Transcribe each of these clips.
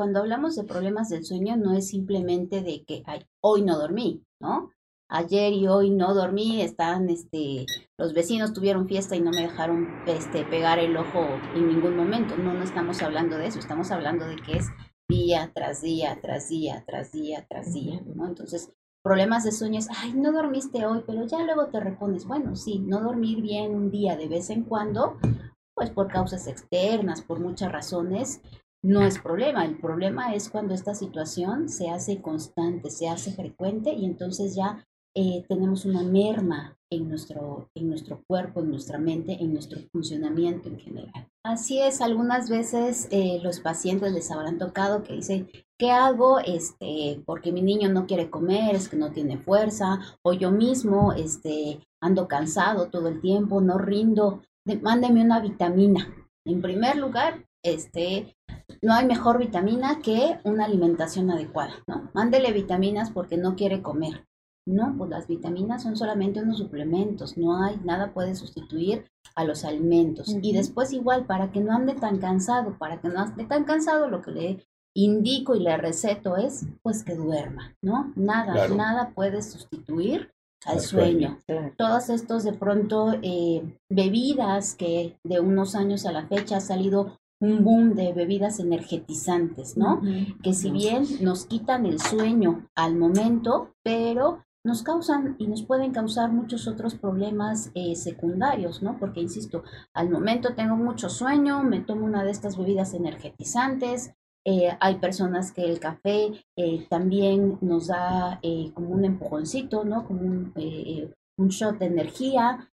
cuando hablamos de problemas del sueño no es simplemente de que ay, hoy no dormí, ¿no? Ayer y hoy no dormí, están, este, los vecinos tuvieron fiesta y no me dejaron este, pegar el ojo en ningún momento. No, no estamos hablando de eso, estamos hablando de que es día tras día, tras día, tras día, tras día, ¿no? Entonces, problemas de sueños, ay, no dormiste hoy, pero ya luego te repones. Bueno, sí, no dormir bien un día de vez en cuando, pues por causas externas, por muchas razones, no es problema. El problema es cuando esta situación se hace constante, se hace frecuente y entonces ya eh, tenemos una merma en nuestro, en nuestro cuerpo, en nuestra mente, en nuestro funcionamiento en general. Así es, algunas veces eh, los pacientes les habrán tocado que dicen, ¿qué hago? Este, porque mi niño no quiere comer, es que no tiene fuerza, o yo mismo este, ando cansado todo el tiempo, no rindo, mándeme una vitamina. En primer lugar, este, no hay mejor vitamina que una alimentación adecuada, ¿no? Mándele vitaminas porque no quiere comer. No, pues las vitaminas son solamente unos suplementos, no hay nada puede sustituir a los alimentos. Y después igual, para que no ande tan cansado, para que no ande tan cansado, lo que le indico y le receto es pues que duerma, ¿no? Nada, nada puede sustituir al sueño. Todos estos de pronto eh, bebidas que de unos años a la fecha ha salido un boom de bebidas energetizantes, ¿no? Que si bien nos quitan el sueño al momento, pero nos causan y nos pueden causar muchos otros problemas eh, secundarios, ¿no? Porque, insisto, al momento tengo mucho sueño, me tomo una de estas bebidas energetizantes, eh, hay personas que el café eh, también nos da como un empujoncito, ¿no? Como un, un shot de energía,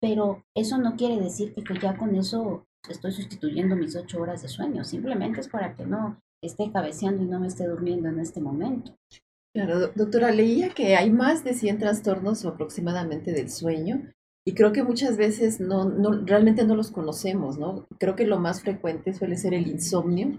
pero eso no quiere decir que ya con eso estoy sustituyendo mis ocho horas de sueño, simplemente es para que no esté cabeceando y no me esté durmiendo en este momento. Claro, doctora, leía que hay más de 100 trastornos aproximadamente del sueño y creo que muchas veces no, no, realmente no los conocemos, ¿no? Creo que lo más frecuente suele ser el insomnio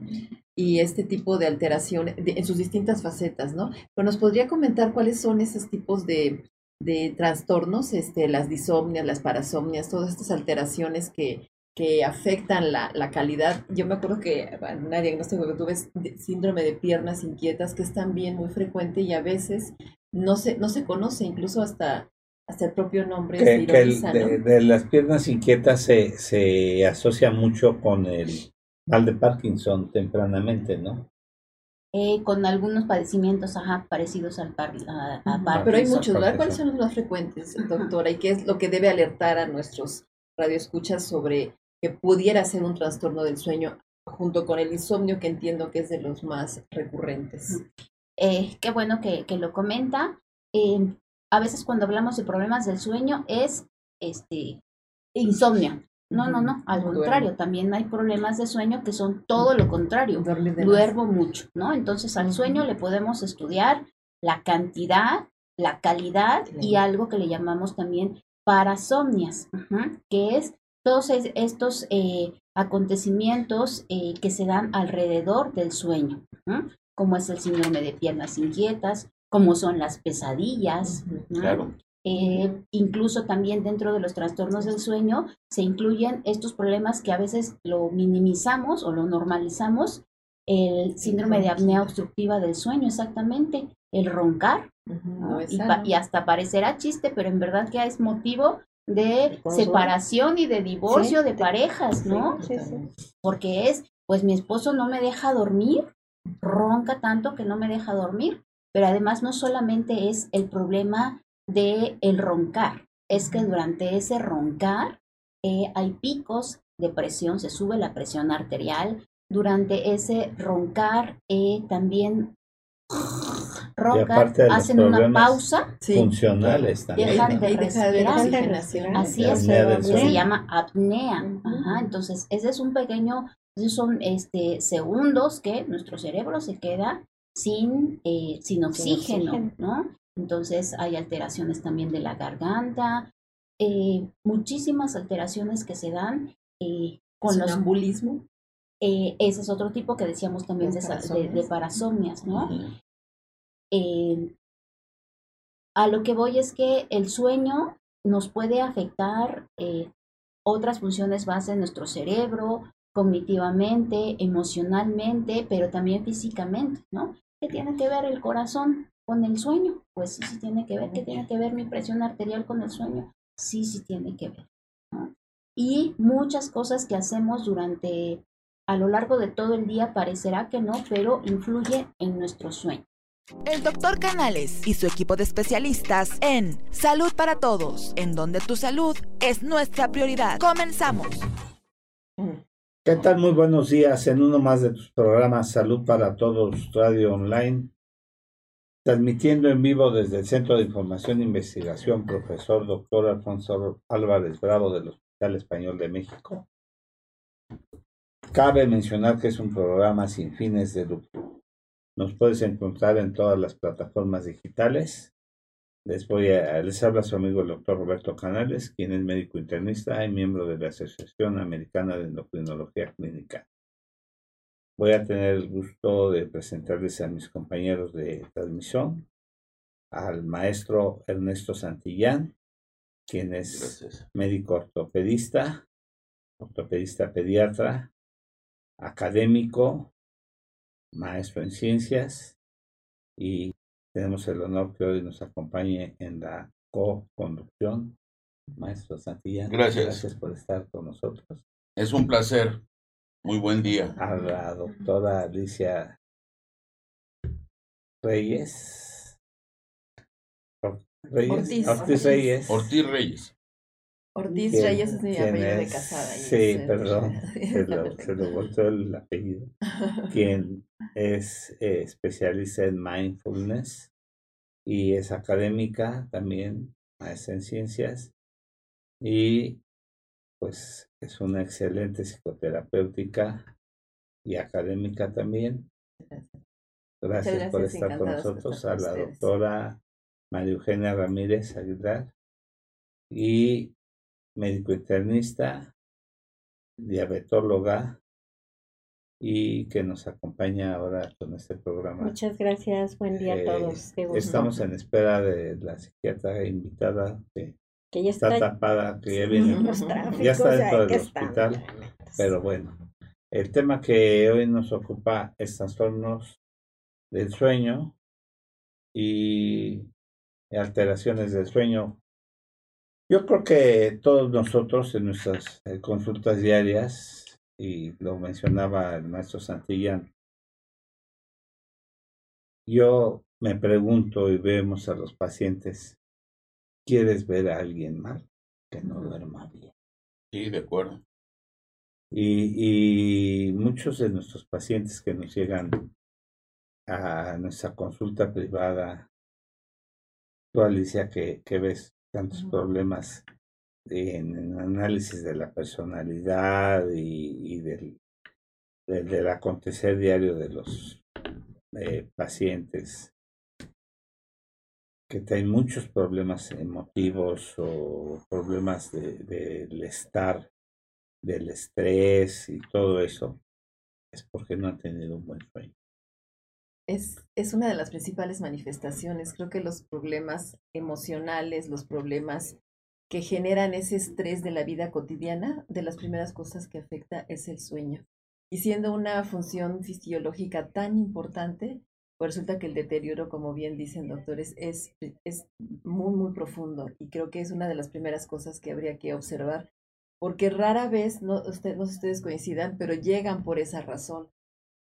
y este tipo de alteración en sus distintas facetas, ¿no? Pero nos podría comentar cuáles son esos tipos de, de trastornos, este, las disomnias, las parasomnias, todas estas alteraciones que, que afectan la, la, calidad. Yo me acuerdo que bueno, una diagnóstico que tuve es síndrome de piernas inquietas, que es también muy frecuente y a veces no se, no se conoce, incluso hasta, hasta el propio nombre. Que, de, las piernas inquietas se, se asocia mucho con el mal de Parkinson tempranamente, ¿no? Eh, con algunos padecimientos ajá, parecidos al par, a, Parkinson. Pero hay muchos, ¿verdad? ¿Cuáles son los más frecuentes, doctora? ¿Y qué es lo que debe alertar a nuestros radioescuchas sobre que pudiera ser un trastorno del sueño junto con el insomnio que entiendo que es de los más recurrentes. Eh, qué bueno que, que lo comenta. Eh, a veces cuando hablamos de problemas del sueño es este insomnio. No, no, no, al contrario, también hay problemas de sueño que son todo lo contrario. Duermo mucho, ¿no? Entonces al sueño le podemos estudiar la cantidad, la calidad y algo que le llamamos también parasomnias, que es todos estos eh, acontecimientos eh, que se dan alrededor del sueño, como es el síndrome de piernas inquietas, como son las pesadillas. Eh, incluso también dentro de los trastornos del sueño se incluyen estos problemas que a veces lo minimizamos o lo normalizamos, el síndrome de apnea obstructiva del sueño, exactamente, el roncar, y, y, hasta parecerá chiste, pero en verdad que es motivo de separación y de divorcio de parejas, ¿no? Porque es, pues mi esposo no me deja dormir, ronca tanto que no me deja dormir, pero además no solamente es el problema de el roncar, es que durante ese roncar eh, hay picos de presión, se sube la presión arterial, durante ese roncar eh, también roncan, hacen una pausa funcionales también. Dejan de respirar. Así es, se llama apnea. entonces, ese es un pequeño, esos son este, segundos que nuestro cerebro se queda sin, eh, sin, oxígeno, ¿no? Entonces hay alteraciones también de la garganta, eh, muchísimas alteraciones que se dan eh, con los ambulismo. Eh, ese es otro tipo que decíamos también de, de, parasomnias, ¿no? A lo que voy es que el sueño nos puede afectar eh, otras funciones base de nuestro cerebro, cognitivamente, emocionalmente, pero también físicamente, ¿no? ¿Qué tiene que ver el corazón con el sueño? Pues sí, sí tiene que ver. ¿Qué tiene que ver mi presión arterial con el sueño? Sí, sí tiene que ver. Y muchas cosas que hacemos durante, a lo largo de todo el día, parecerá que no, pero influye en nuestro sueño. El doctor Canales y su equipo de especialistas en Salud para Todos, en donde tu salud es nuestra prioridad. Comenzamos. ¿Qué tal? Muy buenos días en uno más de tus programas Salud para Todos Radio Online, transmitiendo en vivo desde el Centro de Información e Investigación, profesor doctor Alfonso Álvarez Bravo del Hospital Español de México. Cabe mencionar que es un programa sin fines de lucro nos puedes encontrar en todas las plataformas digitales. Les, voy a, les habla su amigo el doctor Roberto Canales, quien es médico internista y miembro de la Asociación Americana de Endocrinología Clínica. Voy a tener el gusto de presentarles a mis compañeros de transmisión, al maestro Ernesto Santillán, quien es médico ortopedista, ortopedista pediatra, académico, maestro en ciencias y tenemos el honor que hoy nos acompañe en la co-conducción. Maestro Santillán, gracias. gracias por estar con nosotros. Es un placer. Muy buen día. A la doctora Alicia Reyes. Reyes. Ortiz Reyes. Ortiz Reyes. Ortiz Reyes es mi apellido de casada. Sí, perdón, se lo, se lo el apellido. Quien es eh, especialista en mindfulness y es académica también, maestra en ciencias y pues es una excelente psicoterapéutica y académica también. Gracias, por estar con nosotros, a la doctora María Eugenia Ramírez Aguilar y médico internista, diabetóloga y que nos acompaña ahora con este programa. Muchas gracias, buen día a eh, todos. estamos en espera de la psiquiatra invitada que, ya está, tapada, que ya viene, ya está dentro del hospital, pero bueno. El tema que hoy nos ocupa es trastornos del sueño y alteraciones del sueño yo creo que todos nosotros en nuestras eh, consultas diarias, y lo mencionaba el maestro Santillán, yo me pregunto y vemos a los pacientes, ¿quieres ver a alguien mal que no duerma bien? Sí, de acuerdo. Y, y muchos de nuestros pacientes que nos llegan a nuestra consulta privada, tú Alicia, que, que ves tantos problemas en, el análisis de la personalidad y, del, del, acontecer diario de los eh, pacientes. Que tienen muchos problemas emotivos o problemas del de, estar, del estrés y todo eso, es porque no han tenido un buen sueño es, una de las principales manifestaciones. Creo que los problemas emocionales, los problemas que generan ese estrés de la vida cotidiana, de las primeras cosas que afecta es el sueño. Y siendo una función fisiológica tan importante, pues resulta que el deterioro, como bien dicen doctores, es, es muy, muy profundo. Y creo que es una de las primeras cosas que habría que observar, porque rara vez, no, usted, no sé si ustedes coincidan, pero llegan por esa razón.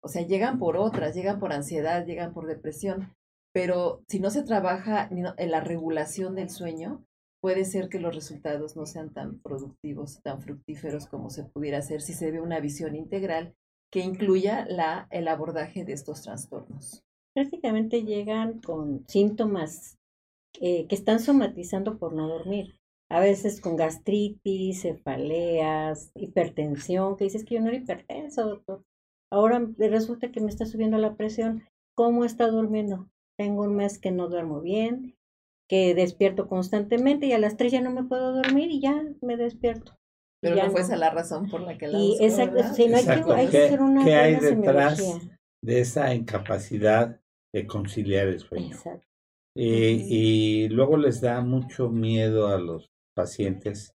O sea, llegan por otras, llegan por ansiedad, llegan por depresión, pero si no se trabaja en la regulación del sueño, puede ser que los resultados no sean tan productivos, tan fructíferos como se pudiera hacer si se ve una visión integral que incluya la, el abordaje de estos trastornos. Prácticamente llegan con síntomas que están somatizando por no dormir. A veces con gastritis, cefaleas, hipertensión, que dices que yo no era hipertenso, doctor. Ahora resulta que me está subiendo la presión. ¿Cómo está durmiendo? Tengo un mes que no duermo bien, que despierto constantemente y a las tres ya no me puedo dormir y ya me despierto. Pero no fue esa la razón por la que la y exacto, no hay, Que, hay que, hacer una ¿Qué hay detrás de esa incapacidad de conciliar el sueño? Exacto. Y, y luego les da mucho miedo a los pacientes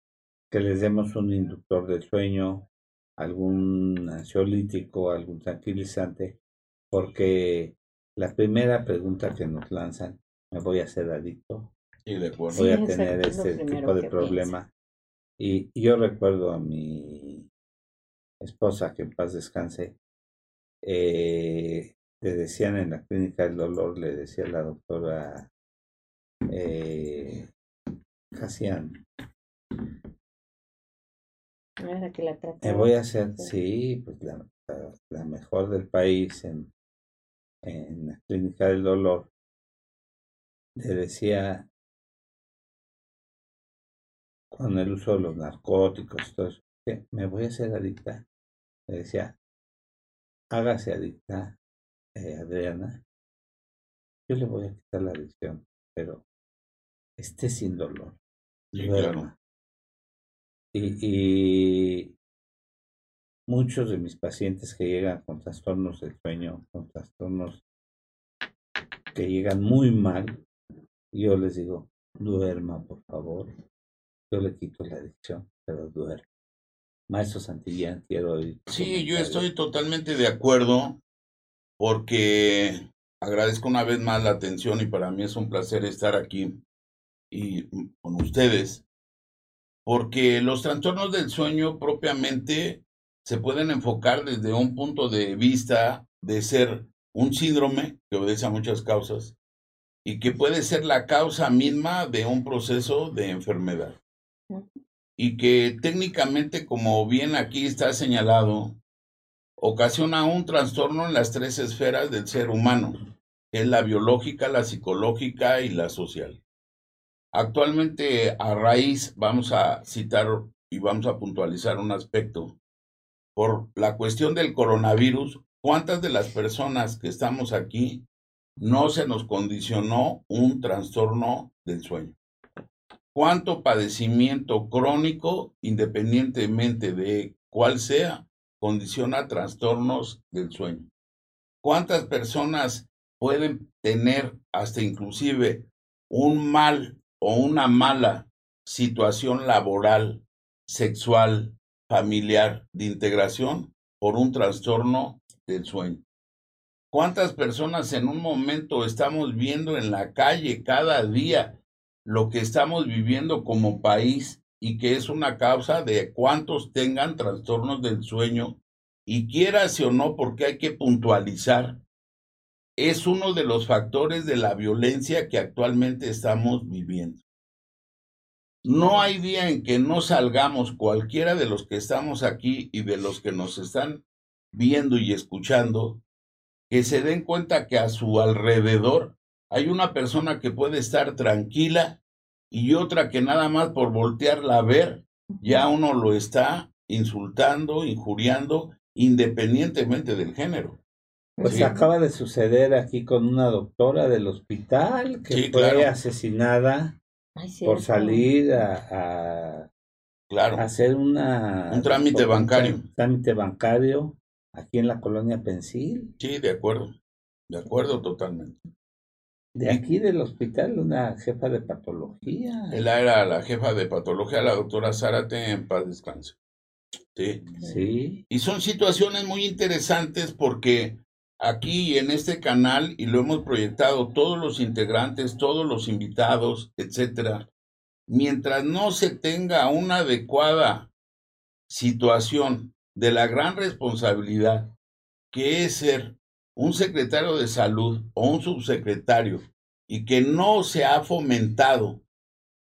que les demos un inductor del sueño algún ansiolítico, algún tranquilizante, porque la primera pregunta que nos lanzan, ¿me voy a hacer adicto? Sí, de acuerdo. voy Sí, a tener este tipo de problema. Y y yo recuerdo a mi esposa, que en paz descanse, eh, le decían en la clínica del dolor, le decía la doctora eh, Casian, Ahora que la me voy a hacer, Sí. pues la, la- la mejor del país en, en la clínica del dolor, le decía con el uso de los narcóticos, todo eso, que me voy a hacer adicta. Le decía, hágase adicta, eh, Adriana. Yo le voy a quitar la adicción, pero esté sin dolor. Sí, duerma. claro. Y, y muchos de mis pacientes que llegan con trastornos del sueño, con trastornos que llegan muy mal, yo les digo, duerma, por favor. Yo le quito la adicción, pero duerma. Maestro Santillán, quiero tu Sí, yo estoy totalmente de acuerdo porque agradezco una vez más la atención y para mí es un placer estar aquí y con ustedes porque los trastornos del sueño propiamente se pueden enfocar desde un punto de vista de ser un síndrome que obedece a muchas causas y que puede ser la causa misma de un proceso de enfermedad. Y que técnicamente, como bien aquí está señalado, ocasiona un trastorno en las tres esferas del ser humano, que es la biológica, la psicológica y la social. Actualmente, a raíz, vamos a citar y vamos a puntualizar un aspecto. Por la cuestión del coronavirus, ¿cuántas de las personas que estamos aquí no se nos condicionó un trastorno del sueño? ¿Cuánto padecimiento crónico, independientemente de cuál sea, condiciona trastornos del sueño? ¿Cuántas personas pueden tener hasta inclusive un mal o una mala situación laboral, sexual, familiar, de integración por un trastorno del sueño? ¿Cuántas personas en un momento estamos viendo en la calle cada día lo que estamos viviendo como país y que es una causa de cuántos tengan trastornos del sueño y quieras o no, porque hay que puntualizar, es uno de los factores de la violencia que actualmente estamos viviendo. No hay día en que no salgamos cualquiera de los que estamos aquí y de los que nos están viendo y escuchando, que se den cuenta que a su alrededor hay una persona que puede estar tranquila y otra que nada más por voltearla a ver, ya uno lo está insultando, injuriando, independientemente del género. Pues Sí. acaba de suceder aquí con una doctora del hospital que Sí, fue claro. asesinada Ay, por salir a, a Claro, hacer una Un trámite un bancario. trámite bancario aquí en la colonia Pensil, sí, de acuerdo, de acuerdo totalmente. de aquí del hospital, una jefa de patología. Él era la jefa de patología, la doctora Zárate, en paz descanse. Sí. Sí, Y son situaciones muy interesantes porque aquí en este canal, y lo hemos proyectado todos los integrantes, todos los invitados, etcétera, mientras no se tenga una adecuada situación de la gran responsabilidad que es ser un secretario de salud o un subsecretario y que no se ha fomentado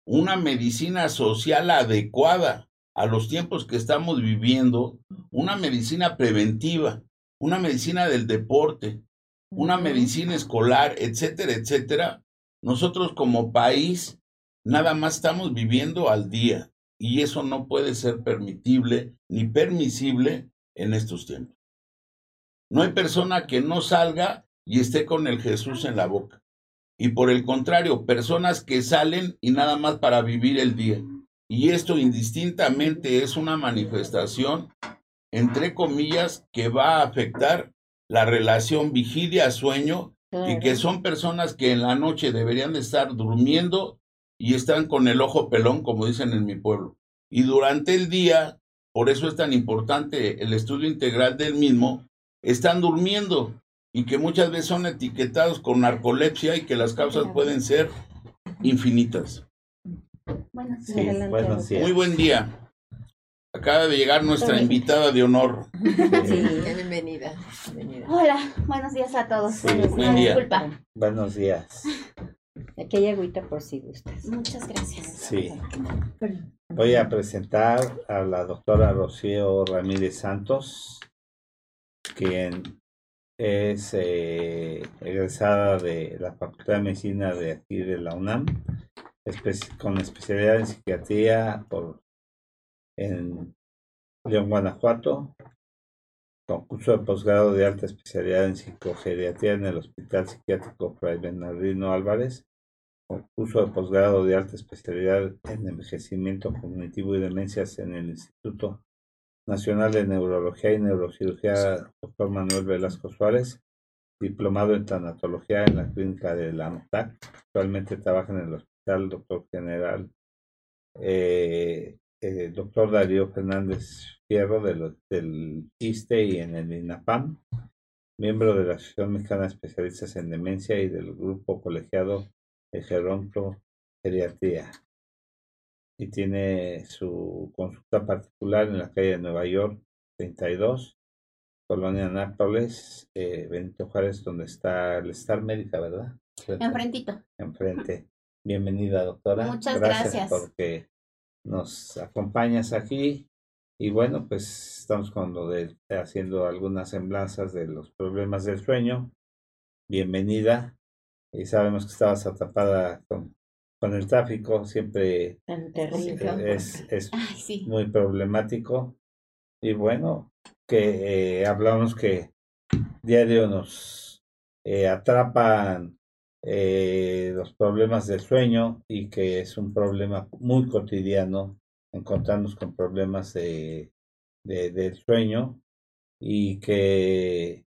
una medicina social adecuada a los tiempos que estamos viviendo, una medicina preventiva, una medicina del deporte, una medicina escolar, etcétera, etcétera, nosotros como país nada más estamos viviendo al día y eso no puede ser permitible ni permisible en estos tiempos. No hay persona que no salga y esté con el Jesús en la boca. Y por el contrario, personas que salen y nada más para vivir el día. Y esto indistintamente es una manifestación, entre comillas, que va a afectar la relación vigilia-sueño y que son personas que en la noche deberían de estar durmiendo y están con el ojo pelón, como dicen en mi pueblo. Y durante el día por eso es tan importante el estudio integral del mismo, están durmiendo y que muchas veces son etiquetados con narcolepsia y que las causas pueden ser infinitas. Buenos Sí. Adelante. Muy buen día. Acaba de llegar nuestra invitada de honor. Sí. Bienvenida. bienvenida. Hola, buenos días a todos. Sí, buen día. Disculpa. Buenos días. Aquí hay agüita por si gustas. Muchas gracias. Sí. Voy a presentar a la doctora Rocío Ramírez Santos, quien es eh, egresada de la Facultad de Medicina de aquí de la UNAM, espe- con especialidad en psiquiatría por, en León, Guanajuato, con curso de posgrado de alta especialidad en psicogeriatría en el Hospital Psiquiátrico Fray Bernardino Álvarez, con curso de posgrado de alta especialidad en envejecimiento cognitivo y demencias en el Instituto Nacional de Neurología y Neurocirugía Dr. Manuel Velasco Suárez, diplomado en tanatología en la clínica de la ANOTAC. Actualmente trabaja en el Hospital Doctor General eh, eh, Dr. Darío Fernández Fierro de lo- del ISTE y en el INAPAM, miembro de la Asociación Mexicana de Especialistas en Demencia y del grupo colegiado de Gerontogeriatría. Y tiene su consulta particular en la calle de Nueva York 32, Colonia Nápoles, eh, Benito Juárez, donde está el Star Médica, ¿verdad? Enfrentito. enfrente. Bienvenida, doctora. Muchas gracias. porque nos acompañas aquí. Y bueno, pues estamos con lo de haciendo algunas semblanzas de los problemas del sueño. Bienvenida. Y sabemos que estabas atrapada con, con el tráfico, siempre Tan terrible. eh, es, es Ay, sí. muy problemático. Y bueno, que eh, hablamos que diario nos eh, atrapan eh, los problemas del sueño y que es un problema muy cotidiano encontrarnos con problemas de, de- del sueño y que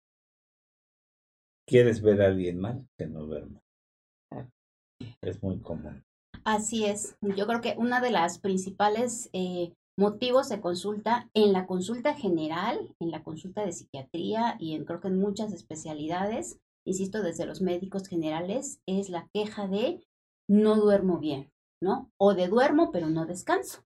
quieres ver a alguien mal que no duerma. Es muy común. Así es. Yo creo que una de las principales eh, motivos de consulta en la consulta general, en la consulta de psiquiatría y en creo que en muchas especialidades, insisto, desde los médicos generales, es la queja de no duermo bien, ¿no? O de duermo pero no descanso.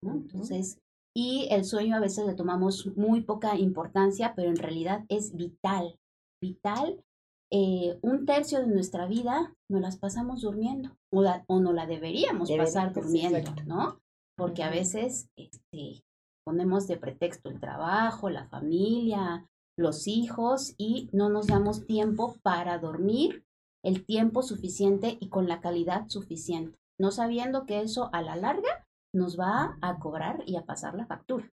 ¿no? Entonces, y el sueño a veces le tomamos muy poca importancia, pero en realidad es vital, vital. Eh, un tercio de nuestra vida nos las pasamos durmiendo o, la- o no la deberíamos Debería, pasar durmiendo. ¿no? Porque a veces este, ponemos de pretexto el trabajo, la familia, los hijos y no nos damos tiempo para dormir el tiempo suficiente y con la calidad suficiente, no sabiendo que eso a la larga nos va a cobrar y a pasar la factura.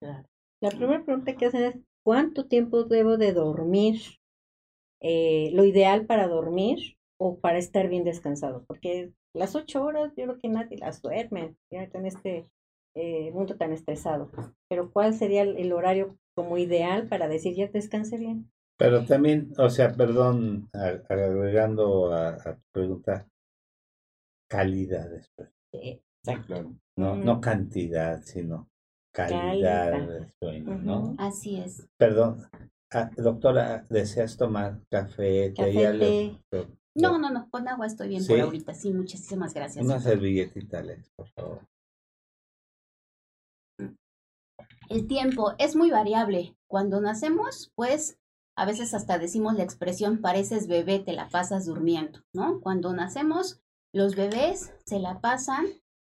La primera pregunta que hacen es, ¿cuánto tiempo debo de dormir? Eh, lo ideal para dormir o para estar bien descansado, porque las ocho horas yo creo que nadie las duerme, ya en este eh, mundo tan estresado. Pero ¿cuál sería el, el horario como ideal para decir ya descanse bien? Pero también, o sea, perdón, agregando a, a tu pregunta, calidad después. Eh, Claro. No, Mm. no cantidad, sino calidad Calidad. del sueño, ¿no? Así es. Perdón, ah, doctora, ¿deseas tomar café? le- No, no, no, con agua estoy bien ¿Sí? por ahorita. Sí, muchísimas gracias. Una servilletita, Alex, por favor. El tiempo es muy variable. Cuando nacemos, pues a veces hasta decimos la expresión pareces bebé, te la pasas durmiendo, ¿no? Cuando nacemos, los bebés se la pasan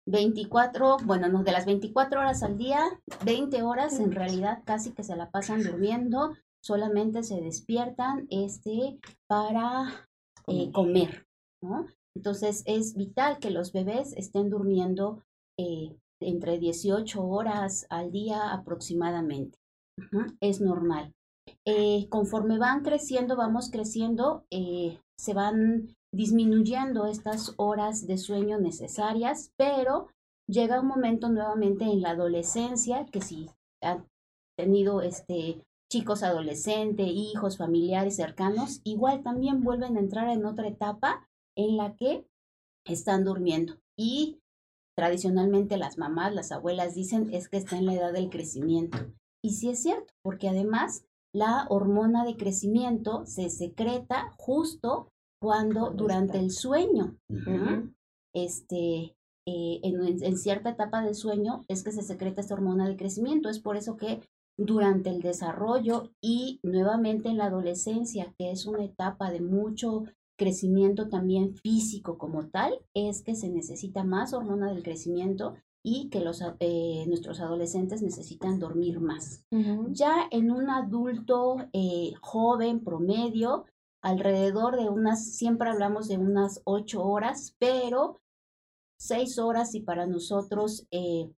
24, bueno, no, de las 24 horas al día, 20 horas en realidad casi que se la pasan durmiendo, solamente se despiertan este para eh, comer, ¿no? Entonces es vital que los bebés estén durmiendo eh, entre 18 horas al día aproximadamente. Es normal. Eh, conforme van creciendo, vamos creciendo, eh, se van disminuyendo estas horas de sueño necesarias, pero llega un momento nuevamente en la adolescencia que si han tenido este chicos adolescentes, hijos, familiares cercanos, igual también vuelven a entrar en otra etapa en la que están durmiendo. Y tradicionalmente las mamás, las abuelas dicen es que está en la edad del crecimiento. Y sí es cierto, porque además la hormona de crecimiento se secreta justo cuando durante el sueño, este, eh, en, en cierta etapa del sueño es que se secreta esta hormona de crecimiento. Es por eso que durante el desarrollo y nuevamente en la adolescencia, que es una etapa de mucho crecimiento también físico como tal, es que se necesita más hormona del crecimiento y que los, eh, nuestros adolescentes necesitan dormir más. Ya en un adulto eh, joven promedio, alrededor de unas, siempre hablamos de unas ocho horas, pero seis horas y para nosotros eh,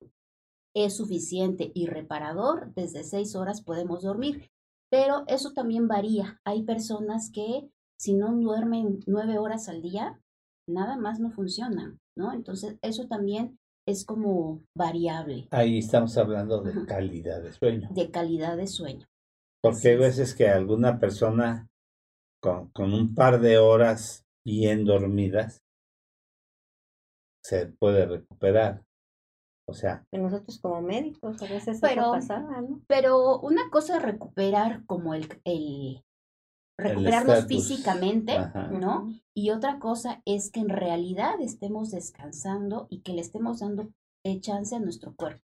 es suficiente y reparador, desde seis horas podemos dormir. Pero eso también varía. Hay personas que si no duermen nueve horas al día, nada más no funciona, ¿no? Entonces eso también es como variable Ahí estamos hablando de calidad de sueño. de calidad de sueño. Porque hay veces que alguna persona con, con un par de horas bien dormidas se puede recuperar. O sea, nosotros como médicos a veces Pero- eso pasaba, ¿no? Pero una cosa es recuperar como el, el recuperarnos físicamente, ajá. ¿no? Y otra cosa es que en realidad estemos descansando y que le estemos dando chance a nuestro cuerpo,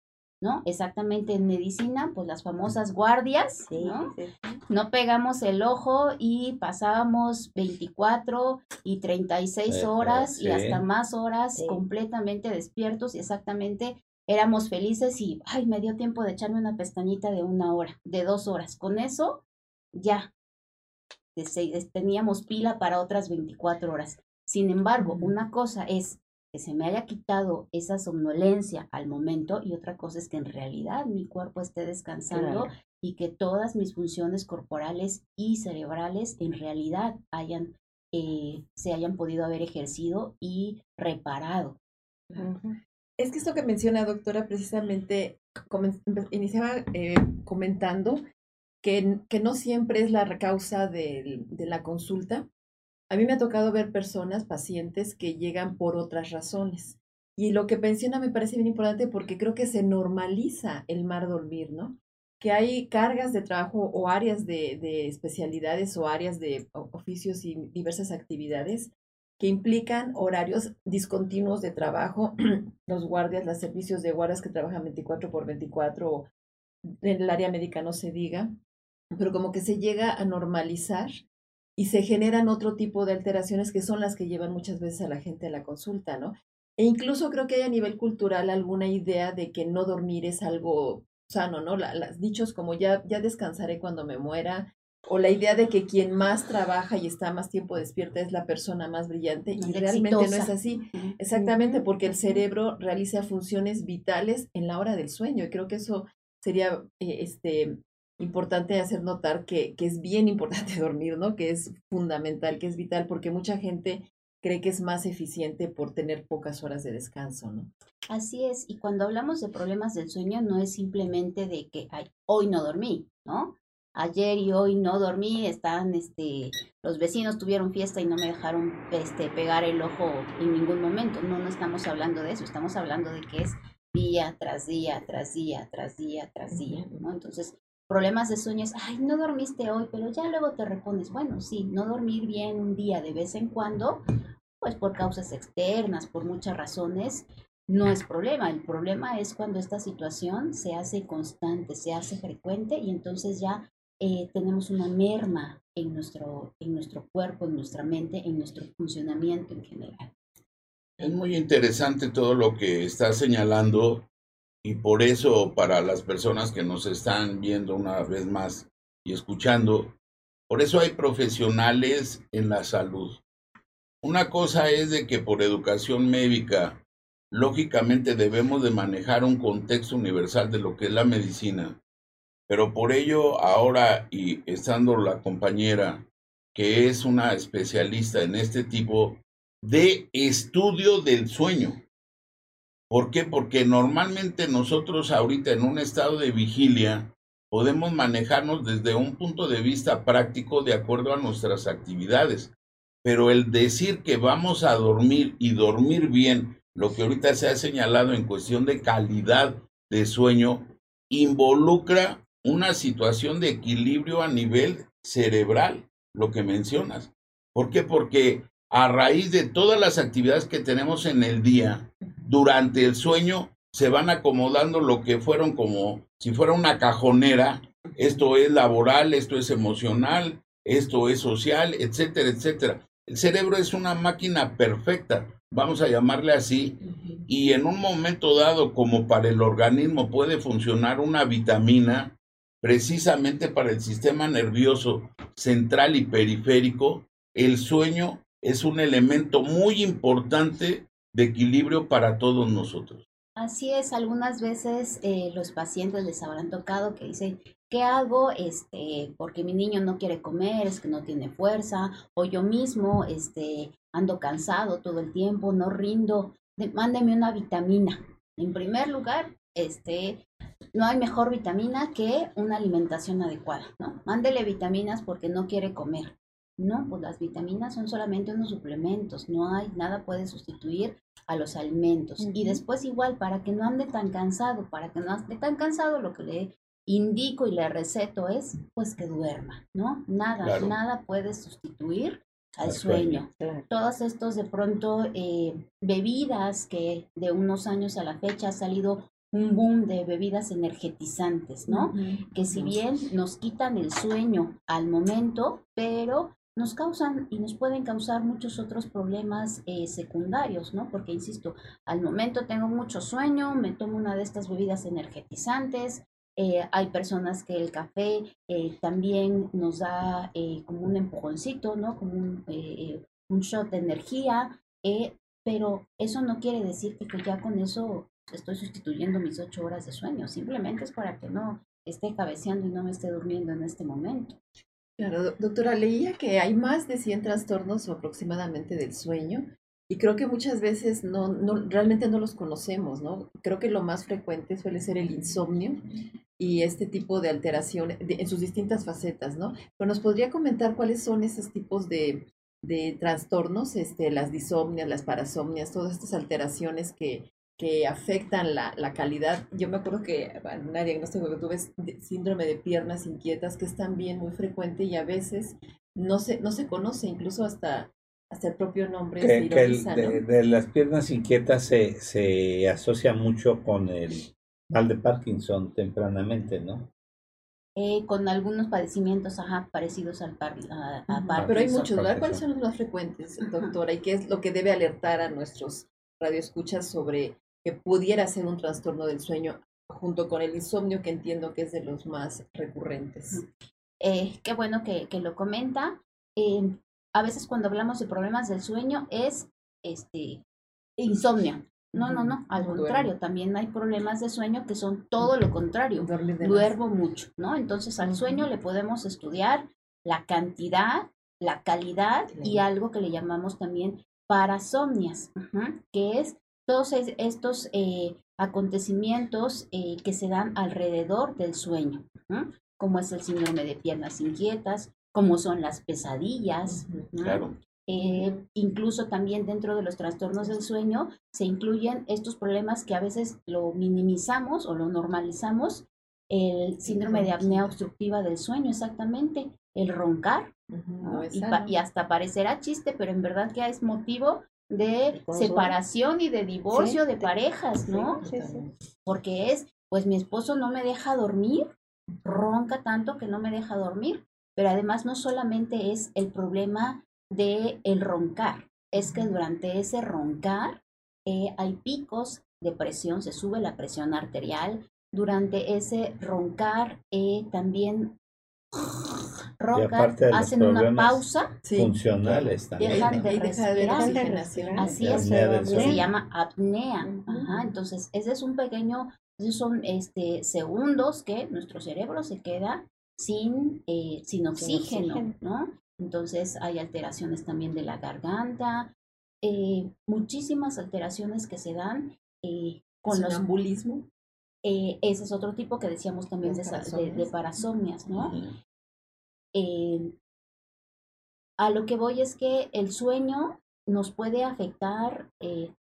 ¿no? Exactamente en medicina, pues las famosas guardias, Sí, ¿no? sí, sí. No pegamos el ojo y pasábamos 24 y 36 Ajá, horas y sí. hasta más horas Sí. completamente despiertos y exactamente éramos felices y, ay, me dio tiempo de echarme una pestañita de una hora, de dos horas. Con eso, ya, de seis- teníamos pila para otras 24 horas. Sin embargo, una cosa es que se me haya quitado esa somnolencia al momento y otra cosa es que en realidad mi cuerpo esté descansando Claro. y que todas mis funciones corporales y cerebrales en realidad hayan eh, se hayan podido haber ejercido y reparado. Es que esto que menciona, doctora, precisamente iniciaba eh, comentando que, no siempre es la causa de la consulta. A mí me ha tocado ver personas, pacientes, que llegan por otras razones. Y lo que menciona me parece bien importante porque creo que se normaliza el mar dormir, ¿no? Que hay cargas de trabajo o áreas de, de especialidades o áreas de oficios y diversas actividades que implican horarios discontinuos de trabajo, los guardias, los servicios de guardias que trabajan 24 por 24, o en el área médica no se diga, pero como que se llega a normalizar y se generan otro tipo de alteraciones que son las que llevan muchas veces a la gente a la consulta, ¿no? E incluso creo que hay a nivel cultural alguna idea de que no dormir es algo sano, ¿no? La- las dichos como ya, ya descansaré cuando me muera, o la idea de que quien más trabaja y está más tiempo despierta es la persona más brillante, y realmente no es así. Exactamente, porque el cerebro realiza funciones vitales en la hora del sueño. Y creo que eso sería eh, este, importante hacer notar que, que es bien importante dormir, ¿no? Que es fundamental, que es vital, porque mucha gente cree que es más eficiente por tener pocas horas de descanso, ¿no? Así es, y cuando hablamos de problemas del sueño no es simplemente de que ay, hoy no dormí, ¿no? Ayer y hoy no dormí, están, este, los vecinos tuvieron fiesta y no me dejaron, este, pegar el ojo en ningún momento. No, no estamos hablando de eso, estamos hablando de que es día tras día, tras día, tras día, tras día, ¿no? Entonces, problemas de sueño es, ay, no dormiste hoy, pero ya luego te repones. Bueno, sí, no dormir bien un día de vez en cuando, pues por causas externas, por muchas razones, no es problema. El problema es cuando esta situación se hace constante, se hace frecuente y entonces ya eh, tenemos una merma en nuestro, en nuestro cuerpo, en nuestra mente, en nuestro funcionamiento en general. Es muy interesante todo lo que está señalando y por eso para las personas que nos están viendo una vez más y escuchando, por eso hay profesionales en la salud. Una cosa es de que por educación médica, lógicamente debemos de manejar un contexto universal de lo que es la medicina, pero por ello ahora y estando la compañera que es una especialista en este tipo de estudio del sueño. ¿Por qué? Porque normalmente nosotros ahorita en un estado de vigilia podemos manejarnos desde un punto de vista práctico de acuerdo a nuestras actividades. Pero el decir que vamos a dormir y dormir bien lo que ahorita se ha señalado en cuestión de calidad de sueño involucra una situación de equilibrio a nivel cerebral, lo que mencionas. ¿Por qué? Porque a raíz de todas las actividades que tenemos en el día, durante el sueño se van acomodando lo que fueron como si fuera una cajonera, esto es laboral, esto es emocional, esto es social, etcétera, etcétera. El cerebro es una máquina perfecta, vamos a llamarle así, y en un momento dado, como para el organismo puede funcionar una vitamina, precisamente para el sistema nervioso central y periférico, el sueño es un elemento muy importante de equilibrio para todos nosotros. Así es, algunas veces eh, los pacientes les habrán tocado que dicen, ¿qué hago? Este, porque mi niño no quiere comer, es que no tiene fuerza, o yo mismo, este, ando cansado todo el tiempo, no rindo, mándeme una vitamina. En primer lugar, este, no hay mejor vitamina que una alimentación adecuada, ¿no? Mándele vitaminas porque no quiere comer. No, pues las vitaminas son solamente unos suplementos, no hay nada puede sustituir a los alimentos. Y después igual, para que no ande tan cansado, para que no ande tan cansado, lo que le indico y le receto es pues que duerma, ¿no? Nada, nada puede sustituir al sueño. Todos estos de pronto eh, bebidas que de unos años a la fecha ha salido un boom de bebidas energetizantes, ¿no? Que si bien nos quitan el sueño al momento, pero nos causan y nos pueden causar muchos otros problemas eh, secundarios, ¿no? Porque, insisto, al momento tengo mucho sueño, me tomo una de estas bebidas energetizantes, eh, hay personas que el café eh, también nos da como un empujoncito, ¿no? Como un, un shot de energía, pero eso no quiere decir que ya con eso estoy sustituyendo mis ocho horas de sueño, simplemente es para que no esté cabeceando y no me esté durmiendo en este momento. Claro, doctora, leía que hay más de 100 trastornos aproximadamente del sueño y creo que muchas veces no, no, realmente no los conocemos, ¿no? Creo que lo más frecuente suele ser el insomnio y este tipo de alteraciones en sus distintas facetas, ¿no? Pero nos podría comentar cuáles son esos tipos de, de trastornos, este, las disomnias, las parasomnias, todas estas alteraciones que, que afectan la, la, calidad. Yo me acuerdo que bueno, una diagnóstico que tuve síndrome de piernas inquietas, que es también muy frecuente y a veces no se, no se conoce, incluso hasta, hasta el propio nombre. Que, de, las piernas inquietas se, se asocia mucho con el mal de Parkinson tempranamente, ¿no? Eh, con algunos padecimientos ajá, parecidos al par, a, Parkinson. Pero hay muchos, ¿verdad? ¿Cuáles son los más frecuentes, doctora? ¿Y qué es lo que debe alertar a nuestros radioescuchas sobre que pudiera ser un trastorno del sueño junto con el insomnio que entiendo que es de los más recurrentes. Eh, qué bueno que, que lo comenta. Eh, a veces cuando hablamos de problemas del sueño es este insomnio. No, no, no, al contrario, también hay problemas de sueño que son todo lo contrario. Duermo mucho, ¿no? Entonces al sueño le podemos estudiar la cantidad, la calidad y algo que le llamamos también parasomnias, que es todos estos eh, acontecimientos eh, que se dan alrededor del sueño, como es el síndrome de piernas inquietas, como son las pesadillas. Eh, incluso también dentro de los trastornos del sueño se incluyen estos problemas que a veces lo minimizamos o lo normalizamos, el síndrome de apnea obstructiva del sueño, exactamente, el roncar, y, hasta parecerá chiste, pero en verdad que es motivo de separación y de divorcio de parejas, ¿no? Porque es, pues mi esposo no me deja dormir, ronca tanto que no me deja dormir, pero además no solamente es el problema de el roncar, es que durante ese roncar eh, hay picos de presión, se sube la presión arterial, durante ese roncar eh, también roncan, hacen una pausa. Funcionales también. Dejan de respirar. Así es, se llama apnea. Ajá, entonces, ese es un pequeño, esos son este, segundos que nuestro cerebro se queda sin, eh, sin oxígeno, ¿no? Entonces hay alteraciones también de la garganta, eh, muchísimas alteraciones que se dan eh, con los... Eh, ese es otro tipo que decíamos también de, de, parasomnias, ¿no? Eh, a lo que voy es que el sueño nos puede afectar eh,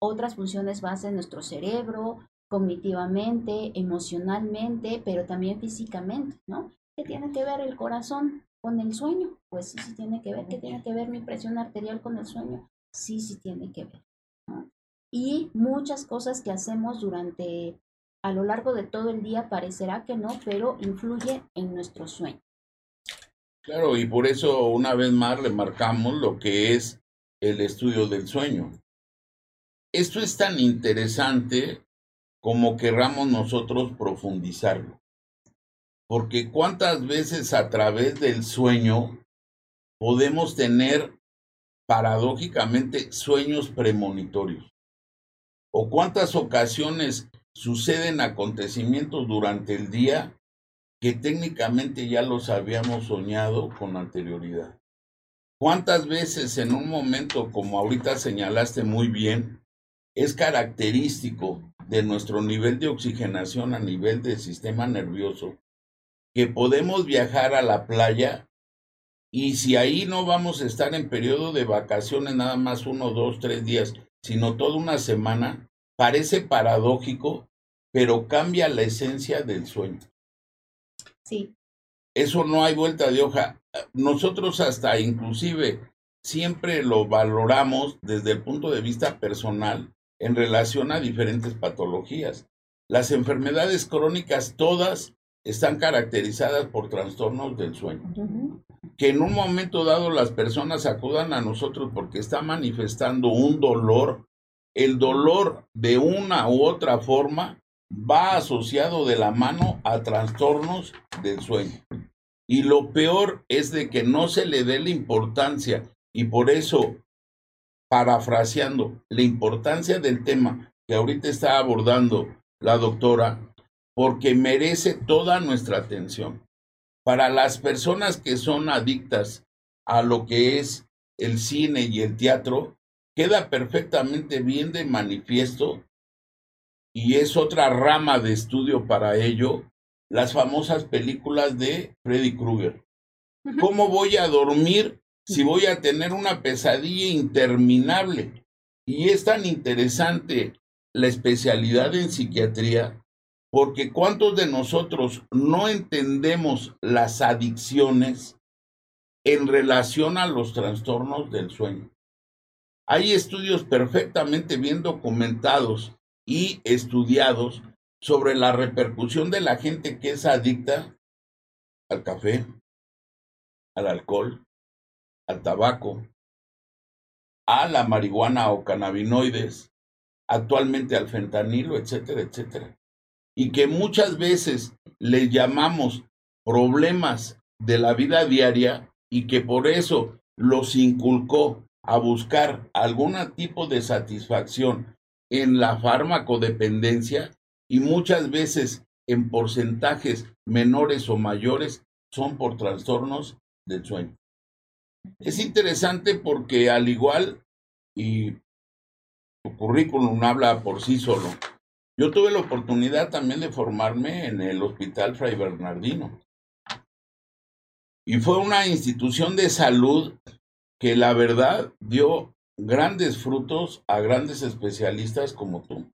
otras funciones base de nuestro cerebro, cognitivamente, emocionalmente, pero también físicamente, ¿no? ¿Qué tiene que ver el corazón con el sueño? Pues sí, sí tiene que ver. ¿Qué tiene que ver mi presión arterial con el sueño? Sí, sí tiene que ver. Y muchas cosas que hacemos durante, a lo largo de todo el día, parecerá que no, pero influye en nuestro sueño. Claro, y por eso una vez más remarcamos lo que es el estudio del sueño. Esto es tan interesante como querramos nosotros profundizarlo. Porque cuántas veces a través del sueño podemos tener paradójicamente sueños premonitorios. O cuántas ocasiones suceden acontecimientos durante el día que técnicamente ya los habíamos soñado con anterioridad. ¿Cuántas veces en un momento, como ahorita señalaste muy bien, es característico de nuestro nivel de oxigenación a nivel del sistema nervioso, que podemos viajar a la playa y si ahí no vamos a estar en periodo de vacaciones nada más uno, dos, tres días, sino toda una semana, parece paradójico, pero cambia la esencia del sueño. Sí. Eso no hay vuelta de hoja. Nosotros hasta inclusive siempre lo valoramos desde el punto de vista personal en relación a diferentes patologías. Las enfermedades crónicas todas están caracterizadas por trastornos del sueño. Que en un momento dado las personas acudan a nosotros porque está manifestando un dolor, el dolor de una u otra forma va asociado de la mano a trastornos del sueño. Y lo peor es de que no se le dé la importancia y por eso parafraseando la importancia del tema que ahorita está abordando la doctora, porque merece toda nuestra atención. Para las personas que son adictas a lo que es el cine y el teatro, queda perfectamente bien de manifiesto y es otra rama de estudio para ello, las famosas películas de Freddy Krueger. ¿Cómo voy a dormir si voy a tener una pesadilla interminable. Y es tan interesante la especialidad en psiquiatría porque cuántos de nosotros no entendemos las adicciones en relación a los trastornos del sueño. Hay estudios perfectamente bien documentados y estudiados sobre la repercusión de la gente que es adicta al café, al alcohol, al tabaco, a la marihuana o cannabinoides, actualmente al fentanilo, etcétera, etcétera. Y que muchas veces le llamamos problemas de la vida diaria y que por eso los inculcó a buscar algún tipo de satisfacción en la farmacodependencia y muchas veces en porcentajes menores o mayores son por trastornos del sueño. Es interesante porque al igual, y tu currículum habla por sí solo, yo tuve la oportunidad también de formarme en el Hospital Fray Bernardino. Y fue una institución de salud que la verdad dio grandes frutos a grandes especialistas como tú.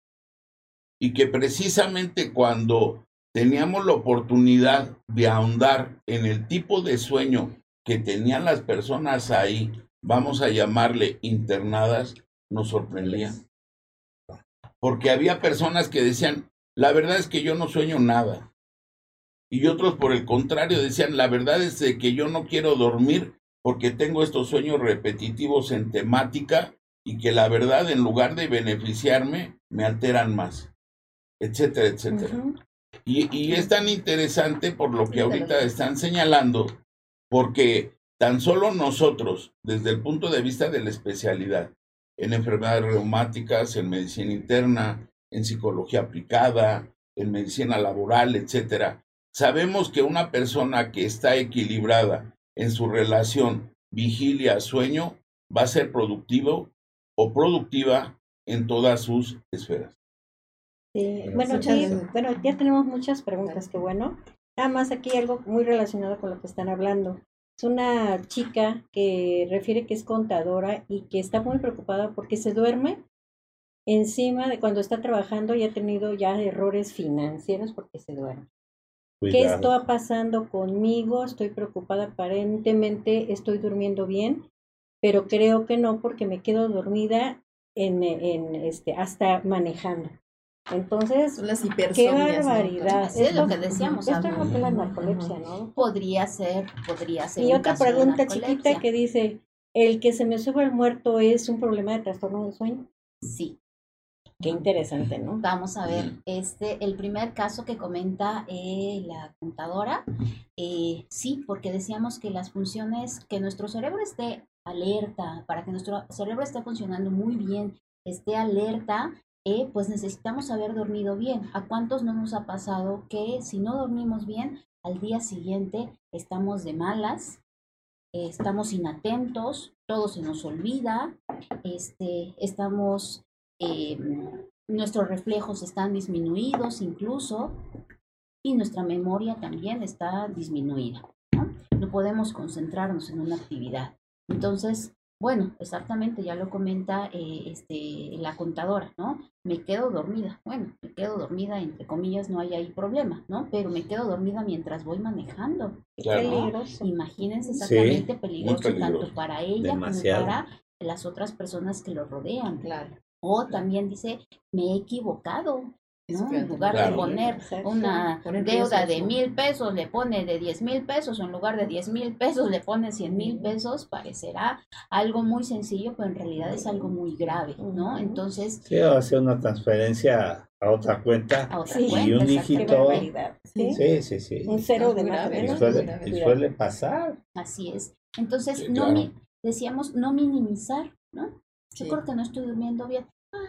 Y que precisamente cuando teníamos la oportunidad de ahondar en el tipo de sueño que tenían las personas ahí, vamos a llamarle internadas, nos sorprendía. Porque había personas que decían, la verdad es que yo no sueño nada. Y otros, por el contrario, decían, la verdad es que yo no quiero dormir porque tengo estos sueños repetitivos en temática y que la verdad, en lugar de beneficiarme, me alteran más, etcétera, etcétera. y, y, es tan interesante por lo que ahorita están señalando, porque tan solo nosotros, desde el punto de vista de la especialidad, en enfermedades reumáticas, en medicina interna, en psicología aplicada, en medicina laboral, etcétera, sabemos que una persona que está equilibrada en su relación vigilia-sueño va a ser productivo o productiva en todas sus esferas. bueno, bueno, ya tenemos muchas preguntas, qué bueno. Nada más aquí algo muy relacionado con lo que están hablando. Es una chica que refiere que es contadora y que está muy preocupada porque se duerme encima de cuando está trabajando y ha tenido ya errores financieros porque se duerme. ¿Qué Cuidado. está pasando conmigo? Estoy preocupada, aparentemente estoy durmiendo bien, pero creo que no porque me quedo dormida en, en este hasta manejando. Entonces, Son las qué barbaridad. Es lo que decíamos, Esto es lo que es la narcolepsia, ¿no? Podría ser, podría ser. Y otra pregunta chiquita que dice, ¿el que se me sube el muerto es un problema de trastorno del sueño? Sí, Qué interesante, ¿no? Vamos a ver, este, el primer caso que comenta eh, la contadora, eh, sí, porque decíamos que las funciones, que nuestro cerebro esté alerta, para que nuestro cerebro esté funcionando muy bien, esté alerta, eh, pues necesitamos haber dormido bien. ¿A cuántos no nos ha pasado que si no dormimos bien, al día siguiente estamos de malas, eh, estamos inatentos, todo se nos olvida, este, estamos eh, nuestros reflejos están disminuidos incluso y nuestra memoria también está disminuida. ¿no? no podemos concentrarnos en una actividad. Entonces, bueno, exactamente, ya lo comenta eh, este, la contadora, ¿no? Me quedo dormida. Bueno, me quedo dormida, entre comillas, no hay ahí problema, ¿no? Pero me quedo dormida mientras voy manejando. Qué Claro. peligroso. Imagínense Sí, exactamente peligroso, peligroso. tanto para ella Demasiado. como para las otras personas que lo rodean. Claro. O también dice, me he equivocado. ¿no? En lugar Claro. de poner una deuda de ¿no? mil pesos, le pone de diez mil pesos, o en lugar de diez mil pesos le pone cien mil pesos, parecerá algo muy sencillo, pero en realidad es algo muy grave, ¿no? Entonces, Sí, hacer una transferencia a otra cuenta. a otra Sí, cuenta, y un dígito. ¿sí? Sí, sí, sí. Un cero de más Y. ¿no? suele, Cuidado. y suele pasar. Así es. Entonces, Sí, no claro. mi- decíamos no minimizar, ¿no? Yo Sí. creo que no estoy durmiendo bien.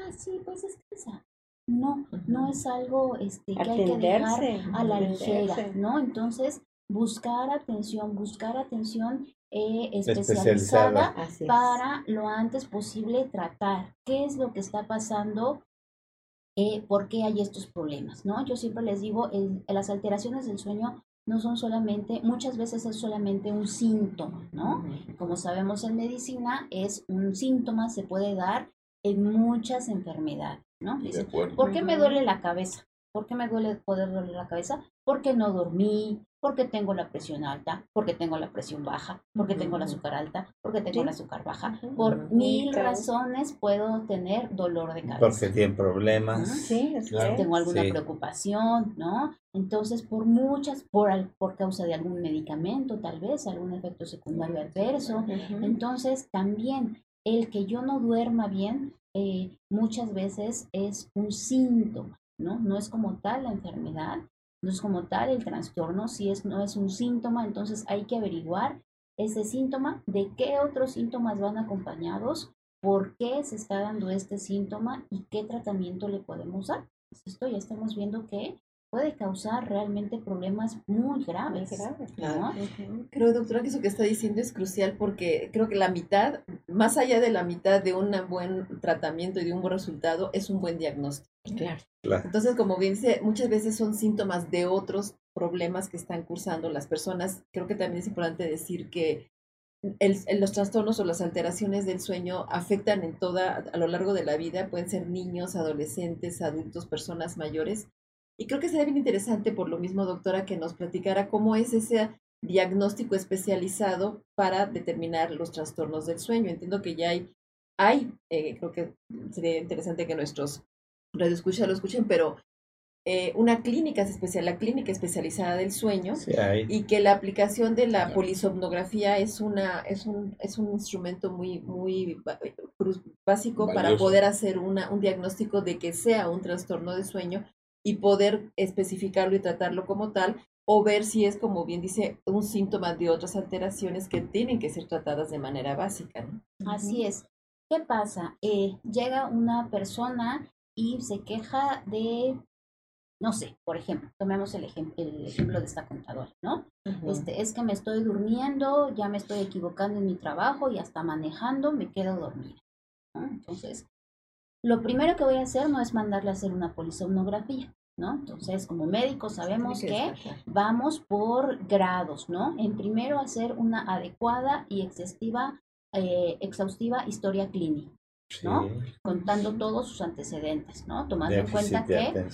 Ah, sí, pues descansa. No, no es algo este, que hay que dejar Atenderse. a la atenderse. ligera, ¿no? Entonces, buscar atención, buscar atención eh, Especializada. especializada Así es. para lo antes posible tratar qué es lo que está pasando, eh, por qué hay estos problemas, ¿no? Yo siempre les digo, el- las alteraciones del sueño no son solamente, muchas veces es solamente un síntoma, ¿no? Como sabemos en medicina, es un síntoma, se puede dar en muchas enfermedades, ¿no? De Dice, acuerdo. ¿Por qué me duele la cabeza? ¿Por qué me duele poder doler la cabeza? Porque no dormí, porque tengo la presión alta, porque tengo la presión baja, porque tengo el azúcar alta, porque tengo Sí. el azúcar baja. Por mil Claro. razones puedo tener dolor de cabeza. Porque tienen problemas. Sí, es Claro. Tengo alguna Sí. preocupación, ¿no? Entonces, por muchas, por, al- por causa de algún medicamento, tal vez, algún efecto secundario adverso, entonces, también el que yo no duerma bien eh, muchas veces es un síntoma, ¿no? No es como tal la enfermedad, no es como tal el trastorno, si es, no es un síntoma, entonces hay que averiguar ese síntoma, de qué otros síntomas van acompañados, por qué se está dando este síntoma y qué tratamiento le podemos dar. Esto ya estamos viendo que puede causar realmente problemas muy graves. Muy grave. ¿no? Ujú. Creo, doctora, que eso que está diciendo es crucial porque creo que la mitad, más allá de la mitad de un buen tratamiento y de un buen resultado, es un buen diagnóstico. Claro. Claro. Entonces, como bien dice, muchas veces son síntomas de otros problemas que están cursando las personas. Creo que también es importante decir que el- el- los trastornos o las alteraciones del sueño afectan en toda, a lo largo de la vida, pueden ser niños, adolescentes, adultos, personas mayores. Y creo que sería bien interesante, por lo mismo, doctora, que nos platicara cómo es ese diagnóstico especializado para determinar los trastornos del sueño. Entiendo que ya hay, hay eh, creo que sería interesante que nuestros radioescuchas lo escuchen, pero eh, una clínica especial, la clínica especializada del sueño, Sí, y que la aplicación de la polisomnografía es una es un es un instrumento muy muy cru- básico para poder hacer una un diagnóstico de que sea un trastorno de sueño y poder especificarlo y tratarlo como tal o ver si es como bien dice un síntoma de otras alteraciones que tienen que ser tratadas de manera básica, ¿no? Así es. ¿Qué pasa? Eh, llega una persona y se queja de, no sé, por ejemplo, tomemos el, ejem- el ejemplo de esta contadora, ¿no? Este, es que me estoy durmiendo, ya me estoy equivocando en mi trabajo y hasta manejando me quedo dormida. ¿no? Entonces, lo primero que voy a hacer no es mandarle a hacer una polisomnografía, ¿no? Entonces, como médicos sabemos que vamos por grados, ¿no? En primero hacer una adecuada y exhaustiva, eh, exhaustiva historia clínica, ¿no? Sí. Contando todos sus antecedentes, ¿no? Tomando en cuenta que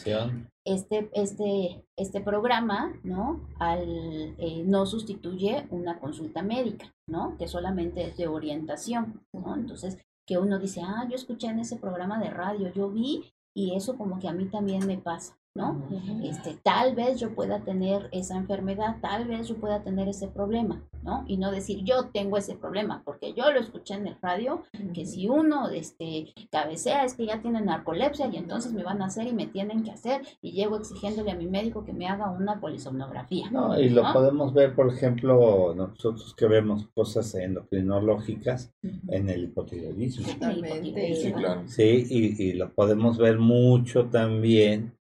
este, este, este programa, ¿no? Al, eh, no sustituye una consulta médica, ¿no? Que solamente es de orientación, ¿no? Entonces, que uno dice, ah, yo escuché en ese programa de radio, yo vi y eso como que a mí también me pasa, ¿no? Este, tal vez yo pueda tener esa enfermedad, tal vez yo pueda tener ese problema, ¿no? Y no decir yo tengo ese problema, porque yo lo escuché en el radio, que si uno este, cabecea es que ya tiene narcolepsia y entonces me van a hacer y me tienen que hacer y llego exigiéndole a mi médico que me haga una polisomnografía. No, y lo ¿no? podemos ver, por ejemplo, nosotros que vemos cosas endocrinológicas en el hipotiroidismo. Totalmente. Sí, claro. Sí, y, y lo podemos ver mucho también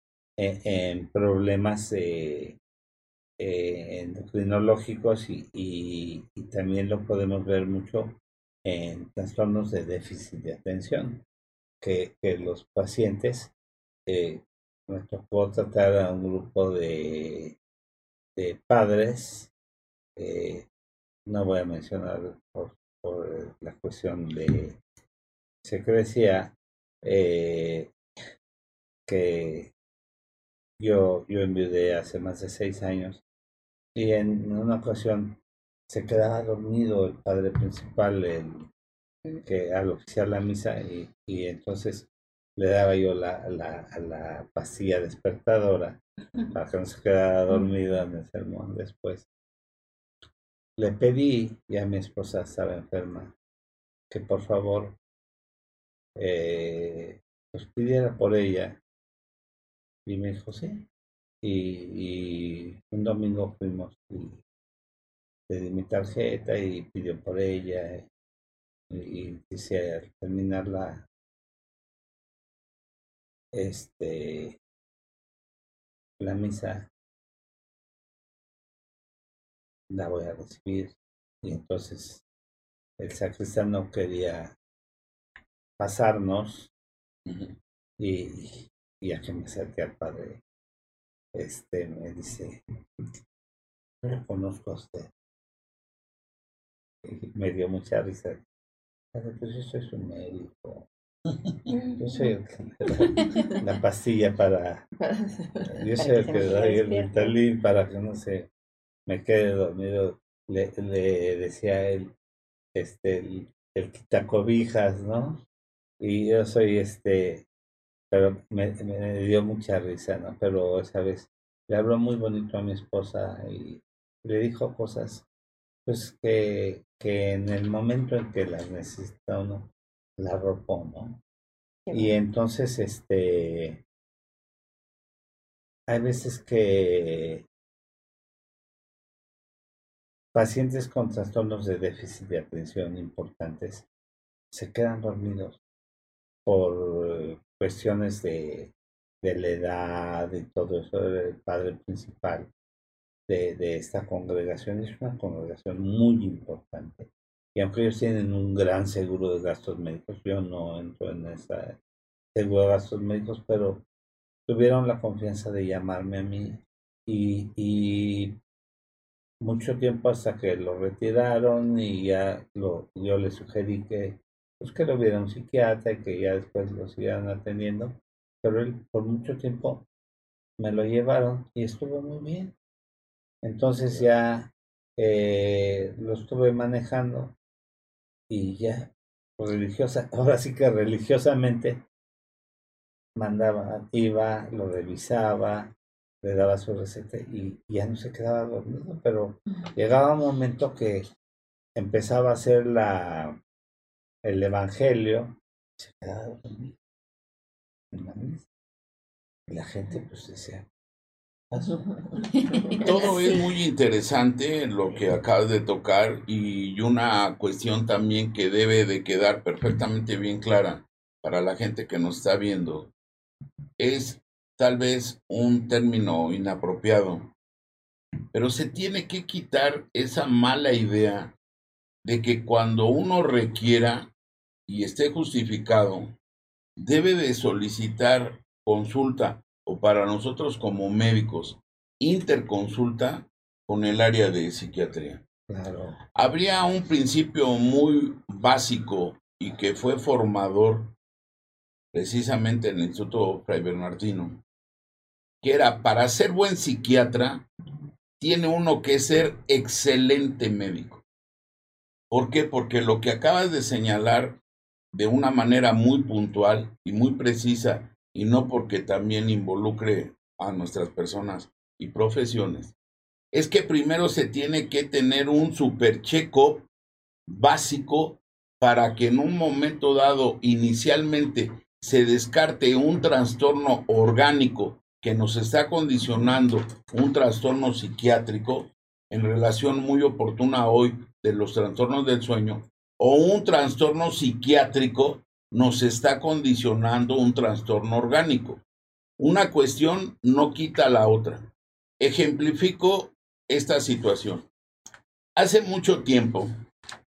en, en problemas eh, eh, endocrinológicos y, y- y también lo podemos ver mucho en trastornos de déficit de atención, que, que los pacientes, eh, me tocó tratar a un grupo de, de padres, eh, no voy a mencionar por, por la cuestión de secrecía, eh, que yo, yo enviudé hace más de seis años y en una ocasión se quedaba dormido el padre principal el, que al oficiar la misa y, y entonces le daba yo la, la, la pastilla despertadora para que no se quedara dormido en el sermón después. Le pedí, ya mi esposa estaba enferma, que por favor eh, pues pidiera por ella. Y me dijo, sí. Y, y un domingo fuimos y le di mi tarjeta y pidió por ella. Y, y dice, al terminar la, este, la misa, la voy a recibir. Y entonces el sacristán no quería pasarnos y, y a que me acerqué al padre, este me dice, no lo conozco a usted. Y me dio mucha risa. Padre, pues yo soy su médico. Yo soy el que da la pastilla para yo soy el que quede el. Ritalin para que no se me quede dormido. Le, le decía él, este, el, el quitacobijas, ¿no? Y yo soy este, pero me, me dio mucha risa, ¿no? Pero esa vez le habló muy bonito a mi esposa y le dijo cosas, pues que, que en el momento en que las necesita uno, la arropó, ¿no? Y entonces, este, hay veces que pacientes con trastornos de déficit de atención importantes se quedan dormidos por cuestiones de, de la edad y todo eso. El padre principal de, de esta congregación es una congregación muy importante. Y aunque ellos tienen un gran seguro de gastos médicos, yo no entro en ese seguro de gastos médicos, pero tuvieron la confianza de llamarme a mí y, y mucho tiempo hasta que lo retiraron y ya lo, yo le sugerí que pues que lo viera un psiquiatra y que ya después lo siguieran atendiendo, pero él por mucho tiempo me lo llevaron y estuvo muy bien. Entonces ya eh, lo estuve manejando y ya religiosa, ahora sí que religiosamente mandaba, iba, lo revisaba, le daba su receta y ya no se quedaba dormido, pero llegaba un momento que empezaba a hacer la el evangelio, se quedaba dormido en la. Y la gente pues decía. Todo es muy interesante lo que acabas de tocar y una cuestión también que debe de quedar perfectamente bien clara para la gente que nos está viendo es tal vez un término inapropiado, pero se tiene que quitar esa mala idea de que cuando uno requiera y esté justificado, debe de solicitar consulta o para nosotros como médicos, interconsulta con el área de psiquiatría. Claro. Habría un principio muy básico y que fue formador precisamente en el Instituto Fray Bernardino, que era para ser buen psiquiatra, tiene uno que ser excelente médico. ¿Por qué? Porque lo que acabas de señalar de una manera muy puntual y muy precisa, y no porque también involucre a nuestras personas y profesiones, es que primero se tiene que tener un super check-up básico para que en un momento dado inicialmente se descarte un trastorno orgánico que nos está condicionando un trastorno psiquiátrico en relación muy oportuna hoy de los trastornos del sueño o un trastorno psiquiátrico nos está condicionando un trastorno orgánico. Una cuestión no quita la otra. Ejemplifico esta situación. Hace mucho tiempo,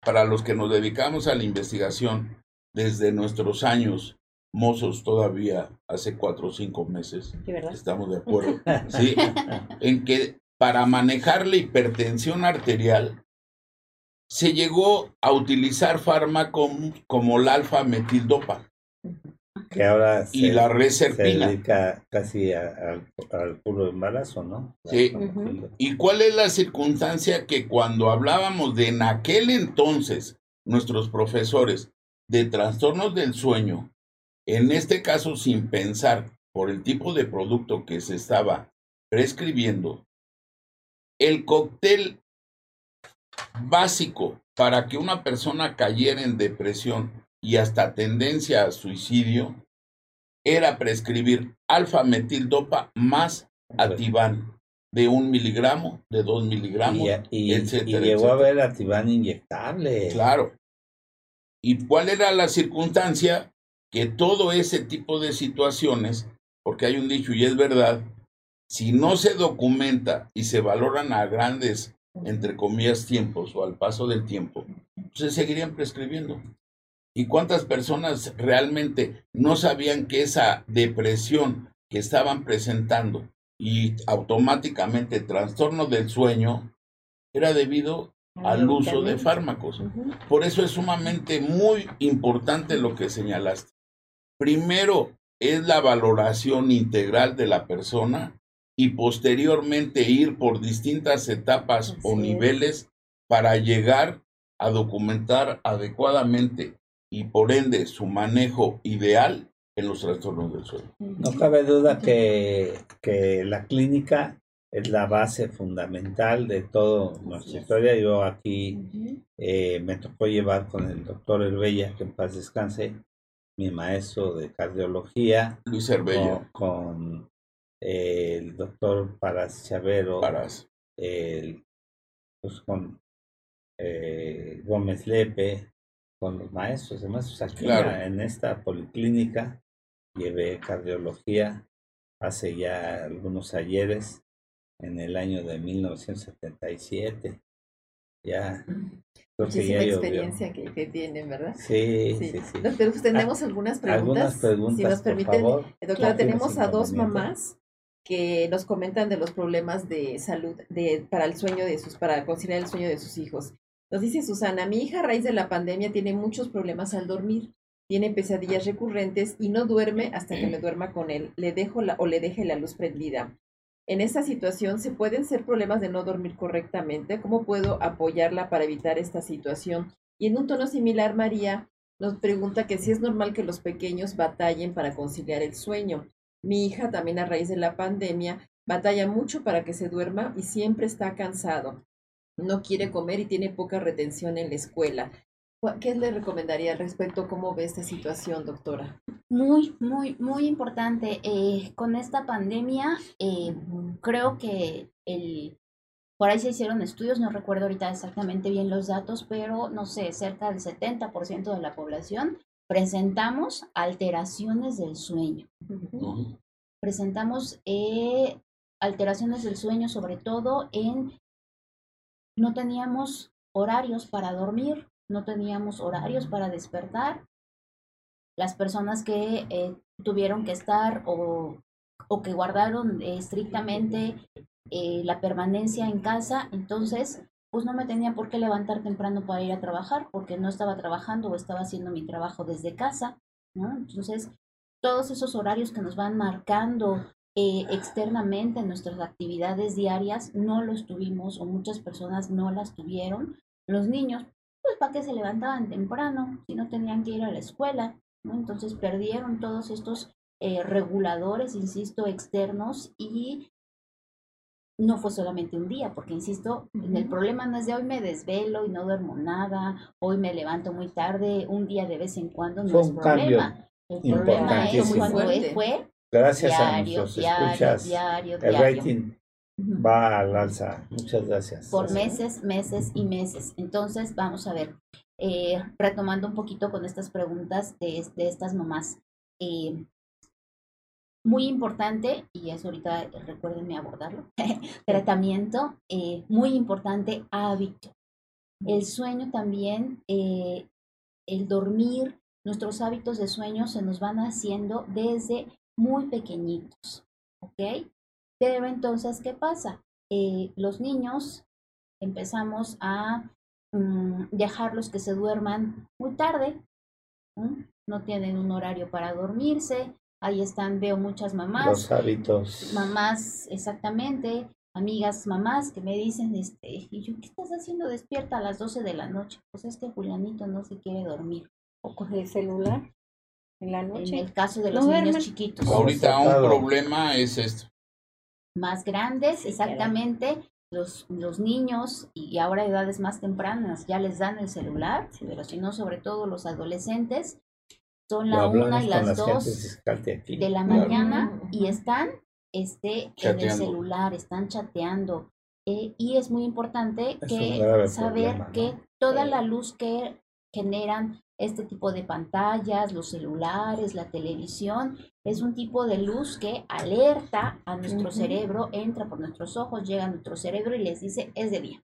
para los que nos dedicamos a la investigación desde nuestros años mozos todavía, hace cuatro o cinco meses, estamos de acuerdo, ¿sí? en que para manejar la hipertensión arterial se llegó a utilizar fármacos como la alfa-metildopa. Que ahora se, y la reserpina. Se dedica casi al puro embarazo, ¿no? sí. ¿Y cuál es la circunstancia que cuando hablábamos de en aquel entonces nuestros profesores de trastornos del sueño, en este caso sin pensar por el tipo de producto que se estaba prescribiendo, el cóctel básico para que una persona cayera en depresión y hasta tendencia a suicidio era prescribir alfa-metildopa más ativan de un miligramo, de dos miligramos, y, etcétera. Y llegó a haber ativan inyectable. Claro. ¿Y cuál era la circunstancia? Que todo ese tipo de situaciones, porque hay un dicho y es verdad, si no se documenta y se valoran a grandes entre comillas, tiempos o al paso del tiempo, se seguirían prescribiendo. ¿Y cuántas personas realmente no sabían que esa depresión que estaban presentando y automáticamente trastorno del sueño era debido al uso de fármacos? Por eso es sumamente muy importante lo que señalaste. Primero es la valoración integral de la persona y posteriormente ir por distintas etapas o niveles para llegar a documentar adecuadamente y por ende su manejo ideal en los trastornos del sueño. No cabe duda que, que la clínica es la base fundamental de toda nuestra historia. Yo aquí eh, me tocó llevar con el doctor Herbella, que en paz descanse, mi maestro de cardiología. Luis Herbella. con el doctor Paras Chavero, El, pues con eh, Gómez Lepe, con los maestros, además aquí en esta policlínica llevé cardiología hace ya algunos ayeres en el año de 1977. Ya Muchísima experiencia que, que, tienen, ¿verdad? Sí, sí, sí. Doctor, pues tenemos algunas preguntas. Algunas preguntas, si nos permiten. Doctora, tenemos a dos mamás que nos comentan de los problemas de salud de, para el sueño de sus, para conciliar el sueño de sus hijos. Nos dice Susana, mi hija a raíz de la pandemia tiene muchos problemas al dormir. Tiene pesadillas recurrentes y no duerme hasta que me duerma con él. Le dejo la, o le deje la luz prendida. En esta situación, ¿se pueden ser problemas de no dormir correctamente? ¿Cómo puedo apoyarla para evitar esta situación? Y en un tono similar, María nos pregunta que si es normal que los pequeños batallen para conciliar el sueño. Mi hija también a raíz de la pandemia batalla mucho para que se duerma y siempre está cansado. No quiere comer y tiene poca retención en la escuela. ¿Qué le recomendaría al respecto? ¿Cómo ve esta situación, doctora? Muy, muy, muy importante. Eh, con esta pandemia, eh, creo que el, por ahí se hicieron estudios, no recuerdo ahorita exactamente bien los datos, pero no sé, cerca del 70% de la población presentamos alteraciones del sueño. Presentamos eh, alteraciones del sueño, sobre todo en no teníamos horarios para dormir, no teníamos horarios para despertar. Las personas que eh, tuvieron que estar o, o que guardaron estrictamente eh, la permanencia en casa, entonces pues no me tenía por qué levantar temprano para ir a trabajar, porque no estaba trabajando o estaba haciendo mi trabajo desde casa, ¿no? Entonces, todos esos horarios que nos van marcando eh, externamente en nuestras actividades diarias, no los tuvimos o muchas personas no las tuvieron. Los niños, pues, ¿para qué se levantaban temprano si no tenían que ir a la escuela? ¿no? Entonces, perdieron todos estos eh, reguladores, insisto, externos y no fue solamente un día, porque insisto, el problema no es de hoy me desvelo y no duermo nada, hoy me levanto muy tarde, un día de vez en cuando no Fue es un problema. El problema es cuando fue Gracias a diario, nuestros diario, escuchas. diario, El rating va al alza. Muchas gracias. por meses, meses y meses. Entonces, vamos a ver, eh, retomando un poquito con estas preguntas de, de estas mamás. Eh, muy importante, y eso ahorita eh, recuérdenme abordarlo, tratamiento, eh, muy importante, hábito. El sueño también, eh, el dormir, nuestros hábitos de sueño se nos van haciendo desde muy pequeñitos, ¿ok? Pero entonces, ¿qué pasa? Eh, los niños empezamos a mm, dejarlos que se duerman muy tarde, ¿no? no tienen un horario para dormirse, ahí están, veo muchas mamás, Los hábitos. mamás exactamente, amigas mamás que me dicen, este, y yo, ¿qué estás haciendo despierta a las 12 de la noche? Pues es que Julianito no se quiere dormir. O coger el celular en la En noche. el caso de No los niños chiquitos. Ahorita un problema es esto. más grandes, Sí, exactamente, los, los niños y ahora edades más tempranas ya les dan el celular, pero si no, sobre todo los adolescentes, son la una y las dos de la Claro. mañana y están este, en el celular, están chateando. eh, y es muy importante Es que saber problema, ¿no? que toda Sí. la luz que generan este tipo de pantallas, los celulares, la televisión, es un tipo de luz que alerta a nuestro cerebro, entra por nuestros ojos, llega a nuestro cerebro y les dice, es de día.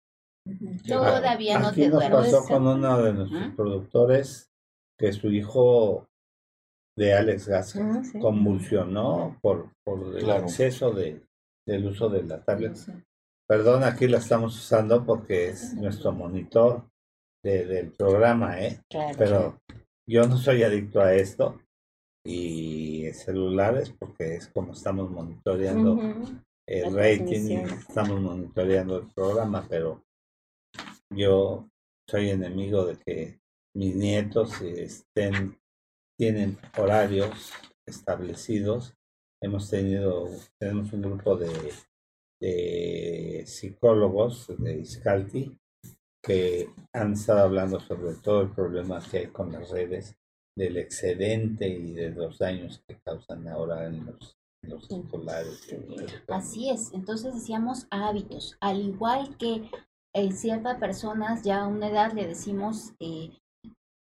Todavía no Aquí te nos duermes. pasó con uno de nuestros Ujú. productores que su hijo de Alex Gasca Ah, sí. convulsionó por, por el Claro. exceso de, del uso de la tablet. Sí. Perdón, aquí la estamos usando porque es nuestro monitor de- del programa, ¿eh? Claro. Pero yo no soy adicto a esto y celulares porque es como estamos monitoreando el La rating, transmisión. estamos monitoreando el programa, pero yo soy enemigo de que mis nietos estén, tienen horarios establecidos. Hemos tenido, tenemos un grupo de, de psicólogos de Iscalti que han estado hablando sobre todo el problema que hay con las redes, del excedente y de los daños que causan ahora en los, en los escolares. Así es, entonces decíamos hábitos, al igual que en ciertas personas ya a una edad le decimos eh,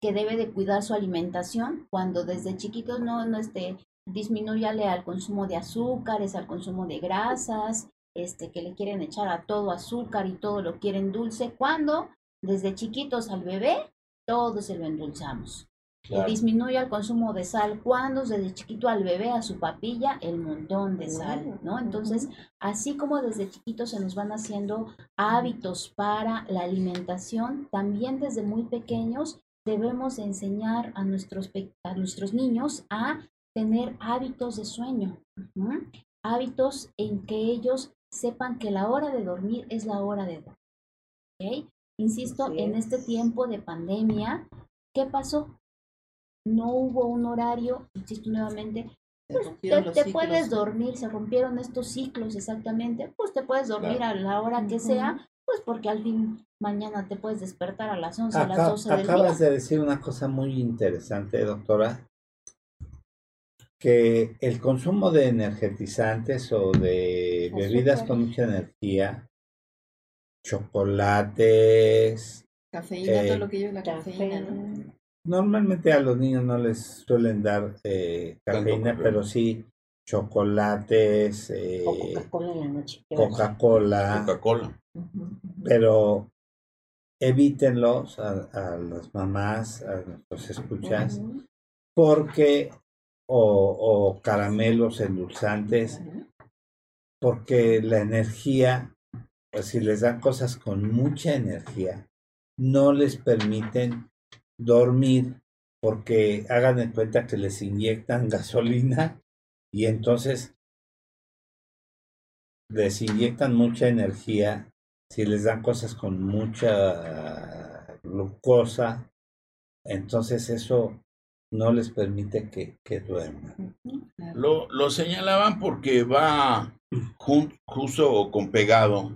que debe de cuidar su alimentación, cuando desde chiquitos no, no este, disminúyale al consumo de azúcares, al consumo de grasas, este, que le quieren echar a todo azúcar y todo lo quieren dulce, cuando desde chiquitos al bebé todo se lo endulzamos. Claro. Disminuye el consumo de sal cuando desde chiquito al bebé a su papilla el montón de sal, ¿no? Entonces, así como desde chiquitos se nos van haciendo hábitos para la alimentación, también desde muy pequeños debemos enseñar a nuestros, a nuestros niños a tener hábitos de sueño, hábitos en que ellos sepan que la hora de dormir es la hora de dormir. Insisto, en este es. tiempo de pandemia, ¿qué pasó? No hubo un horario, insisto nuevamente, Se te, puedes dormir, se rompieron estos ciclos exactamente, pues te puedes dormir Claro. a la hora que sea, pues porque al fin mañana te puedes despertar a las 11, a las Acá- 12 del acabas día. de decir una cosa muy interesante, doctora, que el consumo de energetizantes o de bebidas con mucha energía, chocolates, Cafeína, Eh, todo lo que lleva la cafeína, ¿no? normalmente a los niños no les suelen dar eh, cafeína, pero sí chocolates, eh, O Coca-Cola en la noche. qué bárbaro. Coca-Cola, Coca-Cola. Pero evítenlos a, a las mamás, a nuestros escuchas, porque o, o caramelos endulzantes, porque la energía pues, si les dan cosas con mucha energía, no les permiten dormir porque hagan de cuenta que les inyectan gasolina y entonces les inyectan mucha energía si les dan cosas con mucha glucosa, entonces eso no les permite que, que duerman. Lo, lo señalaban porque va justo con pegado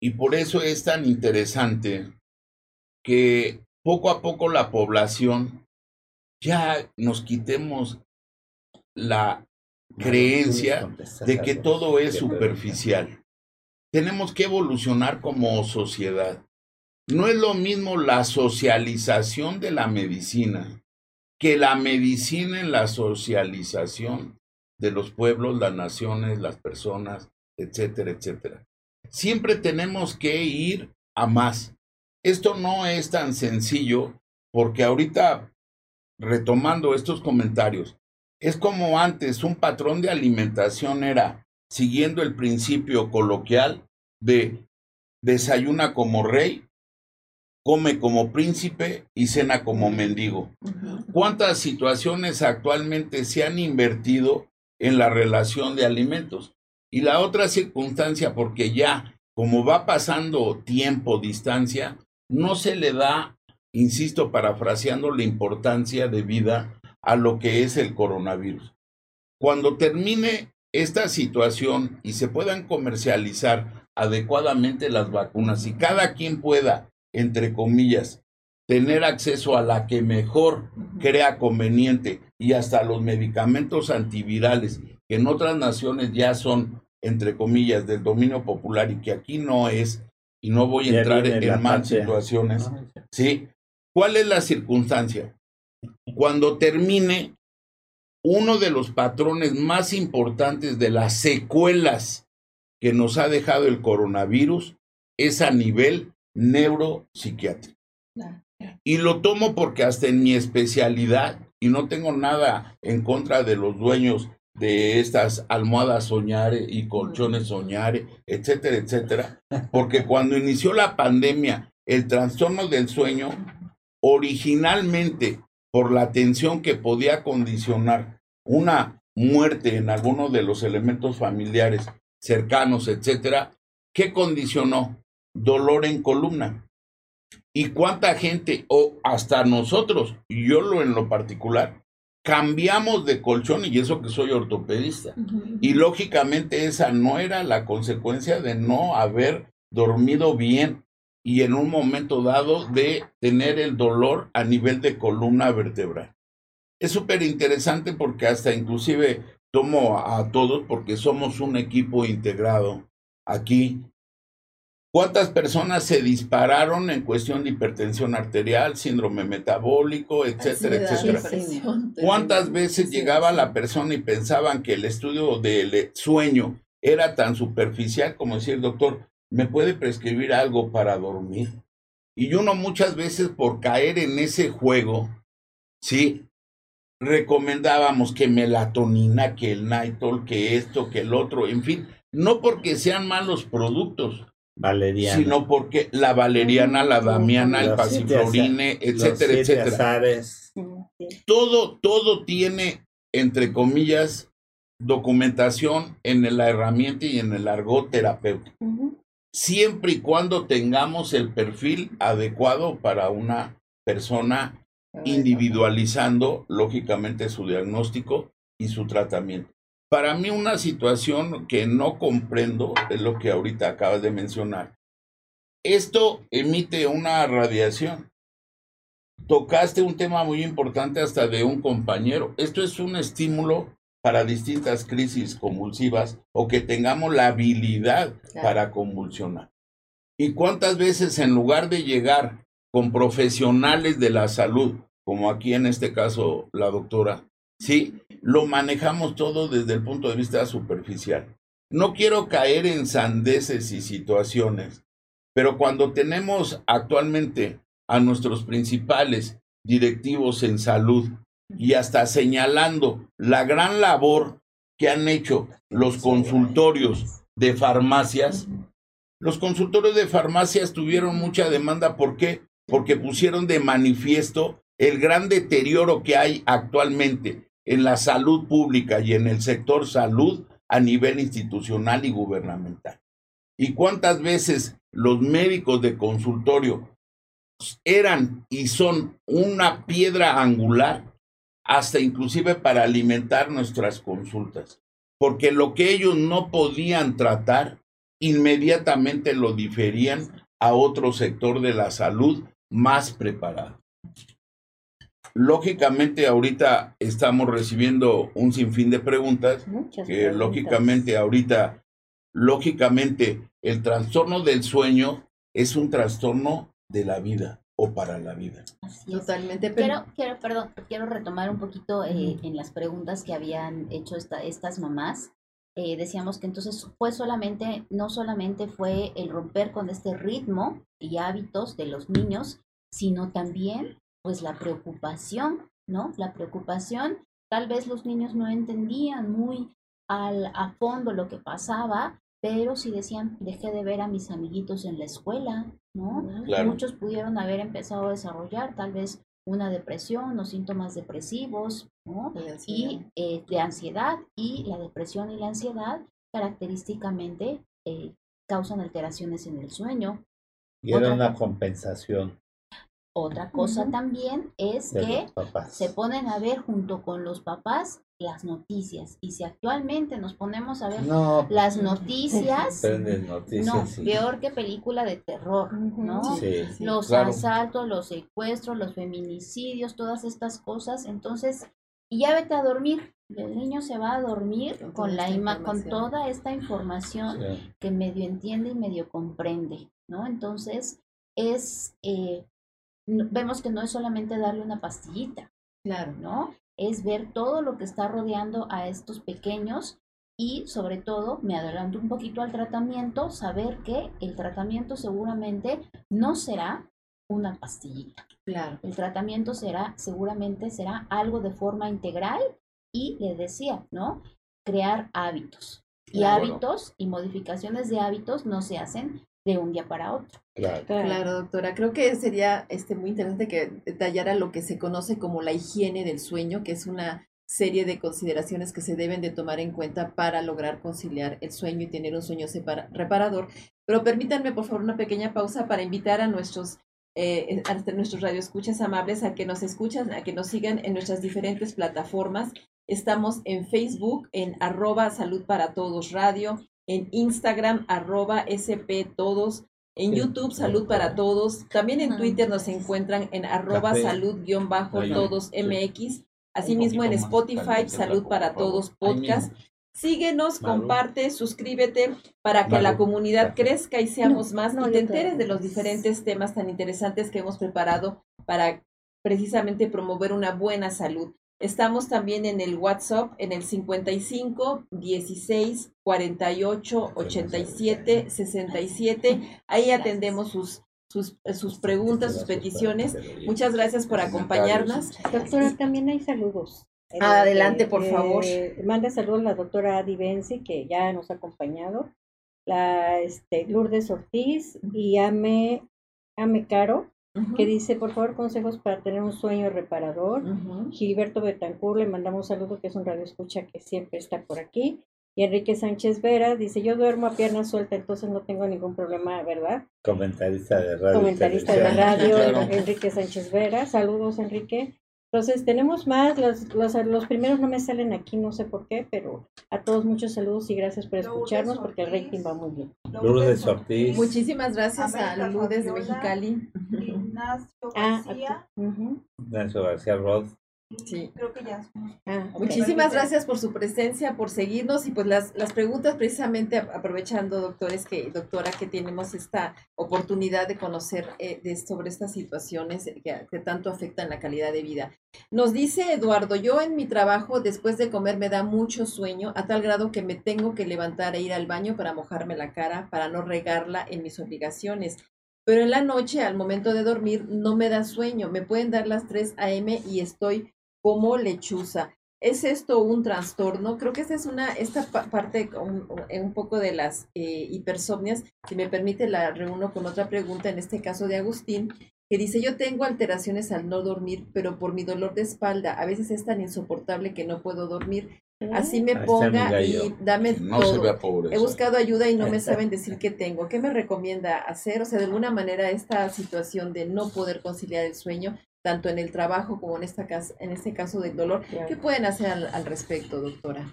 y por eso es tan interesante que poco a poco la población ya nos quitemos la creencia de que todo es superficial. Tenemos que evolucionar como sociedad. No es lo mismo la socialización de la medicina que la medicina en la socialización de los pueblos, las naciones, las personas, etcétera, etcétera. Siempre tenemos que ir a más. Esto no es tan sencillo porque ahorita, retomando estos comentarios, es como antes, un patrón de alimentación era, siguiendo el principio coloquial de desayuna como rey, come como príncipe y cena como mendigo. ¿Cuántas situaciones actualmente se han invertido en la relación de alimentos? Y la otra circunstancia, porque ya como va pasando tiempo, distancia, no se le da, insisto, parafraseando la importancia de vida a lo que es el coronavirus. Cuando termine esta situación y se puedan comercializar adecuadamente las vacunas y cada quien pueda, entre comillas, tener acceso a la que mejor crea conveniente y hasta los medicamentos antivirales que en otras naciones ya son, entre comillas, del dominio popular y que aquí no es, y no voy a entrar en, más situaciones. ¿Sí? ¿Cuál es la circunstancia? Cuando termine, uno de los patrones más importantes de las secuelas que nos ha dejado el coronavirus es a nivel neuropsiquiátrico. Y lo tomo porque hasta en mi especialidad, y no tengo nada en contra de los dueños de estas almohadas soñare y colchones soñare, etcétera, etcétera, porque cuando inició la pandemia, el trastorno del sueño, originalmente por la tensión que podía condicionar una muerte en alguno de los elementos familiares cercanos, etcétera, ¿qué condicionó? Dolor en columna. ¿Y cuánta gente, o hasta nosotros, yo lo en lo particular, cambiamos de colchón y eso que soy ortopedista. Y lógicamente esa no era la consecuencia de no haber dormido bien y en un momento dado de tener el dolor a nivel de columna vertebral. Es súper interesante porque hasta inclusive tomo a todos porque somos un equipo integrado aquí ¿Cuántas personas se dispararon en cuestión de hipertensión arterial, síndrome metabólico, etcétera, etcétera? ¿Cuántas veces llegaba la persona y pensaban que el estudio del sueño era tan superficial como decir, doctor, ¿me puede prescribir algo para dormir? Y uno muchas veces por caer en ese juego, sí, recomendábamos que melatonina, que el nitol, que esto, que el otro, en fin, no porque sean malos productos, Valeriana. Sino porque la valeriana, la damiana, el pasiflorine, etcétera, etcétera. Todo, todo tiene, entre comillas, documentación en la herramienta y en el argot terapéutico. Siempre y cuando tengamos el perfil adecuado para una persona individualizando, lógicamente, su diagnóstico y su tratamiento. Para mí una situación que no comprendo es lo que ahorita acabas de mencionar. Esto emite una radiación. Tocaste un tema muy importante hasta de un compañero. Esto es un estímulo para distintas crisis convulsivas o que tengamos la habilidad para convulsionar. ¿Y cuántas veces en lugar de llegar con profesionales de la salud, como aquí en este caso la doctora, ¿sí? Lo manejamos todo desde el punto de vista superficial. No quiero caer en sandeces y situaciones, pero cuando tenemos actualmente a nuestros principales directivos en salud y hasta señalando la gran labor que han hecho los consultorios de farmacias, Los consultorios de farmacias tuvieron mucha demanda. ¿Por qué? Porque pusieron de manifiesto el gran deterioro que hay actualmente en la salud pública y en el sector salud a nivel institucional y gubernamental. ¿Y cuántas veces los médicos de consultorio eran y son una piedra angular hasta inclusive para alimentar nuestras consultas? Porque lo que ellos no podían tratar, inmediatamente lo diferían a otro sector de la salud más preparado. Lógicamente ahorita estamos recibiendo un sinfín de preguntas, Muchas que preguntas. lógicamente ahorita, lógicamente el trastorno del sueño es un trastorno de la vida o para la vida. Así es. Totalmente, pero Quiero, quiero, perdón, quiero retomar un poquito eh, en las preguntas que habían hecho esta, estas mamás. Eh, decíamos que entonces fue solamente, no solamente fue el romper con este ritmo y hábitos de los niños, sino también pues la preocupación, ¿no? La preocupación, tal vez los niños no entendían muy al, a fondo lo que pasaba, pero sí decían, dejé de ver a mis amiguitos en la escuela, ¿no? Claro. Muchos pudieron haber empezado a desarrollar tal vez una depresión o síntomas depresivos, ¿no? de ansiedad. Y eh, de ansiedad y la depresión y la ansiedad característicamente eh, causan alteraciones en el sueño. Y era Otra una compensación Otra cosa también es de que se ponen a ver junto con los papás las noticias y si actualmente nos ponemos a ver No, las noticias, no, sí. peor que película de terror, ¿no? Ujú. Sí. Sí. los claro. asaltos, los secuestros, los feminicidios, todas estas cosas. Entonces, y ya vete a dormir. El niño se va a dormir Con la esta ima- con información. toda esta información Sí. que medio entiende y medio comprende, ¿no? Entonces, es, eh, vemos que no es solamente darle una pastillita, Claro. ¿no? Es ver todo lo que está rodeando a estos pequeños y sobre todo, me adelanto un poquito al tratamiento, saber que el tratamiento seguramente no será una pastillita. Claro. El tratamiento será, seguramente será algo de forma integral y les decía, ¿no? Crear hábitos. Y Claro. hábitos y modificaciones de hábitos no se hacen de un día para otro. Claro. Claro, doctora. Creo que sería este, muy interesante que detallara lo que se conoce como la higiene del sueño, que es una serie de consideraciones que se deben de tomar en cuenta para lograr conciliar el sueño y tener un sueño separa- reparador. Pero permítanme, por favor, una pequeña pausa para invitar a nuestros eh, a nuestros radioescuchas amables a que nos escuchan, a que nos sigan en nuestras diferentes plataformas. Estamos en Facebook, en arroba salud para todos radio, en Instagram, arroba SP todos, en Sí. YouTube, Salud para Todos. También en Twitter nos encuentran en arroba salud-todos MX. Asimismo en Spotify, Salud para. Todos Podcast. Síguenos, comparte, suscríbete para que la comunidad crezca y seamos más no, y te te enteres de los diferentes temas tan interesantes que hemos preparado para precisamente promover una buena salud. Estamos también en el WhatsApp en el 55 16 48 87 67. Ahí atendemos sus, sus, sus preguntas, sus peticiones. Muchas gracias por acompañarnos. Doctora, también hay saludos. Eh, Adelante, por favor. Manda saludos la doctora Adi Benzi, que ya nos ha acompañado, la este, Lourdes Ortiz y Ame, Ame Caro, Que dice, por favor, consejos para tener un sueño reparador. Gilberto Betancourt, le mandamos un saludo, que es un radio escucha que siempre está por aquí. Y Enrique Sánchez Vera dice, yo duermo a pierna suelta, entonces no tengo ningún problema, ¿verdad? Comentarista de radio. comentarista de radio, Claro. Enrique Sánchez Vera. Saludos, Enrique. Entonces, tenemos más. Los, los, los primeros no me salen aquí, no sé por qué, pero a todos muchos saludos y gracias por escucharnos porque el rating va muy bien. Lourdes Ortiz. Muchísimas gracias a América desde Fabiola. Mexicali. Ignacio Ah, García. Ignacio García Rod. Sí. Creo que ya. Ah. Muchísimas gracias por su presencia, por seguirnos y pues las, las preguntas precisamente aprovechando, doctores, que doctora, que tenemos esta oportunidad de conocer eh, de, sobre estas situaciones que, que tanto afectan la calidad de vida. Nos dice Eduardo, yo en mi trabajo después de comer me da mucho sueño a tal grado que me tengo que levantar e ir al baño para mojarme la cara, para no regarla en mis obligaciones. Pero en la noche, al momento de dormir, no me da sueño. Me pueden dar las 3 a.m. y estoy como lechuza. ¿Es esto un trastorno? Creo que esta es una, esta pa- parte un, un poco de las eh, hipersomnias, si me permite la reúno con otra pregunta, en este caso de Agustín, que dice, yo tengo alteraciones al no dormir, pero por mi dolor de espalda, a veces es tan insoportable que no puedo dormir. Así me ponga y dame No se todo. vea pobre. He buscado ayuda y no me saben decir qué tengo. ¿Qué me recomienda hacer? O sea, de alguna manera esta situación de no poder conciliar el sueño, tanto en el trabajo como en, esta cas- en este caso del dolor, ¿qué pueden hacer al, al respecto, doctora?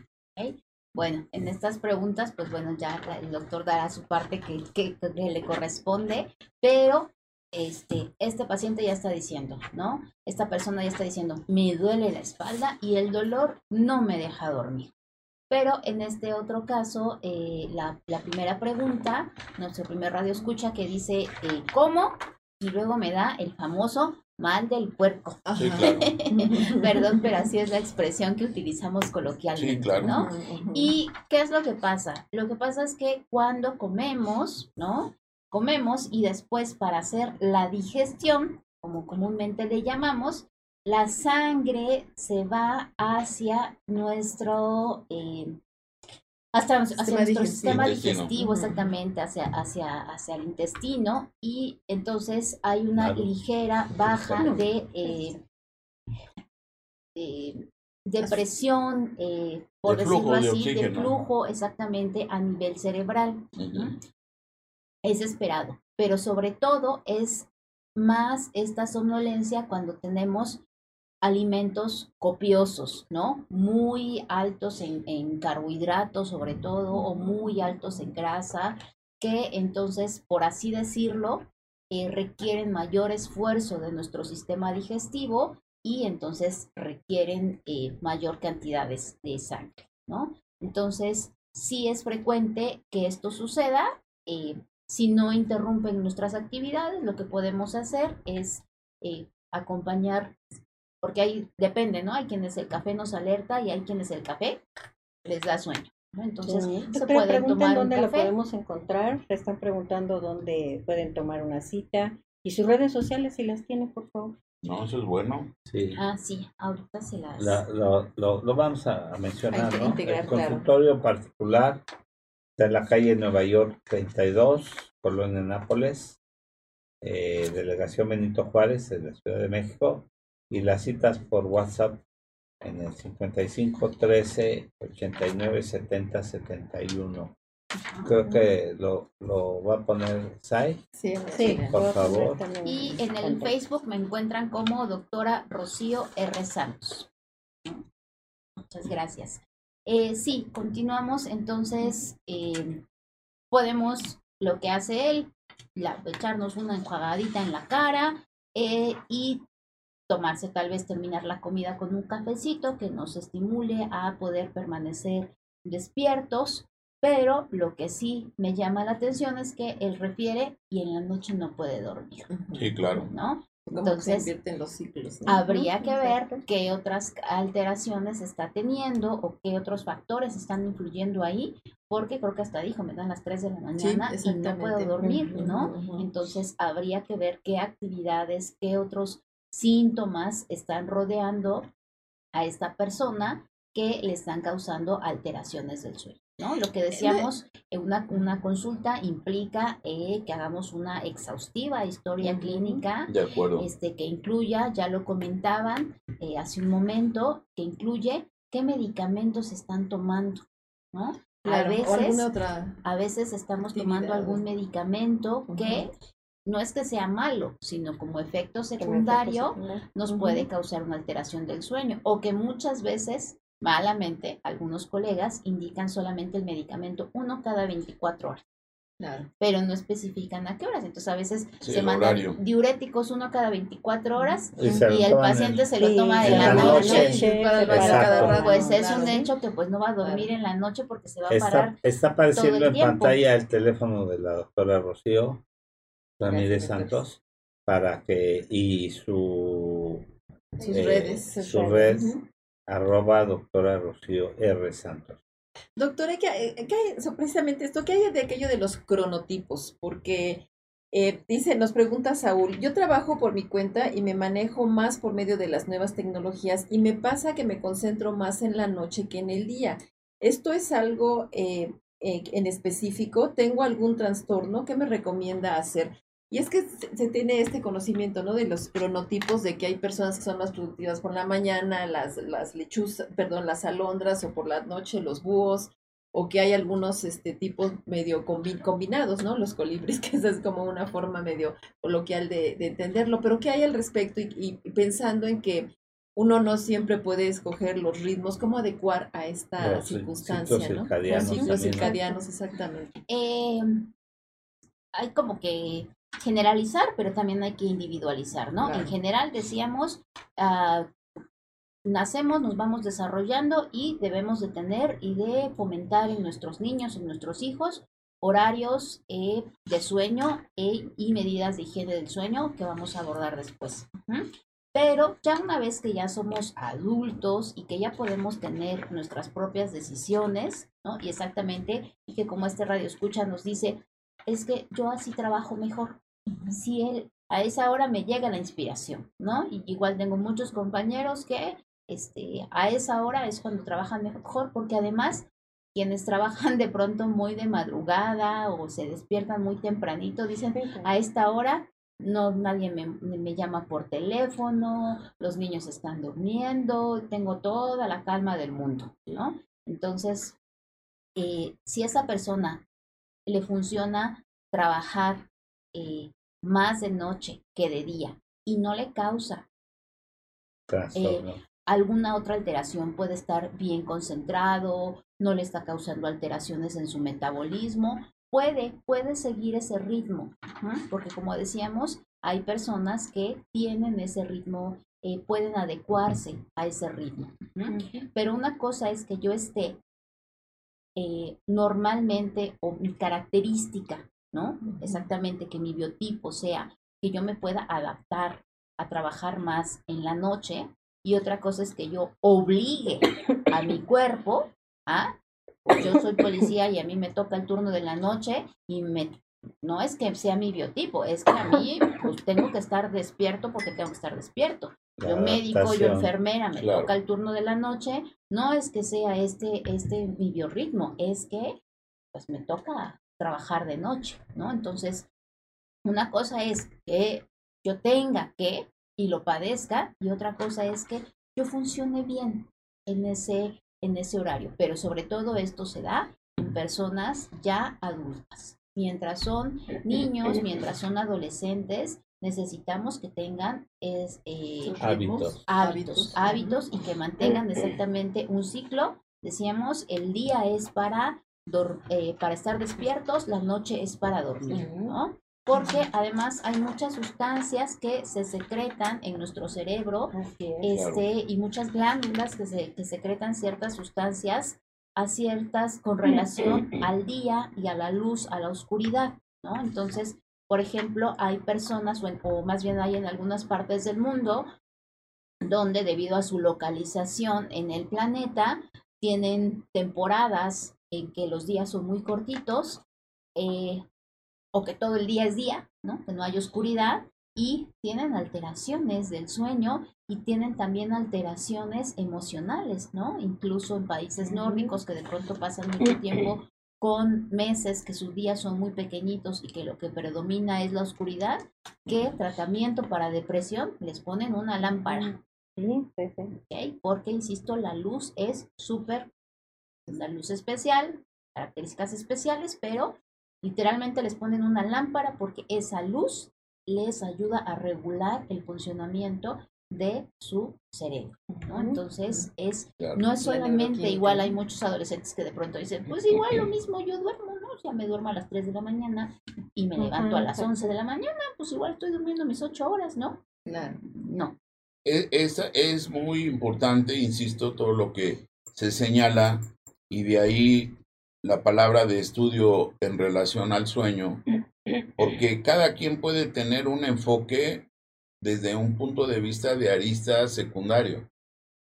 Bueno, en estas preguntas, pues bueno, ya el doctor dará su parte que, que- que le corresponde, pero este, este paciente ya está diciendo, ¿no? Esta persona ya está diciendo, me duele la espalda y el dolor no me deja dormir. Pero en este otro caso, eh, la, la primera pregunta, nuestro primer radio escucha que dice, eh, ¿cómo? Y luego me da el famoso mal del puerco. Sí, claro. Perdón, pero así es la expresión que utilizamos coloquialmente, Sí, claro. ¿no? ¿Y qué es lo que pasa? Lo que pasa es que cuando comemos, ¿no? Comemos y después para hacer la digestión, como comúnmente le llamamos, la sangre se va hacia nuestro, eh, hasta, hacia Sistema nuestro digestivo. sistema digestivo, exactamente, hacia, hacia, hacia el intestino y entonces hay una Claro. ligera baja de, eh, de, de presión, eh, por De decirlo de así, de flujo exactamente a nivel cerebral. Ujú. Es esperado, pero sobre todo es más esta somnolencia cuando tenemos alimentos copiosos, ¿no? Muy altos en, carbohidratos sobre todo o muy altos en grasa, que entonces, por así decirlo, eh, requieren mayor esfuerzo de nuestro sistema digestivo y entonces requieren eh, mayor cantidades de sangre, ¿no? Entonces, sí es frecuente que esto suceda. eh, si no interrumpen nuestras actividades, lo que podemos hacer es eh, acompañar, porque ahí depende, ¿no? Hay quienes el café nos alerta y hay quienes el café les da sueño, ¿no? Entonces, Sí. se Pero pueden tomar un dónde lo podemos encontrar. Le están preguntando dónde pueden tomar una cita. Y sus redes sociales, si las tiene, por favor. No, eso es bueno. Sí. Ah, sí, ahorita se las... La- lo, lo- lo vamos a, mencionar, ¿no? integrar, el claro. consultorio particular está en la calle Nueva York 32, Colonia Nápoles, eh, Delegación Benito Juárez, en la Ciudad de México, y las citas por WhatsApp en el 55 13 89 70 71. Creo que lo, lo va a poner Sai. Sí, Sí. Por favor. Y en el. Facebook me encuentran como doctora Rocío R. Santos. Muchas gracias. Eh, sí, continuamos. Entonces, eh, podemos, lo que hace él, la- echarnos una enjuagadita en la cara eh, y tomarse, tal vez terminar la comida con un cafecito que nos estimule a poder permanecer despiertos. Pero lo que sí me llama la atención es que él refiere y en la noche no puede dormir. Sí, claro. ¿no? Se Entonces, invierten los ciclos. ¿no? Habría que ver qué otras alteraciones está teniendo o qué otros factores están influyendo ahí, porque creo que hasta dijo, me dan las 3 de la mañana y no puedo dormir, ¿no? Entonces habría que ver qué actividades, qué otros síntomas están rodeando a esta persona que le están causando alteraciones del sueño. ¿No? Lo que decíamos, eh, una, una consulta implica eh, que hagamos una exhaustiva historia clínica De acuerdo. este, que incluya, ya lo comentaban eh, hace un momento, que incluye qué medicamentos están tomando, ¿no? Claro, a veces, otra. a veces estamos tomando algún medicamento que no es que sea malo, sino como efecto secundario nos puede causar una alteración del sueño o que muchas veces, malamente, algunos colegas indican solamente el medicamento uno cada 24 horas Claro. pero no especifican a qué horas. Entonces a veces Sí, se mandan horario. diuréticos uno cada 24 horas Y, el paciente en- se lo Sí, toma en en la noche. noche. Para rato, Pues es claro. un hecho que pues no va a dormir Claro. en la noche porque se va a Está, parar. está apareciendo todo el en tiempo. pantalla el teléfono de la doctora Rocío Ramírez Gracias, doctor. Santos para que y su Sus eh, redes. su red. Arroba doctora Rocío R Santos. Doctora, ¿qué hay, so, precisamente esto, ¿qué hay de aquello de los cronotipos? Porque Eh, dice, nos pregunta Saúl, yo trabajo por mi cuenta y me manejo más por medio de las nuevas tecnologías y me pasa que me concentro más en la noche que en el día. ¿Esto es algo eh, eh, en específico? ¿Tengo algún trastorno? ¿Qué me recomienda hacer? Y es que se, tiene este conocimiento, ¿no? De los cronotipos de que hay personas que son más productivas por la mañana, las, las lechuzas, perdón, las alondras o por la noche los búhos o que hay algunos este, tipos medio combi- combinados, ¿no? Los colibris, que esa es como una forma medio coloquial de, de entenderlo, pero ¿qué hay al respecto? Y, y pensando en que uno no siempre puede escoger los ritmos, cómo adecuar a esta Los circunstancia, ciclos ¿no? circadianos Los ciclos circadianos, exactamente. Eh, hay como que generalizar, pero también hay que individualizar, ¿no? Claro. En general decíamos, ah, nacemos, nos vamos desarrollando y debemos de tener y de fomentar en nuestros niños, en nuestros hijos, horarios eh, de sueño e- y medidas de higiene del sueño que vamos a abordar después. Pero ya una vez que ya somos adultos y que ya podemos tener nuestras propias decisiones, ¿no? Y exactamente, y que como este radio escucha nos dice, es que yo así trabajo mejor. Si él, a esa hora me llega la inspiración, ¿no? Y igual tengo muchos compañeros que este, a esa hora es cuando trabajan mejor, porque además quienes trabajan de pronto muy de madrugada o se despiertan muy tempranito, dicen, a esta hora no nadie me, me llama por teléfono, los niños están durmiendo, tengo toda la calma del mundo, ¿no? Entonces, eh, si esa persona le funciona trabajar eh, más de noche que de día y no le causa Trastorno. alguna otra alteración, puede estar bien concentrado, no le está causando alteraciones en su metabolismo, puede, puede seguir ese ritmo, porque como decíamos, hay personas que tienen ese ritmo, eh, pueden adecuarse a ese ritmo. Pero una cosa es que yo esté eh, normalmente o mi característica, ¿no? Exactamente, que mi biotipo sea que yo me pueda adaptar a trabajar más en la noche y otra cosa es que yo obligue a mi cuerpo a, pues yo soy policía y a mí me toca el turno de la noche y me, no es que sea mi biotipo, es que a mí pues tengo que estar despierto porque tengo que estar despierto. Yo médico, yo enfermera, me Claro. toca el turno de la noche, no es que sea este, este mi biorritmo, es que pues me toca trabajar de noche, ¿no? Entonces, una cosa es que yo tenga que y lo padezca y otra cosa es que yo funcione bien en ese, en ese horario, pero sobre todo esto se da en personas ya adultas. Mientras son niños, mientras son adolescentes, necesitamos que tengan es, eh, Sus Hábitos. hábitos, hábitos y que mantengan exactamente un ciclo. Decíamos, el día es para, eh, para estar despiertos, la noche es para dormir, ¿no? Porque además hay muchas sustancias que se secretan en nuestro cerebro es. este, y muchas glándulas que, se, que secretan ciertas sustancias a ciertas con relación al día y a la luz, a la oscuridad, ¿no? Entonces, por ejemplo, hay personas, o, más bien hay en algunas partes del mundo, donde debido a su localización en el planeta, tienen temporadas en que los días son muy cortitos, eh, o que todo el día es día, ¿no? Que no hay oscuridad, y tienen alteraciones del sueño y tienen también alteraciones emocionales, ¿no? Incluso en países nórdicos que de pronto pasan mucho tiempo con meses que sus días son muy pequeñitos y que lo que predomina es la oscuridad, que tratamiento para depresión les ponen una lámpara, Sí, sí, sí. ¿ok? Porque, insisto, la luz es súper, es la luz especial, características especiales, pero literalmente les ponen una lámpara porque esa luz les ayuda a regular el funcionamiento de su cerebro, ¿no? Entonces, es Claro. no es La solamente igual, hay muchos adolescentes que de pronto dicen, pues igual lo mismo, yo duermo, ¿no? O sea, me duermo a las 3 de la mañana y me levanto a las exacto. 11 de la mañana, pues igual estoy durmiendo mis 8 horas, ¿no? Claro. No. E- Esa es muy importante, insisto, todo lo que se señala y de ahí la palabra de estudio en relación al sueño, porque cada quien puede tener un enfoque desde un punto de vista de arista secundario.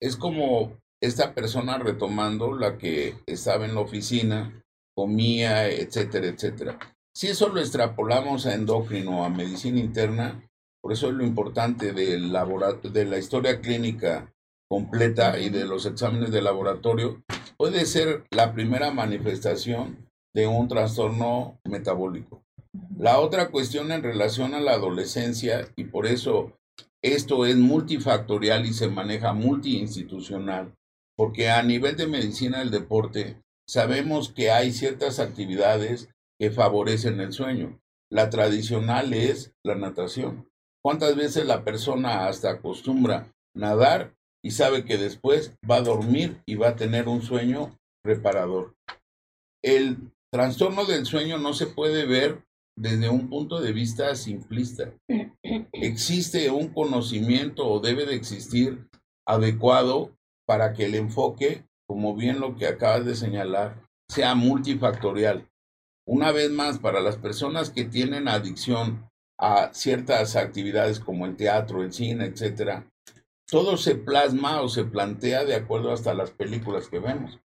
Es como esta persona retomando la que estaba en la oficina, comía, etcétera, etcétera. Si eso lo extrapolamos a endocrino o a medicina interna, por eso es lo importante del de la historia clínica completa y de los exámenes de laboratorio, puede ser la primera manifestación de un trastorno metabólico. La otra cuestión en relación a la adolescencia, y por eso esto es multifactorial y se maneja multiinstitucional, porque a nivel de medicina del deporte sabemos que hay ciertas actividades que favorecen el sueño. La tradicional es la natación. ¿Cuántas veces la persona hasta acostumbra nadar y sabe que después va a dormir y va a tener un sueño reparador? El trastorno del sueño no se puede ver desde un punto de vista simplista. Existe un conocimiento o debe de existir adecuado para que el enfoque, como bien lo que acabas de señalar, sea multifactorial. Una vez más, para las personas que tienen adicción a ciertas actividades como el teatro, el cine, etcétera, todo se plasma o se plantea de acuerdo hasta las películas que vemos.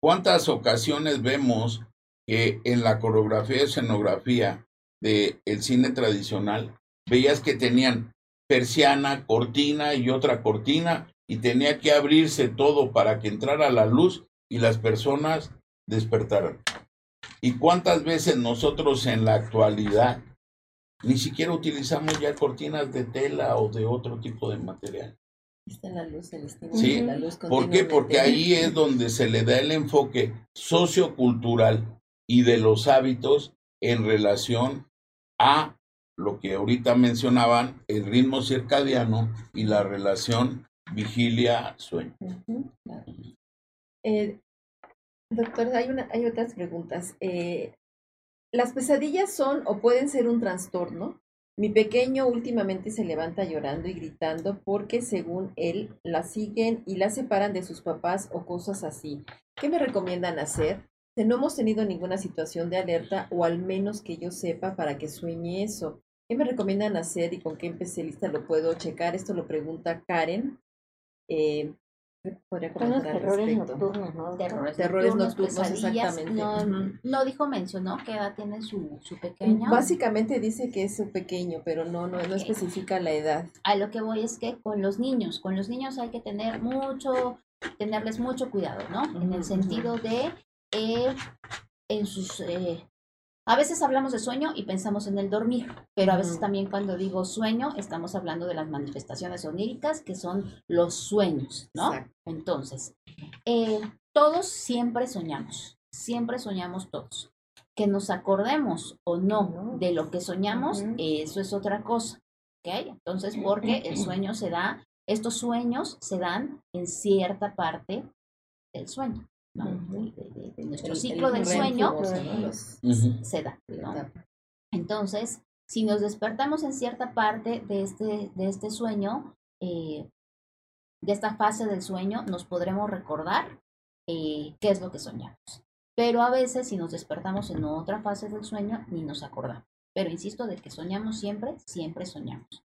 ¿Cuántas ocasiones vemos que en la coreografía y escenografía del el cine tradicional veías que tenían persiana, cortina y otra cortina y tenía que abrirse todo para que entrara la luz y las personas despertaran. ¿Y cuántas veces nosotros en la actualidad ni siquiera utilizamos ya cortinas de tela o de otro tipo de material? Está la luz, el sí. la luz ¿Por qué? Porque ahí es donde se le da el enfoque sociocultural y de los hábitos en relación a lo que ahorita mencionaban, el ritmo circadiano y la relación vigilia-sueño. Eh, doctor, hay, una, hay otras preguntas. Eh, ¿Las pesadillas son o pueden ser un trastorno? Mi pequeño últimamente se levanta llorando y gritando porque según él la siguen y la separan de sus papás o cosas así. ¿Qué me recomiendan hacer? No hemos tenido ninguna situación de alerta o al menos que yo sepa para que sueñe eso. ¿Qué me recomiendan hacer y con qué especialista lo puedo checar? Esto lo pregunta Karen. Eh, podría comentar terrores nocturnos, ¿no? Terrores, terrores nocturnos, exactamente. No, no, dijo, mencionó qué edad tiene su, su pequeño. Básicamente dice que es su pequeño, pero no, no, no especifica la edad. A lo que voy es que con los niños, con los niños hay que tener mucho, tenerles mucho cuidado, ¿no? En el sentido de eh, en sus... Eh, a veces hablamos de sueño y pensamos en el dormir, pero a veces también cuando digo sueño estamos hablando de las manifestaciones oníricas, que son los sueños, ¿no? Entonces, eh, todos siempre soñamos, siempre soñamos todos. Que nos acordemos o no de lo que soñamos, eso es otra cosa, ¿ok? Entonces, porque el sueño se da, estos sueños se dan en cierta parte del sueño de, nuestro ciclo del sueño se da. Entonces, si nos despertamos en cierta parte de este, de este sueño, eh, de esta fase del sueño, nos podremos recordar eh, qué es lo que soñamos. Pero a veces, si nos despertamos en otra fase del sueño, ni nos acordamos. Pero insisto, de que soñamos siempre, siempre soñamos.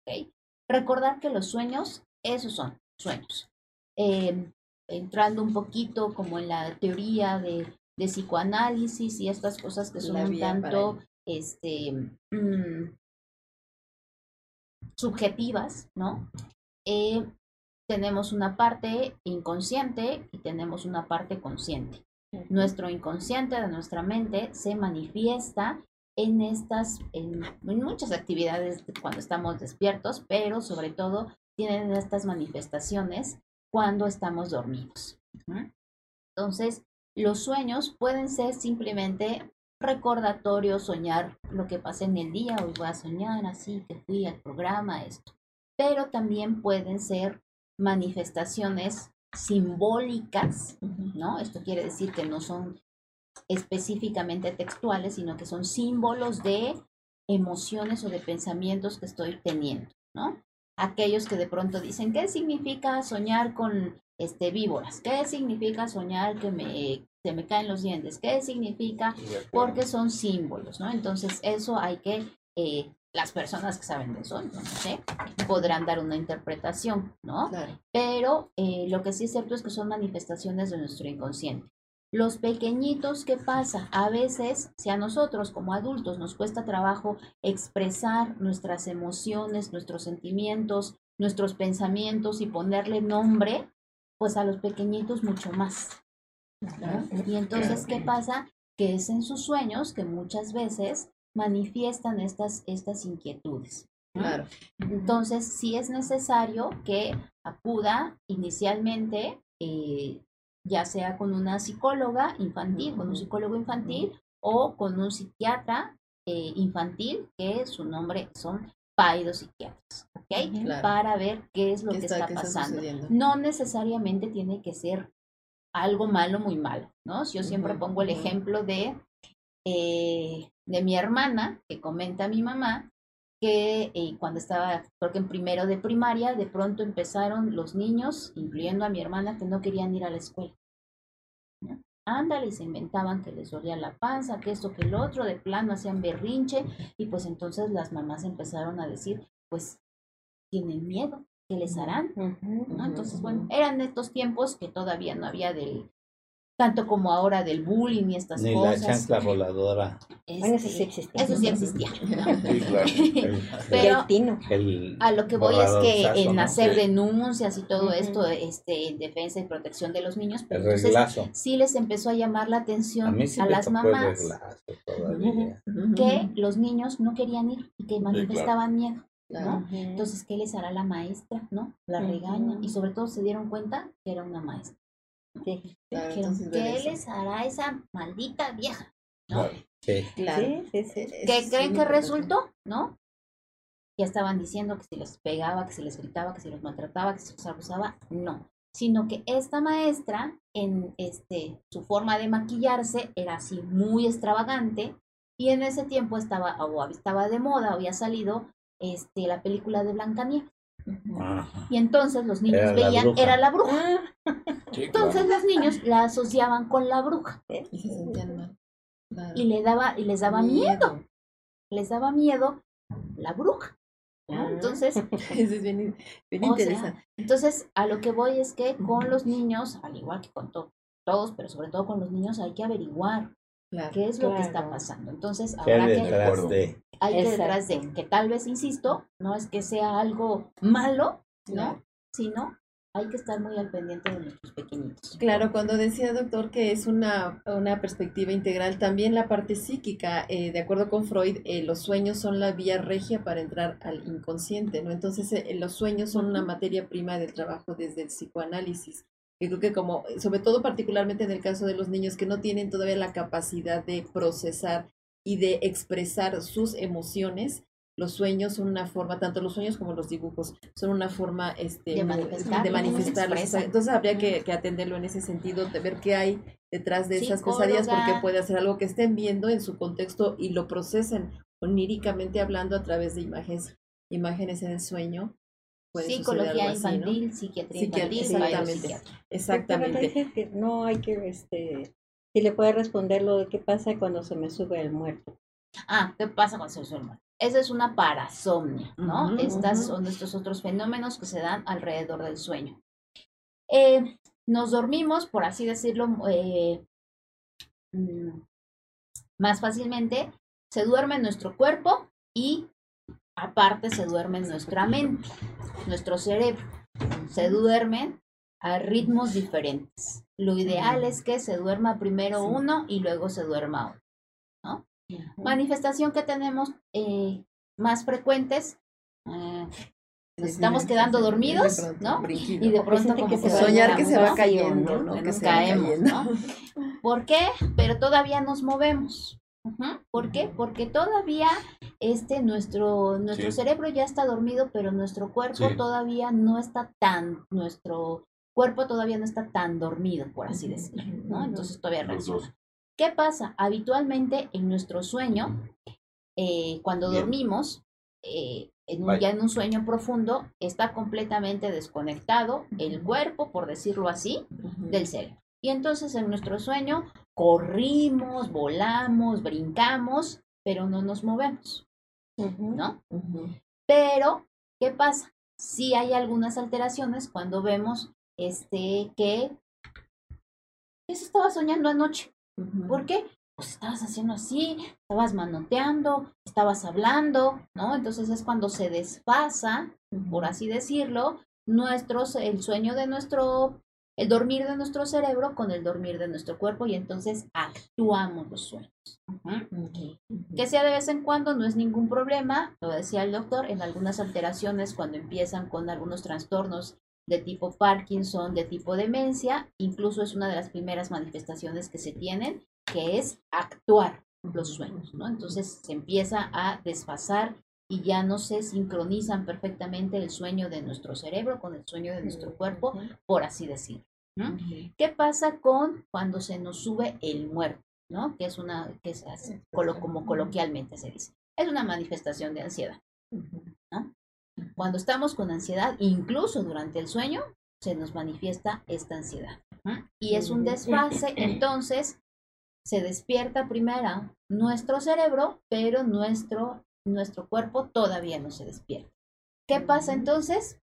Recordar que los sueños, esos son sueños. Eh, entrando un poquito como en la teoría de, psicoanálisis y estas cosas que son un tanto este, mm, subjetivas, ¿no? Eh, tenemos una parte inconsciente y tenemos una parte consciente. Nuestro inconsciente de nuestra mente se manifiesta en estas, en, en, muchas actividades cuando estamos despiertos, pero sobre todo tienen estas manifestaciones cuando estamos dormidos. Entonces, los sueños pueden ser simplemente recordatorios, soñar lo que pasé en el día, hoy voy a soñar así, que fui al programa, esto. Pero también pueden ser manifestaciones simbólicas, ¿no? Esto quiere decir que no son específicamente textuales, sino que son símbolos de emociones o de pensamientos que estoy teniendo, ¿no? Aquellos que de pronto dicen, ¿qué significa soñar con este, víboras? ¿Qué significa soñar que me, se me caen los dientes? ¿Qué significa? Porque son símbolos, ¿no? Entonces eso hay que, eh, las personas que saben de eso, no sé, podrán dar una interpretación, ¿no? Pero eh, lo que sí es cierto es que son manifestaciones de nuestro inconsciente. Los pequeñitos, ¿qué pasa? A veces, si a nosotros como adultos nos cuesta trabajo expresar nuestras emociones, nuestros sentimientos, nuestros pensamientos y ponerle nombre, pues a los pequeñitos mucho más. ¿no? Y entonces, ¿qué pasa? Que es en sus sueños que muchas veces manifiestan estas, estas inquietudes. ¿no? Claro. Entonces, sí es necesario que acuda inicialmente, eh, ya sea con una psicóloga infantil, con un psicólogo infantil o con un psiquiatra eh, infantil, que su nombre son psiquiatras, ¿ok? Claro. Para ver qué es lo ¿Qué que está- está qué está pasando. no necesariamente tiene que ser algo malo, muy malo, ¿no? Yo siempre pongo el ejemplo de, eh, de mi hermana, que comenta mi mamá, que eh, cuando estaba, creo que en primero de primaria, de pronto empezaron los niños, incluyendo a mi hermana, que no querían ir a la escuela. ¿no? Ándale, y se inventaban que les dolía la panza, que esto, que el otro, de plano hacían berrinche, y pues entonces las mamás empezaron a decir, pues tienen miedo, ¿qué les harán? Entonces, bueno, eran estos tiempos que todavía no había del, tanto como ahora del bullying y estas Ni la cosas. chancla voladora. Bueno, eso Este, sí existía. eso sí existía. ¿no? Sí, claro. El, Y Pero el tino. el a lo que voy es que en ¿no? hacer Sí. denuncias y todo esto, este, en defensa y protección de los niños, pero El entonces sí les empezó a llamar la atención A mí sí las mamás todavía. que los niños no querían ir y que manifestaban miedo. Claro. ¿no? Entonces, ¿qué les hará la maestra? ¿No? La regaña. Y sobre todo se dieron cuenta que era una maestra. Claro, ¿qué eso. les hará esa maldita vieja? ¿no? Claro. Sí. Claro. sí, sí, sí. ¿Qué es creen muy que resultó? ¿No? Ya estaban diciendo que si les pegaba, que si les gritaba, que si los maltrataba, que si los abusaba. No. Sino que esta maestra, en este, su forma de maquillarse, era así muy extravagante. Y en ese tiempo estaba, o estaba de moda, había salido este, la película de Blancanieves. Ajá. Y entonces los niños Era veían, era la bruja. Ah, Sí, Entonces claro. los niños la asociaban con la bruja. Y se sentían mal. Claro. Y le daba, y les daba miedo. Les daba miedo la bruja. ¿no? Entonces, Eso es bien, bien O sea, interesante. Entonces, a lo que voy es que con los niños, al igual que con to- todos, pero sobre todo con los niños, hay que averiguar Claro. qué es lo que está pasando. Entonces, ¿Qué habrá hay que, detrás acuerdo. de? hay que detrás de que tal vez, insisto, no es que sea algo malo, ¿no? Claro. Sino hay que estar muy al pendiente de nuestros pequeñitos. Claro, cuando decía doctor que es una, una perspectiva integral, también la parte psíquica, eh, de acuerdo con Freud, eh, los sueños son la vía regia para entrar al inconsciente, ¿no? Entonces, eh, los sueños son una materia prima del trabajo desde el psicoanálisis. Y creo que como, sobre todo particularmente en el caso de los niños que no tienen todavía la capacidad de procesar y de expresar sus emociones, los sueños son una forma, tanto los sueños como los dibujos, son una forma este, De manifestar, de ¿no? Expresan. Entonces habría que, que atenderlo en ese sentido, de ver qué hay detrás de esas pesadillas, porque puede ser algo que estén viendo en su contexto y lo procesen oníricamente hablando a través de imágenes, imágenes en el sueño. Puede Psicología así, ¿no? infantil, psiquiatría Psiquiatría, infantil, exactamente. Exactamente. Pero dice que no hay que, este, si le puede responder lo de qué pasa cuando se me sube el muerto. Ah, ¿qué pasa cuando se duerme? Esa es una parasomnia, ¿no? Ujú, Estas ujú. son estos otros fenómenos que se dan alrededor del sueño. Eh, nos dormimos, por así decirlo, eh, mm, más fácilmente. Se duerme nuestro cuerpo y aparte se duerme nuestra mente, nuestro cerebro. Se duermen a ritmos diferentes. Lo ideal es que se duerma primero Sí. uno y luego se duerma otro. Manifestación que tenemos eh, más frecuentes. eh, nos Sí, estamos quedando dormidos, ¿no? Y de pronto como que se soñar que se va cayendo, ¿no? Que nos caemos. ¿no? ¿Por qué? Pero todavía nos movemos. ¿Por qué? Porque todavía este nuestro nuestro Sí. cerebro ya está dormido, pero nuestro cuerpo Sí. todavía no está tan nuestro cuerpo todavía no está tan dormido, por así decirlo, ¿no? Entonces todavía reacciona. ¿Qué pasa? Habitualmente en nuestro sueño, eh, cuando Bien. dormimos, eh, en un- Vaya. ya en un sueño profundo, está completamente desconectado el cuerpo, por decirlo así, del cerebro. Y entonces en nuestro sueño corrimos, volamos, brincamos, pero no nos movemos. ¿no? Pero, ¿qué pasa? Sí hay algunas alteraciones cuando vemos este que, ¿qué se estaba soñando anoche? ¿Por qué? Pues estabas haciendo así, estabas manoteando, estabas hablando, ¿no? Entonces es cuando se desfasa, por así decirlo, nuestros, el sueño de nuestro, el dormir de nuestro cerebro con el dormir de nuestro cuerpo y entonces actuamos los sueños. Que sea de vez en cuando no es ningún problema, lo decía el doctor, en algunas alteraciones cuando empiezan con algunos trastornos de tipo Parkinson, de tipo demencia, incluso es una de las primeras manifestaciones que se tienen, que es actuar los sueños, ¿no? Entonces se empieza a desfasar y ya no se sincronizan perfectamente el sueño de nuestro cerebro con el sueño de nuestro cuerpo, por así decirlo. ¿no? ¿Qué pasa con cuando se nos sube el muerto? ¿no? Que es una, que es así, como coloquialmente se dice. Es una manifestación de ansiedad. Ujú. Cuando estamos con ansiedad, incluso durante el sueño, se nos manifiesta esta ansiedad. Y es un desfase, entonces se despierta primero nuestro cerebro, pero nuestro, nuestro cuerpo todavía no se despierta. ¿Qué pasa entonces?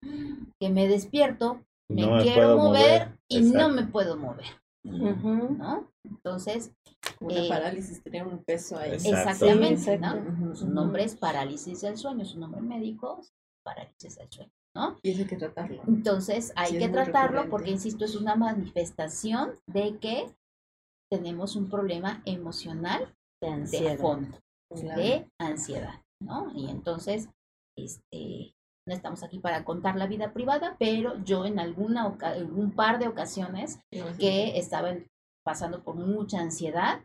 Que me despierto, me, No me quiero mover, mover, y no me puedo mover. ¿no? Entonces, Una Eh, parálisis, tener un peso ahí. Exactamente, ¿no? Su nombre es parálisis del sueño, su nombre médico parálisis del sueño, ¿no? Y eso hay que tratarlo. Entonces hay Sí, que tratarlo recurrente. porque, insisto, es una manifestación de que tenemos un problema emocional De fondo, Claro. de ansiedad, ¿no? Y entonces, este, no estamos aquí para contar la vida privada, pero yo en alguna en un par de ocasiones que estaban pasando por mucha ansiedad.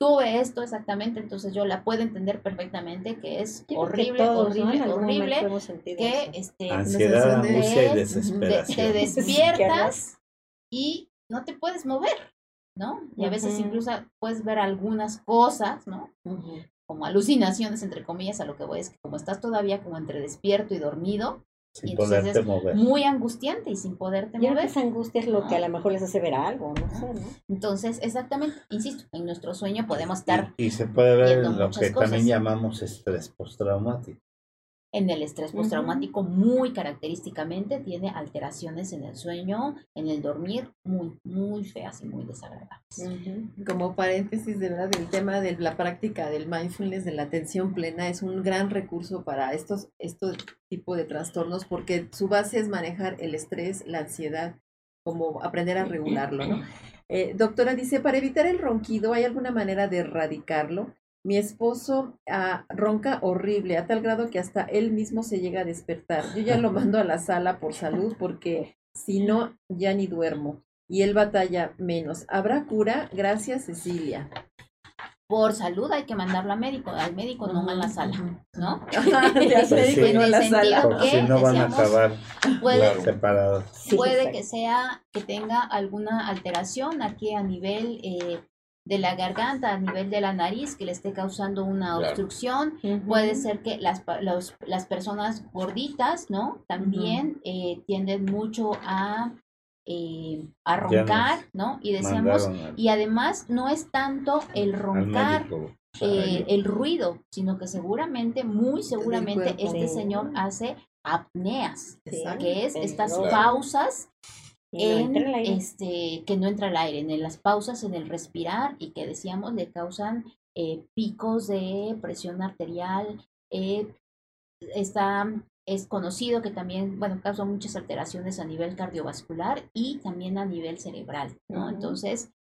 Tuve esto exactamente, entonces yo la puedo entender perfectamente que es Yo creo que horrible, horrible, horrible, que eso. este, Ansiedad, de- angustia y de- desesperación. te despiertas y no te puedes mover, ¿no? Y a veces incluso puedes ver algunas cosas, ¿no? Como alucinaciones, entre comillas, a lo que voy es que como estás todavía como entre despierto y dormido, sin entonces poderte es mover. muy angustiante y sin poderte mover. esa angustia es lo que a lo mejor les hace ver algo, no sé, ¿no? Entonces, exactamente, insisto, en nuestro sueño podemos estar Y, y se puede ver lo que también llamamos estrés postraumático. En el estrés postraumático muy característicamente tiene alteraciones en el sueño, en el dormir muy, muy feas y muy desagradables. Como paréntesis, de verdad, el tema de la práctica del mindfulness, de la atención plena, es un gran recurso para estos, estos tipos de trastornos porque su base es manejar el estrés, la ansiedad, como aprender a regularlo, ¿no? Eh, doctora dice, para evitar el ronquido, ¿hay alguna manera de erradicarlo? Mi esposo ah, ronca horrible, a tal grado que hasta él mismo se llega a despertar. Yo ya lo mando a la sala por salud porque si no, ya ni duermo. Y él batalla menos. ¿Habrá cura? Gracias, Cecilia. Por salud hay que mandarlo a médico, al médico no a la sala, ¿no? No a la sala. Porque si no van a acabar Puede, Claro. separados. Puede que sea que tenga alguna alteración aquí a nivel eh, de la garganta, a nivel de la nariz, que le esté causando una Claro. obstrucción. Puede ser que las, pa- los- las personas gorditas, ¿no? También eh, tienden mucho a, eh, a roncar, ¿no? Y decíamos, al, y además no es tanto el roncar, eh, el ruido, sino que seguramente, muy seguramente, este señor hace apneas, Exacto. que es estas claro. pausas no en entra el aire. este que no entra el aire, en las pausas en el respirar y que decíamos le causan eh, picos de presión arterial. eh, está es conocido que también, bueno, causa muchas alteraciones a nivel cardiovascular y también a nivel cerebral, ¿no? Entonces,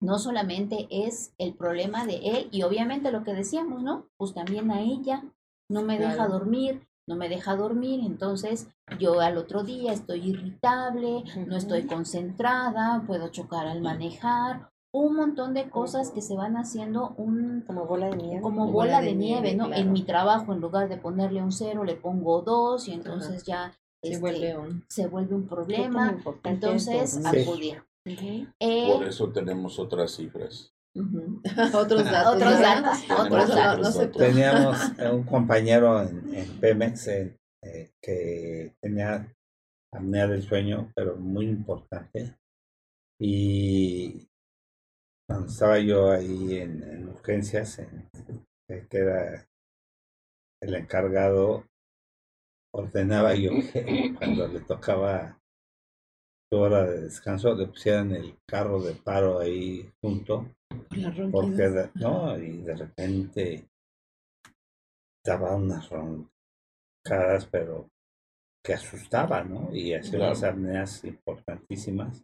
no solamente es el problema de él y obviamente lo que decíamos, ¿no? Pues también a ella no me deja dormir, no me deja dormir, entonces yo al otro día estoy irritable, no estoy concentrada, puedo chocar al manejar, un montón de cosas que se van haciendo un Como bola de nieve. como Bola bola de de nieve, nieve, ¿no? claro. En mi trabajo, en lugar de ponerle un cero, le pongo dos y entonces ya Se este, vuelve un... se vuelve un problema. Entonces. Sí. acudir. Eh, Por eso tenemos otras cifras. Otros datos. Otros datos, otros datos. No. Teníamos un compañero en, en Pemex eh, eh, que tenía apnea del sueño, pero muy importante. Y cuando estaba yo ahí en, en urgencias, en- eh, que era el encargado, ordenaba yo que cuando le tocaba su hora de descanso, le pusieran el carro de paro ahí junto, la porque, de- no, y de repente daba unas roncadas, pero que asustaba, ¿no? Y hacía Claro. unas apneas importantísimas.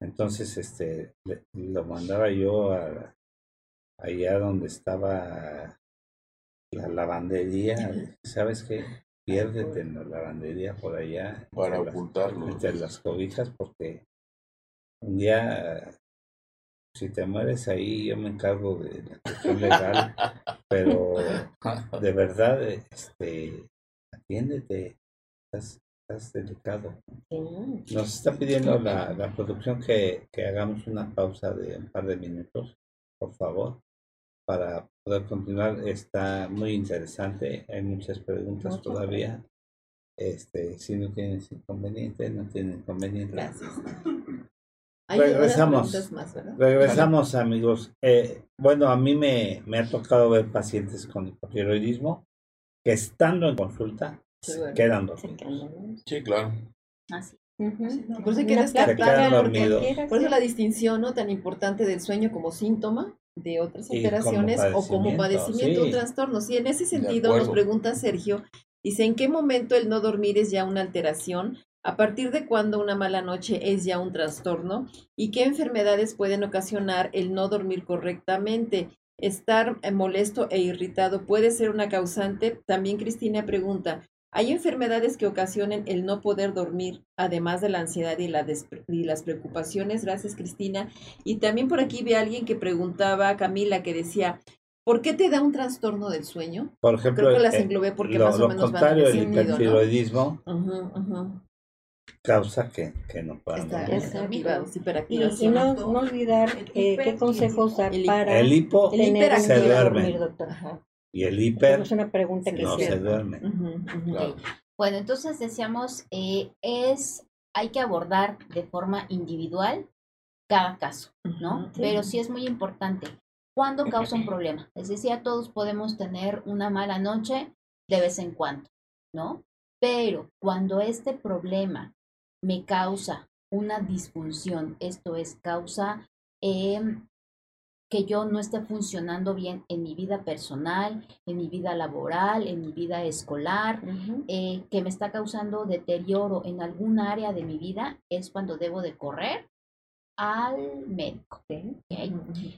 Entonces, este, le- lo mandaba yo a, allá donde estaba la lavandería, ¿sabes qué? Piérdete en la lavandería por allá. Para ocultarlo. entre las cobijas, porque un día, si te mueres ahí, yo me encargo de la cuestión legal, pero de verdad, este, atiéndete, estás, estás delicado. Nos está pidiendo la, la producción que, que hagamos una pausa de un par de minutos, por favor, para poder continuar. Está muy interesante, hay muchas preguntas todavía. Este, si no tienes inconveniente, no tienen inconveniente. Gracias. Hay Regresamos. preguntas más, ¿verdad? Regresamos, amigos. Eh, bueno, a mí me, me ha tocado ver pacientes con hipotiroidismo que estando en consulta Sí, se bueno. quedan Se dormidos. quedan dormidos. Sí, claro. Así. Por eso hay que descartar- Por la distinción ¿no? tan importante del sueño como síntoma de otras como alteraciones o como padecimiento, sí. o trastorno. Sí, en ese sentido nos pregunta Sergio, dice, ¿en qué momento el no dormir es ya una alteración? ¿A partir de cuándo una mala noche es ya un trastorno? ¿Y qué enfermedades pueden ocasionar el no dormir correctamente? Estar eh, molesto e irritado puede ser una causante. También Cristina pregunta, ¿hay enfermedades que ocasionen el no poder dormir, además de la ansiedad y, la y las preocupaciones? Gracias, Cristina. Y también por aquí ve a alguien que preguntaba, Camila, que decía, ¿por qué te da un trastorno del sueño? Por ejemplo, Creo que las eh, englobé porque lo, más o lo menos contrario, ¿no? Causa que, que no puedan Está dormir. Exacto. activados, Y, no, no olvidar eh, qué consejos dar El- para El hipo el tener se duerme dormir, doctor. Ajá. y el hiper Es una pregunta que no se duerme. Claro. Bueno, entonces decíamos, eh, es, hay que abordar de forma individual cada caso, ¿no? Pero sí es muy importante. ¿Cuándo causa un problema? Les decía, todos podemos tener una mala noche de vez en cuando, ¿no? Pero cuando este problema me causa una disfunción, esto es, causa em, que yo no esté funcionando bien en mi vida personal, en mi vida laboral, en mi vida escolar, eh, que me está causando deterioro en algún área de mi vida, es cuando debo de correr al médico. ¿ok? Ujú, ujú.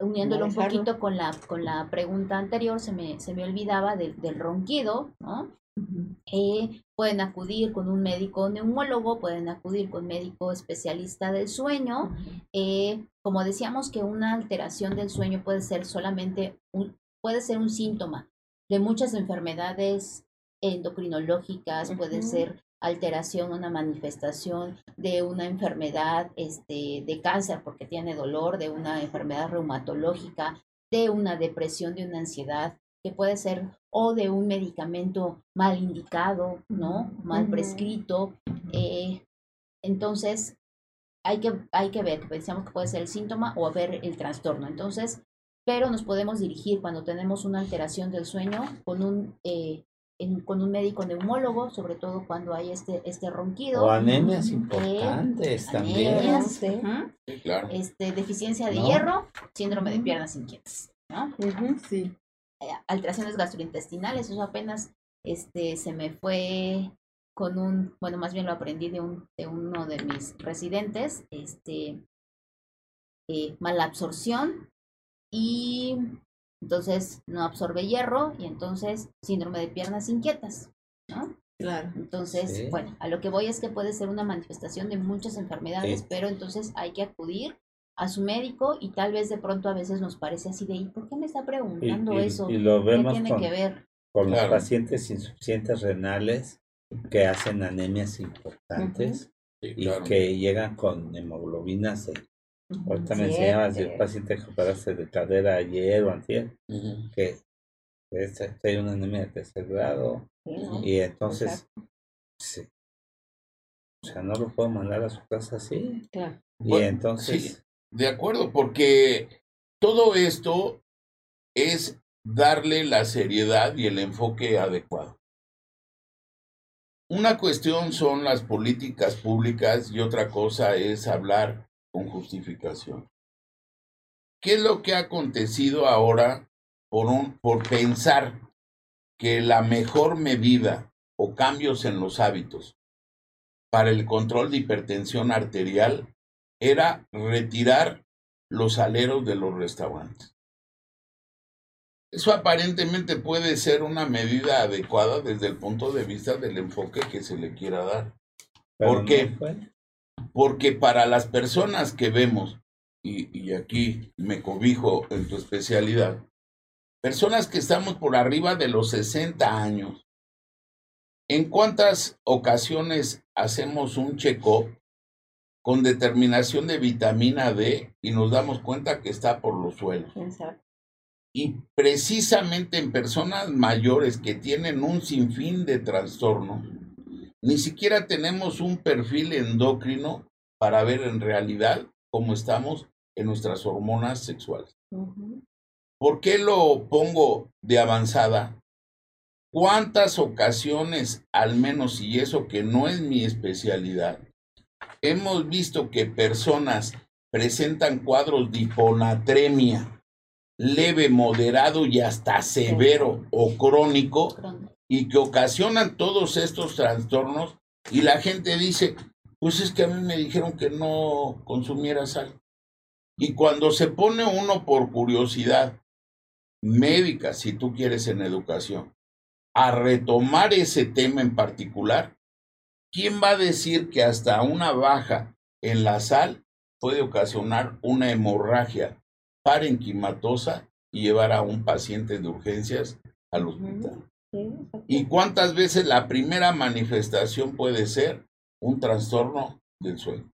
Uniéndolo un poquito con la, con la pregunta anterior, se me, se me olvidaba del, del ronquido, ¿no? Eh, pueden acudir con un médico neumólogo, pueden acudir con médico especialista del sueño. Eh, como decíamos que una alteración del sueño puede ser solamente un, puede ser un síntoma de muchas enfermedades endocrinológicas, puede ser alteración, una manifestación de una enfermedad este, de cáncer porque tiene dolor, de una enfermedad reumatológica, de una depresión, de una ansiedad, que puede ser o de un medicamento mal indicado, ¿no? Mal prescrito. eh, entonces, hay que, hay que ver, pensamos que puede ser el síntoma o ver el trastorno. Entonces, pero nos podemos dirigir cuando tenemos una alteración del sueño con un, eh, en- con un médico neumólogo, sobre todo cuando hay este, este ronquido. O anemias Eh, importantes también. anemias, Sí. ujú, Sí, claro. este, deficiencia de ¿No? hierro, síndrome de piernas inquietas. ¿no? Sí. Eh, alteraciones gastrointestinales, eso apenas este, se me fue con un, bueno, más bien lo aprendí de, un, de uno de mis residentes, este, eh, mala absorción y entonces no absorbe hierro y entonces síndrome de piernas inquietas, ¿no? Claro. Entonces, Sí. bueno, a lo que voy es que puede ser una manifestación de muchas enfermedades, Sí. pero entonces hay que acudir a su médico y tal vez de pronto a veces nos parece así de, ¿y por qué me está preguntando y- eso? y lo ¿Qué vemos tiene con, que ver? con los pacientes insuficientes renales que hacen anemias importantes y claro. que llegan con hemoglobinas de Ahorita me enseñabas un paciente que operaste de cadera ayer o antier, Ujú. que es- hay una anemia de tercer grado y entonces, sí. o sea, no lo puedo mandar a su casa así. Claro. Y Bueno, entonces, sí. De acuerdo, porque todo esto es darle la seriedad y el enfoque adecuado. una cuestión son las políticas públicas y otra cosa es hablar con justificación. ¿Qué es lo que ha acontecido ahora por, un, por pensar que la mejor medida o cambios en los hábitos para el control de hipertensión arterial era retirar los aleros de los restaurantes? Eso aparentemente puede ser una medida adecuada desde el punto de vista del enfoque que se le quiera dar. ¿Por qué? Porque para las personas que vemos, y, y, aquí me cobijo en tu especialidad, personas que estamos por arriba de los 60 años, ¿en cuántas ocasiones hacemos un check-up con determinación de vitamina D y nos damos cuenta que está por los suelos? Exacto. Y precisamente en personas mayores que tienen un sinfín de trastornos, ni siquiera tenemos un perfil endocrino para ver en realidad cómo estamos en nuestras hormonas sexuales. ¿Por qué lo pongo de avanzada? ¿Cuántas ocasiones, al menos, y eso que no es mi especialidad, hemos visto que personas presentan cuadros de hiponatremia leve, moderado y hasta severo o crónico y que ocasionan todos estos trastornos y la gente dice, pues es que a mí me dijeron que no consumiera sal. Y cuando se pone uno por curiosidad médica, si tú quieres en educación, a retomar ese tema en particular, ¿quién va a decir que hasta una baja en la sal puede ocasionar una hemorragia parenquimatosa y llevar a un paciente de urgencias al hospital. ¿Y cuántas veces la primera manifestación puede ser un trastorno del sueño?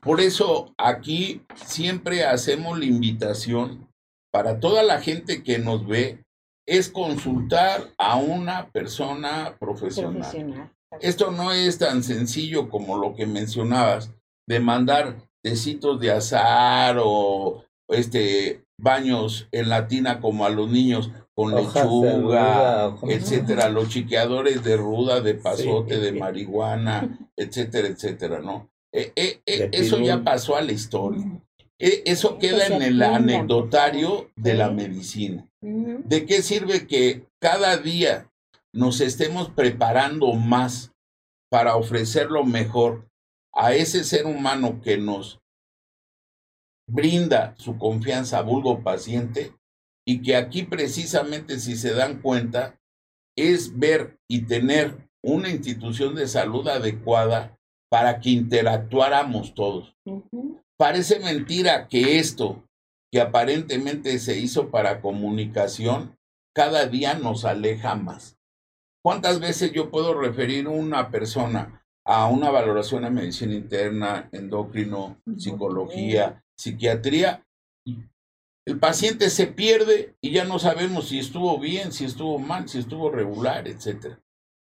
Por eso aquí siempre hacemos la invitación para toda la gente que nos ve, es consultar a una persona profesional. profesional. Esto no es tan sencillo como lo que mencionabas, de mandar tecitos de azar o este baños en la tina como a los niños con lechuga, etcétera, los chiqueadores de ruda, de pasote, de marihuana, etcétera, etcétera, ¿no? Eh, eh, eh, eso ya pasó a la historia. eso queda en el anecdotario de la medicina. ¿De qué sirve que cada día nos estemos preparando más para ofrecer lo mejor a ese ser humano que nos brinda su confianza a vulgo paciente y que aquí precisamente si se dan cuenta es ver y tener una institución de salud adecuada para que interactuáramos todos. Parece mentira que esto que aparentemente se hizo para comunicación cada día nos aleja más. ¿Cuántas veces yo puedo referir a una persona a una valoración de medicina interna, endocrino, psicología, psiquiatría, el paciente se pierde y ya no sabemos si estuvo bien, si estuvo mal, si estuvo regular, etc.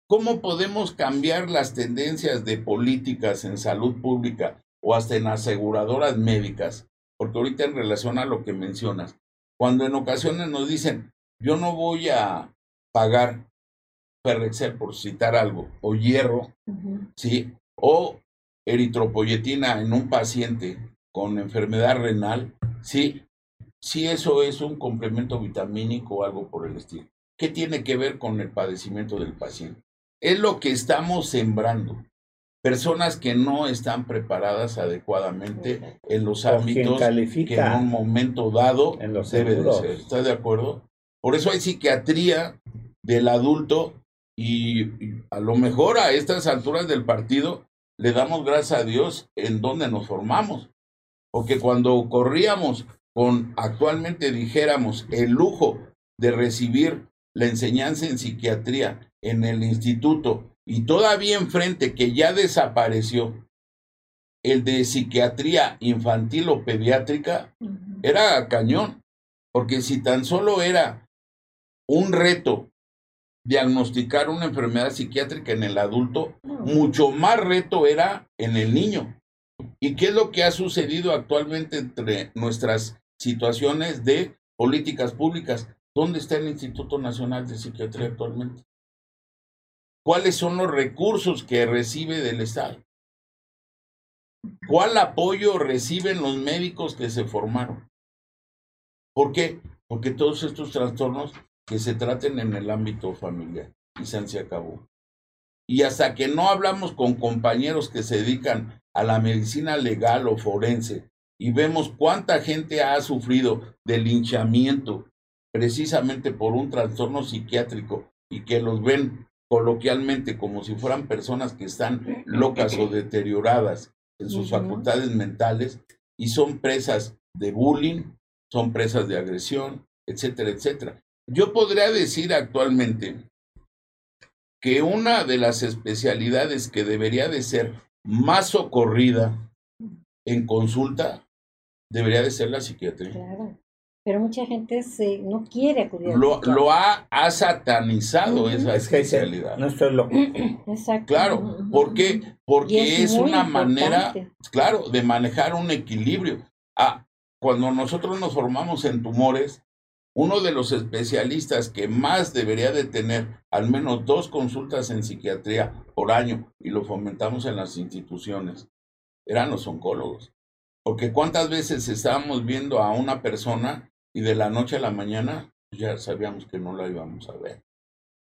¿Cómo podemos cambiar las tendencias de políticas en salud pública o hasta en aseguradoras médicas? Porque ahorita en relación a lo que mencionas, cuando en ocasiones nos dicen, yo no voy a pagar Ferrexel por citar algo, o hierro, ¿sí? O eritropoyetina en un paciente con enfermedad renal, sí, sí eso es un complemento vitamínico o algo por el estilo. ¿Qué tiene que ver con el padecimiento del paciente? Es lo que estamos sembrando. Personas que no están preparadas adecuadamente en los ámbitos que en un momento dado en los debe de ser. ¿Estás de acuerdo? Por eso hay psiquiatría del adulto y a lo mejor a estas alturas del partido le damos gracias a Dios en donde nos formamos. Porque cuando corríamos con, actualmente dijéramos, el lujo de recibir la enseñanza en psiquiatría en el instituto y todavía enfrente que ya desapareció el de psiquiatría infantil o pediátrica, era cañón. Porque si tan solo era un reto diagnosticar una enfermedad psiquiátrica en el adulto, mucho más reto era en el niño. ¿Y qué es lo que ha sucedido actualmente entre nuestras situaciones de políticas públicas? ¿Dónde está el Instituto Nacional de Psiquiatría actualmente? cuáles son los recursos que recibe del Estado. ¿Cuál apoyo reciben los médicos que se formaron? ¿Por qué? Porque todos estos trastornos que se traten en el ámbito familiar y se acabó. Y hasta que no hablamos con compañeros que se dedican a la medicina legal o forense y vemos cuánta gente ha sufrido de linchamiento precisamente por un trastorno psiquiátrico y que los ven coloquialmente como si fueran personas que están locas o deterioradas en sus facultades mentales y son presas de bullying, son presas de agresión, etcétera, etcétera. Yo podría decir actualmente que una de las especialidades que debería de ser más socorrida en consulta debería de ser la psiquiatría. Claro. Pero mucha gente se, no quiere acudir. Lo, lo ha, ha satanizado esa especialidad. no estoy loco. Exacto. Claro, ¿por qué? Porque es, una manera, claro, de manejar un equilibrio. Ah, cuando nosotros nos formamos en tumores, uno de los especialistas que más debería de tener al menos dos consultas en psiquiatría por año, y lo fomentamos en las instituciones, eran los oncólogos. Porque cuántas veces estábamos viendo a una persona y de la noche a la mañana ya sabíamos que no la íbamos a ver.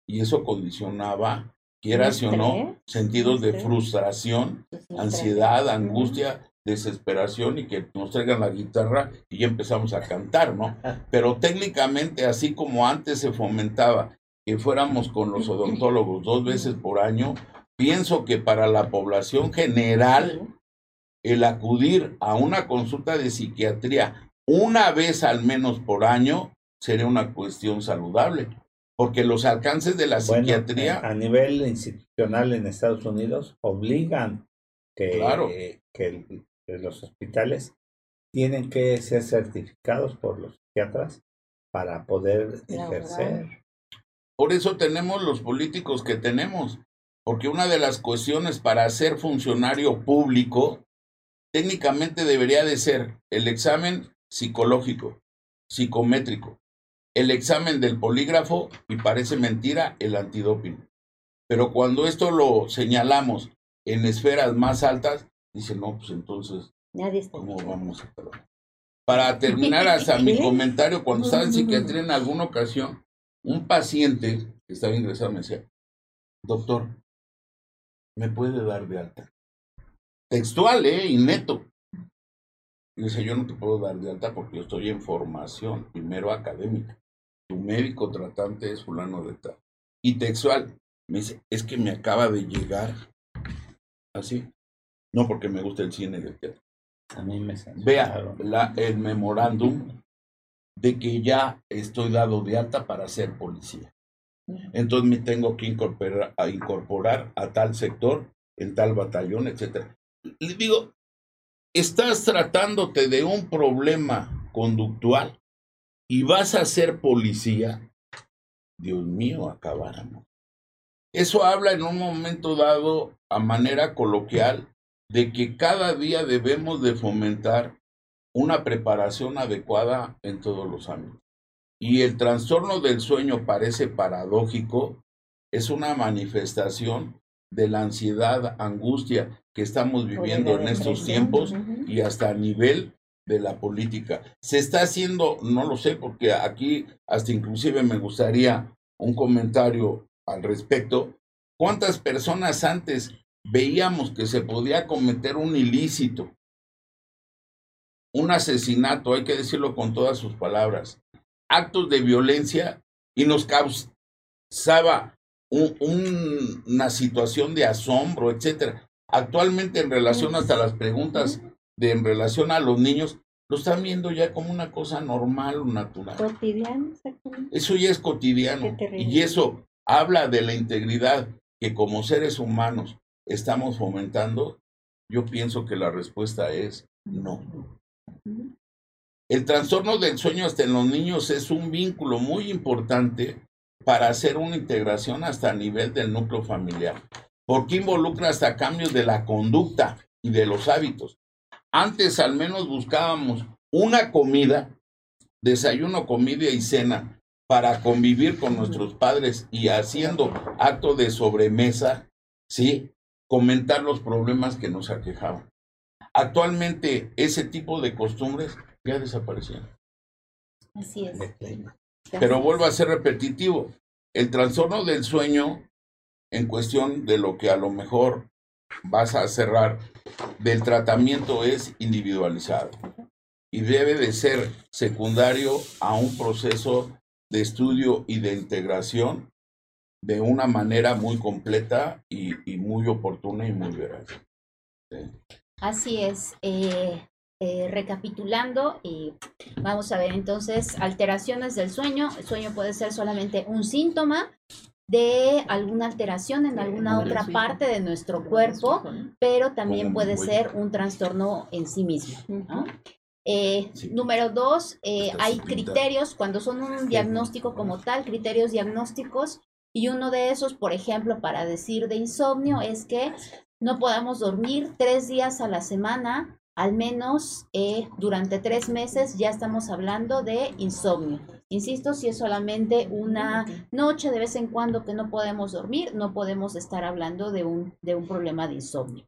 Y eso condicionaba, quieras o no, sentidos de frustración, ansiedad, angustia desesperación y que nos traigan la guitarra y ya empezamos a cantar, ¿no? Pero técnicamente, así como antes se fomentaba que fuéramos con los odontólogos dos veces por año, pienso que para la población general, el acudir a una consulta de psiquiatría una vez al menos por año sería una cuestión saludable, porque los alcances de la psiquiatría... a nivel institucional en Estados Unidos obligan que, claro. que los hospitales tienen que ser certificados por los psiquiatras para poder ejercer. Por eso tenemos los políticos que tenemos, porque una de las cuestiones para ser funcionario público técnicamente debería de ser el examen psicológico, psicométrico, el examen del polígrafo y parece mentira el antidoping. Pero cuando esto lo señalamos en esferas más altas, Dice, no, pues entonces, ¿cómo vamos a trabajar? Para terminar hasta mi comentario, cuando estaba en psiquiatría en alguna ocasión, un paciente que estaba ingresado me decía, doctor, ¿me puede dar de alta? Textual, ¿eh? Y neto. Y dice, yo no te puedo dar de alta porque yo estoy en formación, primero académica. Tu médico tratante es fulano de tal. Y textual, me dice, es que me acaba de llegar así no porque me gusta el cine y el teatro. A mí me Vea la, el memorándum de que ya estoy dado de alta para ser policía. Entonces me tengo que incorporar a, incorporar a tal sector, en tal batallón, etc. Le digo, estás tratándote de un problema conductual y vas a ser policía. Dios mío, acabáramos. Eso habla en un momento dado, a manera coloquial, de que cada día debemos de fomentar una preparación adecuada en todos los ámbitos. Y el trastorno del sueño parece paradójico, es una manifestación de la ansiedad, angustia que estamos viviendo en estos tiempos y hasta a nivel de la política. Se está haciendo, no lo sé, porque aquí hasta inclusive me gustaría un comentario al respecto. ¿Cuántas personas antes veíamos que se podía cometer un ilícito, un asesinato, hay que decirlo con todas sus palabras, actos de violencia y nos causaba una situación de asombro, etcétera. Actualmente en relación hasta las preguntas de en relación a los niños, lo están viendo ya como una cosa normal o natural. Cotidiano, Eso ya es cotidiano. Y eso habla de la integridad que como seres humanos estamos fomentando? Yo pienso que la respuesta es no. El trastorno del sueño hasta en los niños es un vínculo muy importante para hacer una integración hasta el nivel del núcleo familiar, porque involucra hasta cambios de la conducta y de los hábitos. Antes al menos buscábamos una comida, desayuno, comida y cena, para convivir con nuestros padres y haciendo acto de sobremesa, ¿sí? Comentar los problemas que nos aquejaban. Actualmente ese tipo de costumbres ya desaparecieron. Así es. Pero vuelvo a ser repetitivo. El trastorno del sueño, en cuestión de lo que a lo mejor vas a cerrar del tratamiento, es individualizado y debe de ser secundario a un proceso de estudio y de integración de una manera muy completa y, muy oportuna y muy veraz. Así es. Eh, eh, recapitulando, y vamos a ver entonces alteraciones del sueño. El sueño puede ser solamente un síntoma de alguna alteración en alguna otra parte de nuestro cuerpo, pero también puede ser un trastorno en sí mismo. Eh, número dos, eh, hay criterios cuando son un diagnóstico como tal, criterios diagnósticos, y uno de esos, por ejemplo, para decir de insomnio, es que no podamos dormir tres días a la semana, al menos eh, durante tres meses, ya estamos hablando de insomnio. Insisto, si es solamente una noche de vez en cuando que no podemos dormir, no podemos estar hablando de un, de un problema de insomnio.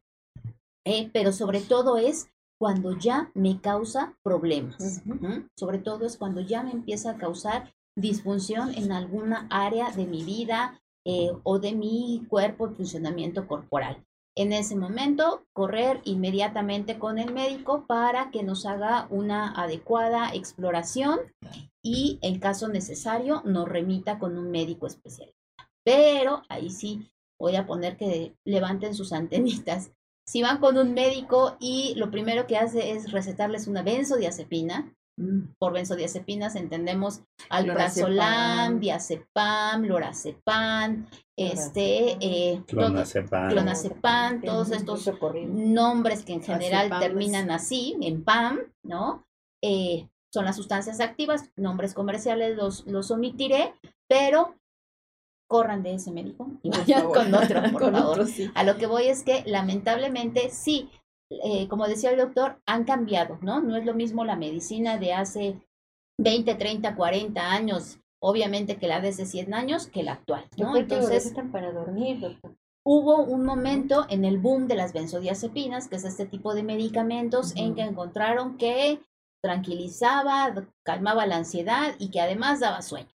pero sobre todo es cuando ya me causa problemas. Sobre todo es cuando ya me empieza a causar disfunción en alguna área de mi vida eh, o de mi cuerpo y funcionamiento corporal. En ese momento, correr inmediatamente con el médico para que nos haga una adecuada exploración y, en caso necesario, nos remita con un médico especialista. Pero ahí sí voy a poner que levanten sus antenitas si van con un médico y lo primero que hace es recetarles una benzodiazepina. Por benzodiazepinas entendemos alprazolam, diazepam, lorazepam, este, eh, clonazepam, todos estos nombres que en general terminan así, en PAM, ¿no? Eh, son las sustancias activas, nombres comerciales los, los omitiré, pero corran de ese médico y vayan con otro, por favor. A lo que voy es que lamentablemente sí, eh, como decía el doctor, han cambiado, ¿no? No es lo mismo la medicina de hace 20, 30, 40 años, obviamente que la de hace 100 años, que la actual, ¿no? Entonces, para dormir, doctor. Hubo un momento en el boom de las benzodiazepinas, que es este tipo de medicamentos, en que encontraron que tranquilizaba, calmaba la ansiedad y que además daba sueño.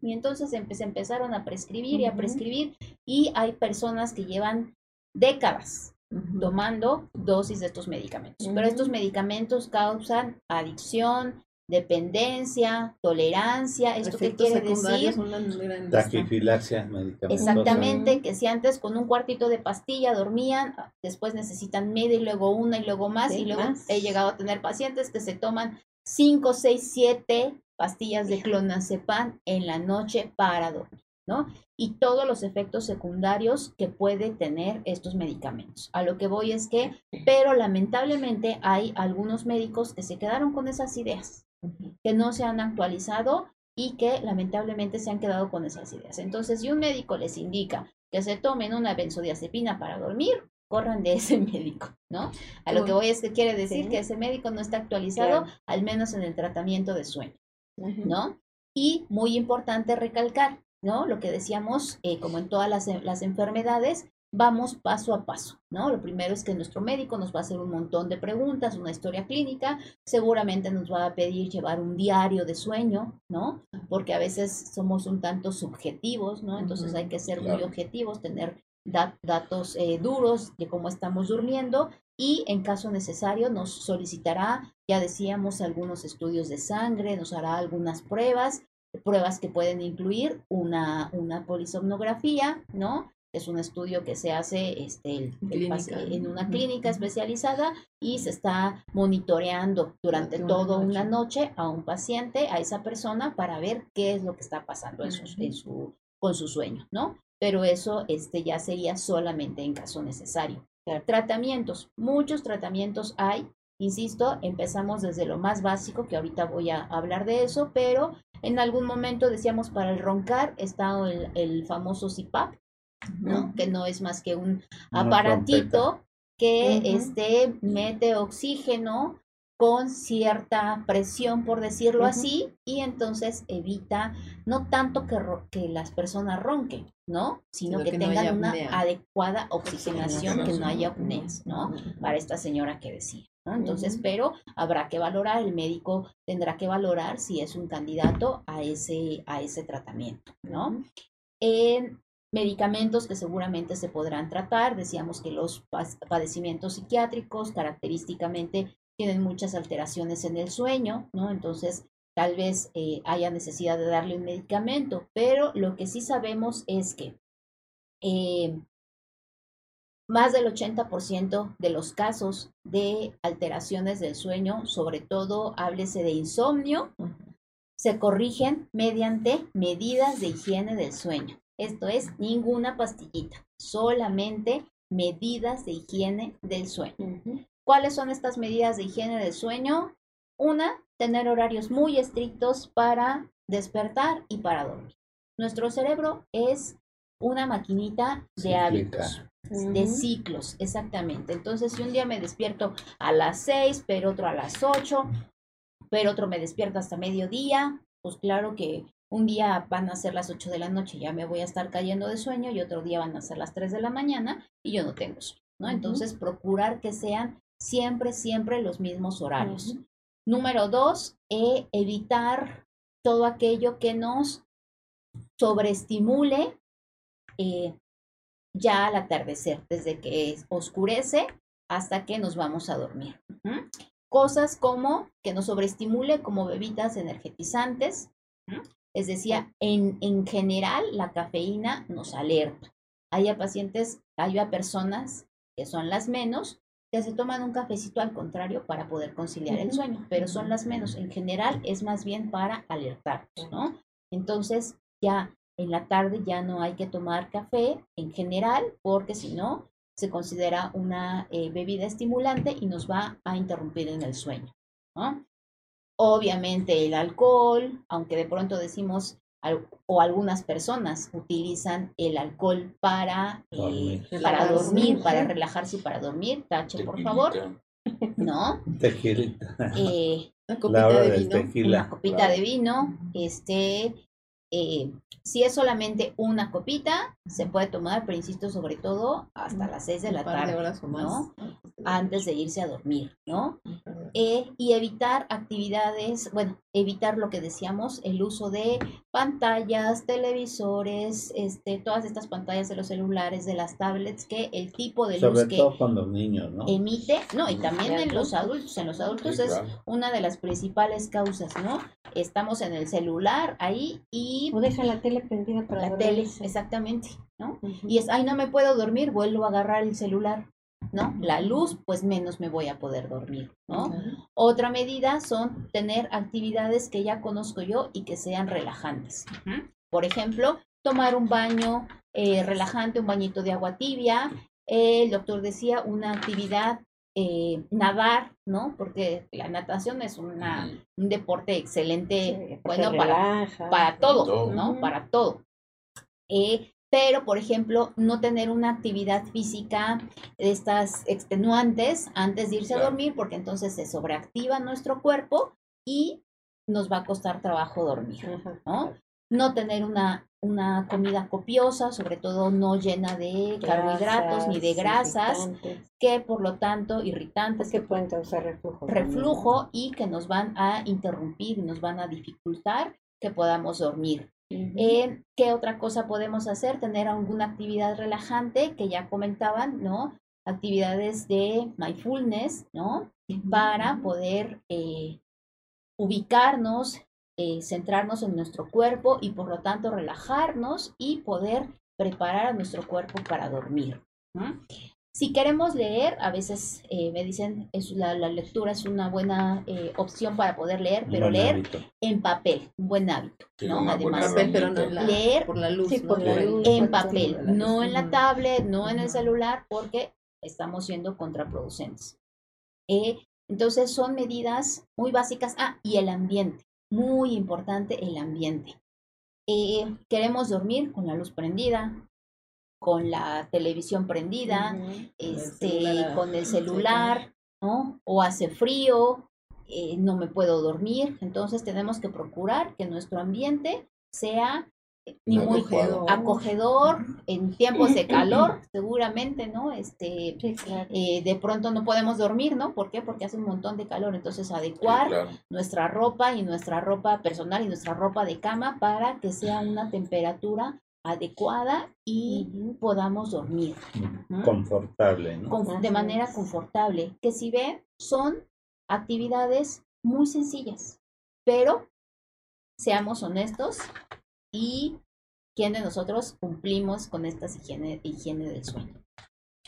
Y entonces se empezaron a prescribir y a prescribir y hay personas que llevan décadas tomando dosis de estos medicamentos. Pero estos medicamentos causan adicción, dependencia, tolerancia, ¿esto qué quiere decir? Taquifilaxia Exactamente, que si antes con un cuartito de pastilla dormían, después necesitan media y luego una y luego más, y luego he llegado a tener pacientes que se toman 5, 6, 7 pastillas de clonazepam en la noche para dormir, ¿no? Y todos los efectos secundarios que puede tener estos medicamentos. A lo que voy es que, pero lamentablemente hay algunos médicos que se quedaron con esas ideas, que no se han actualizado y que lamentablemente se han quedado con esas ideas. Entonces, si un médico les indica que se tomen una benzodiazepina para dormir, corran de ese médico, ¿no? A lo que voy es que quiere decir que ese médico no está actualizado, al menos en el tratamiento de sueño. ¿no? Y muy importante recalcar, ¿no? Lo que decíamos, eh, como en todas las, las, enfermedades, vamos paso a paso, ¿no? Lo primero es que nuestro médico nos va a hacer un montón de preguntas, una historia clínica, seguramente nos va a pedir llevar un diario de sueño, ¿no? Porque a veces somos un tanto subjetivos, ¿no? Entonces hay que ser muy objetivos, tener datos eh, duros de cómo estamos durmiendo y en caso necesario nos solicitará, ya decíamos, algunos estudios de sangre, nos hará algunas pruebas, pruebas que pueden incluir una, una polisomnografía, ¿no? Es un estudio que se hace este, en una clínica especializada y se está monitoreando durante toda una noche a un paciente, a esa persona, para ver qué es lo que está pasando en su, con su sueño, ¿no? Pero eso este, ya sería solamente en caso necesario. Tratamientos, muchos tratamientos hay. Insisto, empezamos desde lo más básico, que ahorita voy a hablar de eso, pero en algún momento decíamos para el roncar está el, famoso CPAP, ¿no? que no es más que un aparatito que este, mete oxígeno con cierta presión, por decirlo así, y entonces evita no tanto que, las personas ronquen, ¿no? Sino que, tengan una adecuada oxigenación, que no haya apneas, ¿no? Para esta señora que decía. ¿No? Entonces, pero habrá que valorar, el médico tendrá que valorar si es un candidato a ese, a ese tratamiento, ¿no? En medicamentos que seguramente se podrán tratar, decíamos que los padecimientos psiquiátricos característicamente tienen muchas alteraciones en el sueño, ¿no? Entonces, tal vez eh, haya necesidad de darle un medicamento, pero lo que sí sabemos es que eh, más del 80% de los casos de alteraciones del sueño, sobre todo háblese de insomnio, se corrigen mediante medidas de higiene del sueño. Esto es ninguna pastillita, solamente medidas de higiene del sueño. ¿Cuáles son estas medidas de higiene del sueño? Una, tener horarios muy estrictos para despertar y para dormir. Nuestro cerebro es una maquinita de Cíclica. hábitos, de ciclos, exactamente. Entonces, si un día me despierto a las 6, pero otro a las 8, pero otro me despierta hasta mediodía, pues claro que un día van a ser las 8 de la noche, ya me voy a estar cayendo de sueño y otro día van a ser las 3 de la mañana y yo no tengo sueño, ¿no? Entonces, procurar que sean siempre, siempre los mismos horarios. Número dos, eh, evitar todo aquello que nos sobreestimule eh, ya al atardecer, desde que oscurece hasta que nos vamos a dormir. Cosas como que nos sobreestimule como bebidas energetizantes. Ujú. Les decía, en, en general la cafeína nos alerta. Hay a pacientes, hay a personas que son las menos, que se toman un cafecito al contrario para poder conciliar el sueño, pero son las menos. En general es más bien para alertarnos, ¿no? Entonces ya en la tarde ya no hay que tomar café en general porque si no se considera una eh, bebida estimulante y nos va a interrumpir en el sueño, ¿no? Obviamente el alcohol, aunque de pronto decimos o algunas personas utilizan el alcohol para eh, Dormir. para Relajarse. dormir, para relajarse y para dormir, tache por favor. ¿no? Tequilita. Eh, Una La copita hora de del vino. tequila. una copita claro. de vino, este, eh, si es solamente una copita, se puede tomar, pero insisto, sobre todo hasta las 6 de la tarde, horas o más. ¿no? antes de irse a dormir, ¿no? Eh, y evitar actividades, bueno, evitar lo que decíamos, el uso de pantallas, televisores, este, todas estas pantallas de los celulares, de las tablets, que el tipo de luz Sobre que todo los niños, ¿no? emite, no, y también en los adultos. adultos, en los adultos Sí, es claro. una de las principales causas, ¿no? Estamos en el celular ahí y O deja la tele prendida para la tele, exactamente, ¿no? Y es, ay, no me puedo dormir, vuelvo a agarrar el celular, ¿no? La luz, pues menos me voy a poder dormir, ¿no? Otra medida son tener actividades que ya conozco yo y que sean relajantes. Por ejemplo, tomar un baño eh, relajante, un bañito de agua tibia. El doctor decía una actividad, eh, nadar, ¿no? Porque la natación es una, un deporte excelente, Sí, bueno, para, para todo, todo. ¿no? Para todo. Eh, pero, por ejemplo, no tener una actividad física de estas extenuantes antes de irse a dormir, porque entonces se sobreactiva nuestro cuerpo y nos va a costar trabajo dormir. ¿no? No tener una, una comida copiosa, sobre todo no llena de carbohidratos ni de grasas, que por lo tanto irritantes, que pueden causar reflujo. también. reflujo y que nos van a interrumpir y nos van a dificultar que podamos dormir. Eh, ¿Qué otra cosa podemos hacer? Tener alguna actividad relajante que ya comentaban, ¿no? Actividades de mindfulness, ¿no? Para poder eh, ubicarnos, eh, centrarnos en nuestro cuerpo y por lo tanto relajarnos y poder preparar a nuestro cuerpo para dormir. ¿no? Si queremos leer, a veces eh, me dicen es la, la lectura es una buena eh, opción para poder leer, pero buen leer hábito. en papel, un buen hábito, Sí, ¿no? Además, Papel, pero no herramienta. en la, Leer por la luz. Sí, ¿no? por la el- luz. en Por papel, luz. no en la tablet, no en el celular, porque estamos siendo contraproducentes. Eh, entonces son medidas muy básicas. Ah, y el ambiente, muy importante el ambiente. Eh, queremos dormir con la luz prendida, con la televisión prendida, este, con el celular, ¿no? O hace frío, eh, no me puedo dormir. Entonces tenemos que procurar que nuestro ambiente sea ni muy Acogedor. acogedor en tiempos de calor, seguramente, ¿no? Este, Sí, claro. eh, de pronto no podemos dormir, ¿no? ¿Por qué? Porque hace un montón de calor. Entonces Sí, adecuar claro. nuestra ropa y nuestra ropa personal y nuestra ropa de cama para que sea una temperatura adecuada y podamos dormir ¿no? Confortable, ¿no? con- de manera confortable. Que si ven, son actividades muy sencillas, pero seamos honestos y quién de nosotros cumplimos con estas higiene, higiene del sueño.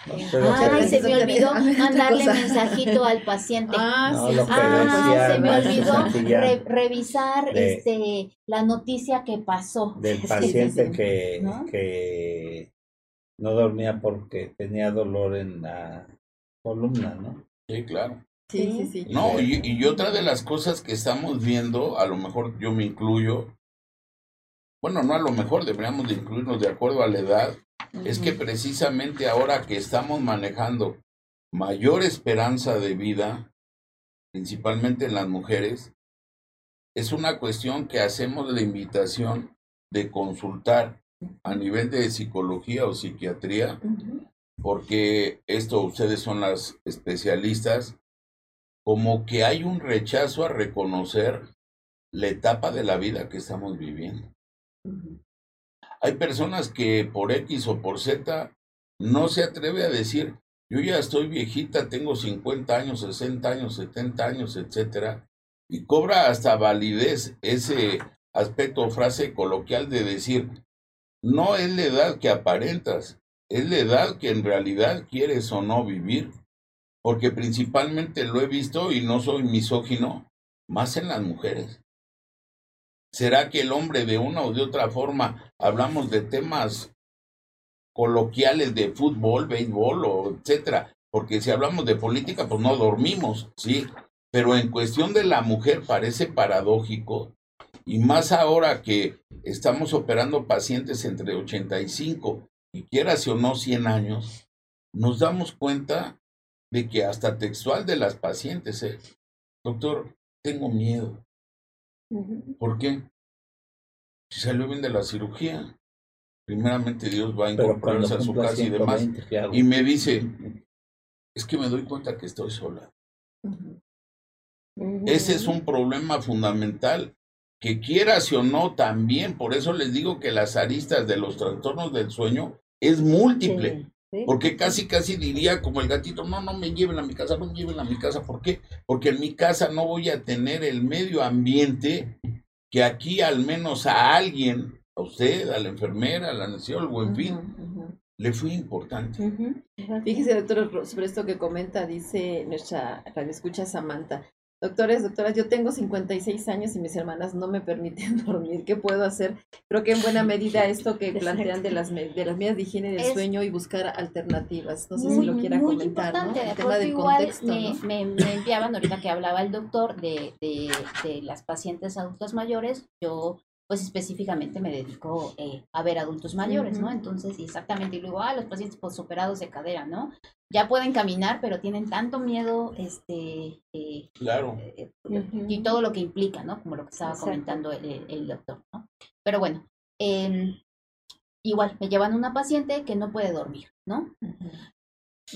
Ay, se me olvidó mandarle cosa. mensajito al paciente. Ah, No, sí, Ah, se me olvidó re- revisar De- este la noticia que pasó. del Sí, sí, paciente sí. que, ¿No? que no dormía porque tenía dolor en la columna, ¿no? Sí, claro. Sí, sí, sí. No, y, y otra de las cosas que estamos viendo, a lo mejor yo me incluyo, bueno, no a lo mejor deberíamos de incluirnos de acuerdo a la edad, es que precisamente ahora que estamos manejando mayor esperanza de vida, principalmente en las mujeres, es una cuestión que hacemos la invitación de consultar a nivel de psicología o psiquiatría, porque esto ustedes son las especialistas, como que hay un rechazo a reconocer la etapa de la vida que estamos viviendo. Hay personas que por X o por Z no se atreve a decir, yo ya estoy viejita, tengo 50 años, 60 años, 70 años, etcétera, y cobra hasta validez ese aspecto o frase coloquial de decir, no es la edad que aparentas, es la edad que en realidad quieres o no vivir, porque principalmente lo he visto y no soy misógino, más en las mujeres. ¿Será que el hombre de una o de otra forma hablamos de temas coloquiales de fútbol, béisbol o etcétera? Porque si hablamos de política, pues no dormimos, ¿sí? Pero en cuestión de la mujer parece paradójico y más ahora que estamos operando pacientes entre 85 y quieras o no 100 años, nos damos cuenta de que hasta textual de las pacientes, ¿eh? doctor, tengo miedo. Ujú. ¿Por qué? Si salió bien de la cirugía, primeramente Dios va a incorporarse a su casa y demás. 120, ¿qué hago? Y me dice, es que me doy cuenta que estoy sola. Ese es un problema fundamental que quieras o no también, por eso les digo que las aristas de los trastornos del sueño es múltiple. Sí, sí. Porque casi, casi diría como el gatito, no, no me lleven a mi casa, no me lleven a mi casa. ¿Por qué? Porque en mi casa no voy a tener el medio ambiente que aquí al menos a alguien, a usted, a la enfermera, a la o en fin, Ujú, ujú. le fue importante. Fíjese, doctor, sobre esto que comenta, dice nuestra escucha Samantha. Doctores, doctoras, yo tengo 56 años y mis hermanas no me permiten dormir. ¿Qué puedo hacer? Creo que en buena medida esto que plantean de las, de las medidas de higiene del Es- sueño y buscar alternativas. No sé Muy, si lo quiera muy comentar, ¿no? importante, de El tema del igual contexto, me, ¿no? me- me enviaban ahorita que hablaba el doctor de, de, de las pacientes adultas mayores, yo pues específicamente me dedico eh, a ver adultos mayores, ¿no? Entonces, exactamente, y luego, ah, los pacientes posoperados de cadera, ¿no? Ya pueden caminar, pero tienen tanto miedo, este, eh, Claro. eh, y todo lo que implica, ¿no? Como lo que estaba Exacto. comentando el, doctor, ¿no? Pero bueno, em, igual, me llevan una paciente que no puede dormir, ¿no?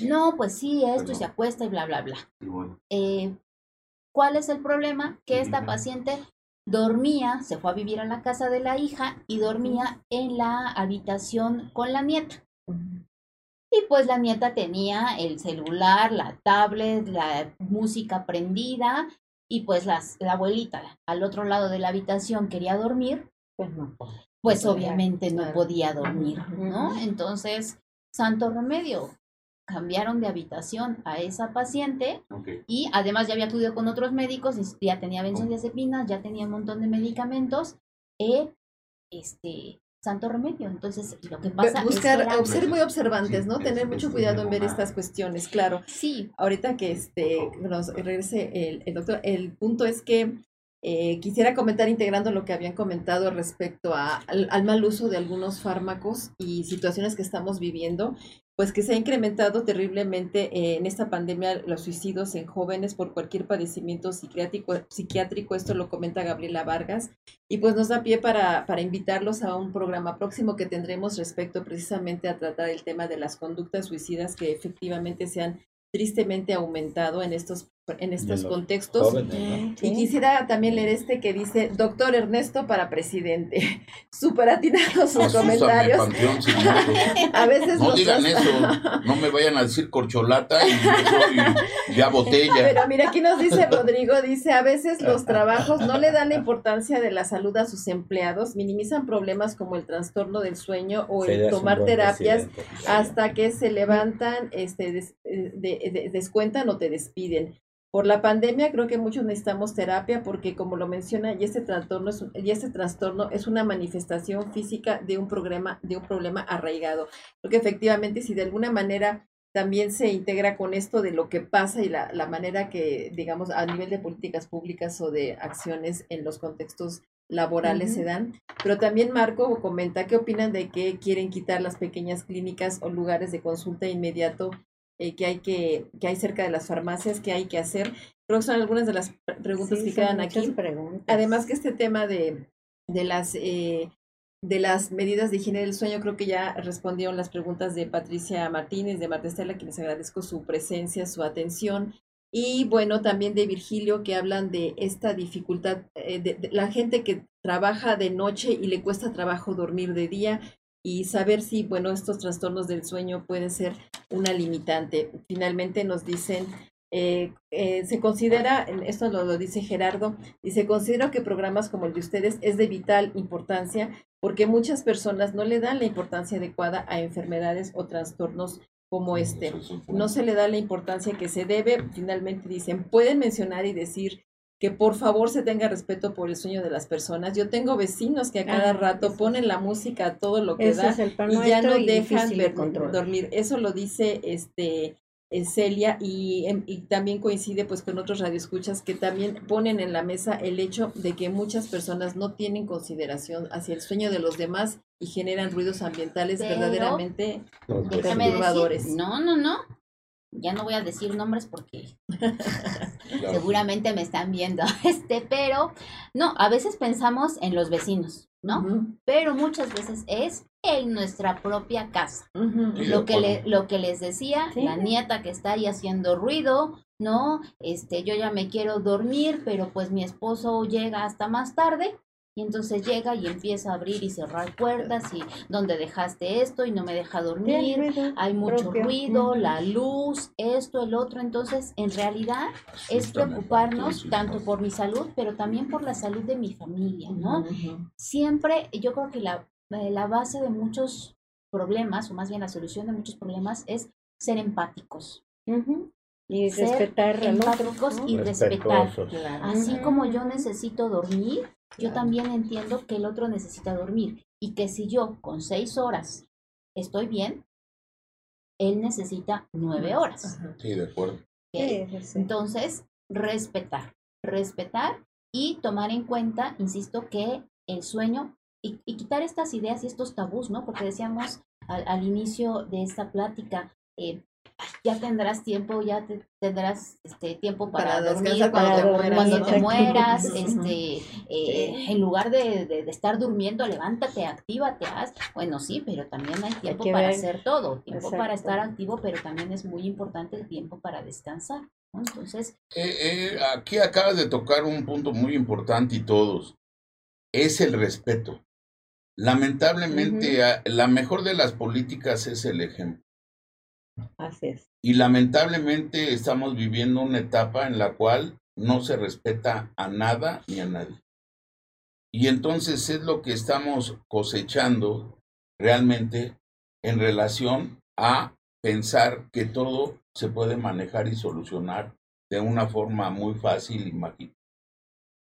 No, pues sí, esto y se acuesta y bla, bla, bla. Y bueno, Eh, ¿Cuál es el problema? Que esta paciente dormía, se fue a vivir a la casa de la hija y dormía en la habitación con la nieta. Y pues la nieta tenía el celular, la tablet, la música prendida y pues las, la abuelita al otro lado de la habitación quería dormir, Pues no. pues obviamente no podía dormir. ¿no? Entonces, santo remedio, cambiaron de habitación a esa paciente y además ya había acudido con otros médicos, y ya tenía benzodiazepinas, ya tenía un montón de medicamentos, eh, este, santo remedio. Entonces, lo que pasa Buscar, es que era- ser muy observantes, ¿no? Sí, Tener es- mucho es cuidado en ver estas cuestiones, claro. sí, Ahorita que este nos regrese el, el doctor, el punto es que Eh, quisiera comentar integrando lo que habían comentado respecto a- al, al mal uso de algunos fármacos y situaciones que estamos viviendo, pues que se ha incrementado terriblemente eh, en esta pandemia los suicidios en jóvenes por cualquier padecimiento psiquiátrico, psiquiátrico. Esto lo comenta Gabriela Vargas. Y pues nos da pie para, para invitarlos a un programa próximo que tendremos respecto precisamente a tratar el tema de las conductas suicidas que efectivamente se han tristemente aumentado en estos, en estos contextos. Jóvenes, ¿no? Y quisiera también leer este que dice, doctor Ernesto para presidente. Súper atinados sus comentarios. Panteón. A veces No digan eso, no me vayan a decir corcholata y, soy ya botella. Pero mira, aquí nos dice Rodrigo, dice, a veces los trabajos no le dan la importancia de la salud a sus empleados, minimizan problemas como el trastorno del sueño o el Serías tomar terapias hasta que se levantan, este, des- eh, de- de- descuentan o te despiden. Por la pandemia creo que muchos necesitamos terapia porque como lo menciona, y este trastorno es, y este trastorno es una manifestación física de un problema, de un problema arraigado. Creo que efectivamente si de alguna manera también se integra con esto de lo que pasa y la, la manera que, digamos, a nivel de políticas públicas o de acciones en los contextos laborales se dan. Pero también Marco comenta qué opinan de que quieren quitar las pequeñas clínicas o lugares de consulta inmediato eh, que hay que, que hay cerca de las farmacias, que hay que hacer. Creo que son algunas de las pre- preguntas Sí, que quedan aquí. preguntas. Además que este tema de, de las eh, de las medidas de higiene del sueño, creo que ya respondieron las preguntas de Patricia Martínez, de Marta Estela, quienes agradezco su presencia, su atención. Y bueno, también de Virgilio, que hablan de esta dificultad, eh, de, de la gente que trabaja de noche y le cuesta trabajo dormir de día y saber si, bueno, estos trastornos del sueño pueden ser una limitante. Finalmente nos dicen eh, eh, se considera, esto lo, lo dice Gerardo, dice, considero que programas como el de ustedes es de vital importancia porque muchas personas no le dan la importancia adecuada a enfermedades o trastornos como este. No se le da la importancia que se debe. Finalmente dicen, pueden mencionar y decir que por favor se tenga respeto por el sueño de las personas. Yo tengo vecinos que a cada Ah, rato ponen la música a todo lo que da es el pan y ya no y dejan de ver- dormir. Eso lo dice este eh, Celia y, em, y también coincide pues con otros radioescuchas que también ponen en la mesa el hecho de que muchas personas no tienen consideración hacia el sueño de los demás y generan ruidos ambientales Pero- verdaderamente perturbadores. decir, no, no, no. Ya no voy a decir nombres porque seguramente me están viendo. Este, pero no, a veces pensamos en los vecinos, ¿no? Pero muchas veces es en nuestra propia casa. Lo que, le, lo que les decía, Sí. la nieta que está ahí haciendo ruido, ¿no? Este, yo ya me quiero dormir, pero pues mi esposo llega hasta más tarde. Y entonces llega y empieza a abrir y cerrar puertas y donde dejaste esto y no me deja dormir, ruido hay mucho propio. ruido, la luz, esto, el otro. Entonces, en realidad es preocuparnos tanto por mi salud, pero también por la salud de mi familia, ¿no? Siempre, yo creo que la, eh, la base de muchos problemas, o más bien la solución de muchos problemas, es ser empáticos. Y Ser respetar al otro. empáticos ¿no? y respetar. Claro. Así como yo necesito dormir, yo también entiendo que el otro necesita dormir. Y que si yo con seis horas estoy bien, él necesita nueve horas. Sí, de acuerdo. Entonces, respetar, respetar y tomar en cuenta, insisto, que el sueño y, y quitar estas ideas y estos tabús, ¿no? Porque decíamos al, al inicio de esta plática, eh, "Ay, ya tendrás tiempo, ya te- tendrás este tiempo para, Para dormir cuando te cuando, mueras, cuando ¿no? te mueras, Ujú. este, eh, en lugar de, de- de estar durmiendo, levántate, actívate, haz. Bueno, sí, pero también hay tiempo para ver. hacer todo, tiempo para estar activo, pero también es muy importante el tiempo para descansar. ¿no? Entonces, Eh, eh, aquí acabas de tocar un punto muy importante y todos. Es el respeto. Lamentablemente, a- la mejor de las políticas es el ejemplo. Y lamentablemente estamos viviendo una etapa en la cual no se respeta a nada ni a nadie. Y entonces es lo que estamos cosechando realmente en relación a pensar que todo se puede manejar y solucionar de una forma muy fácil y mágica.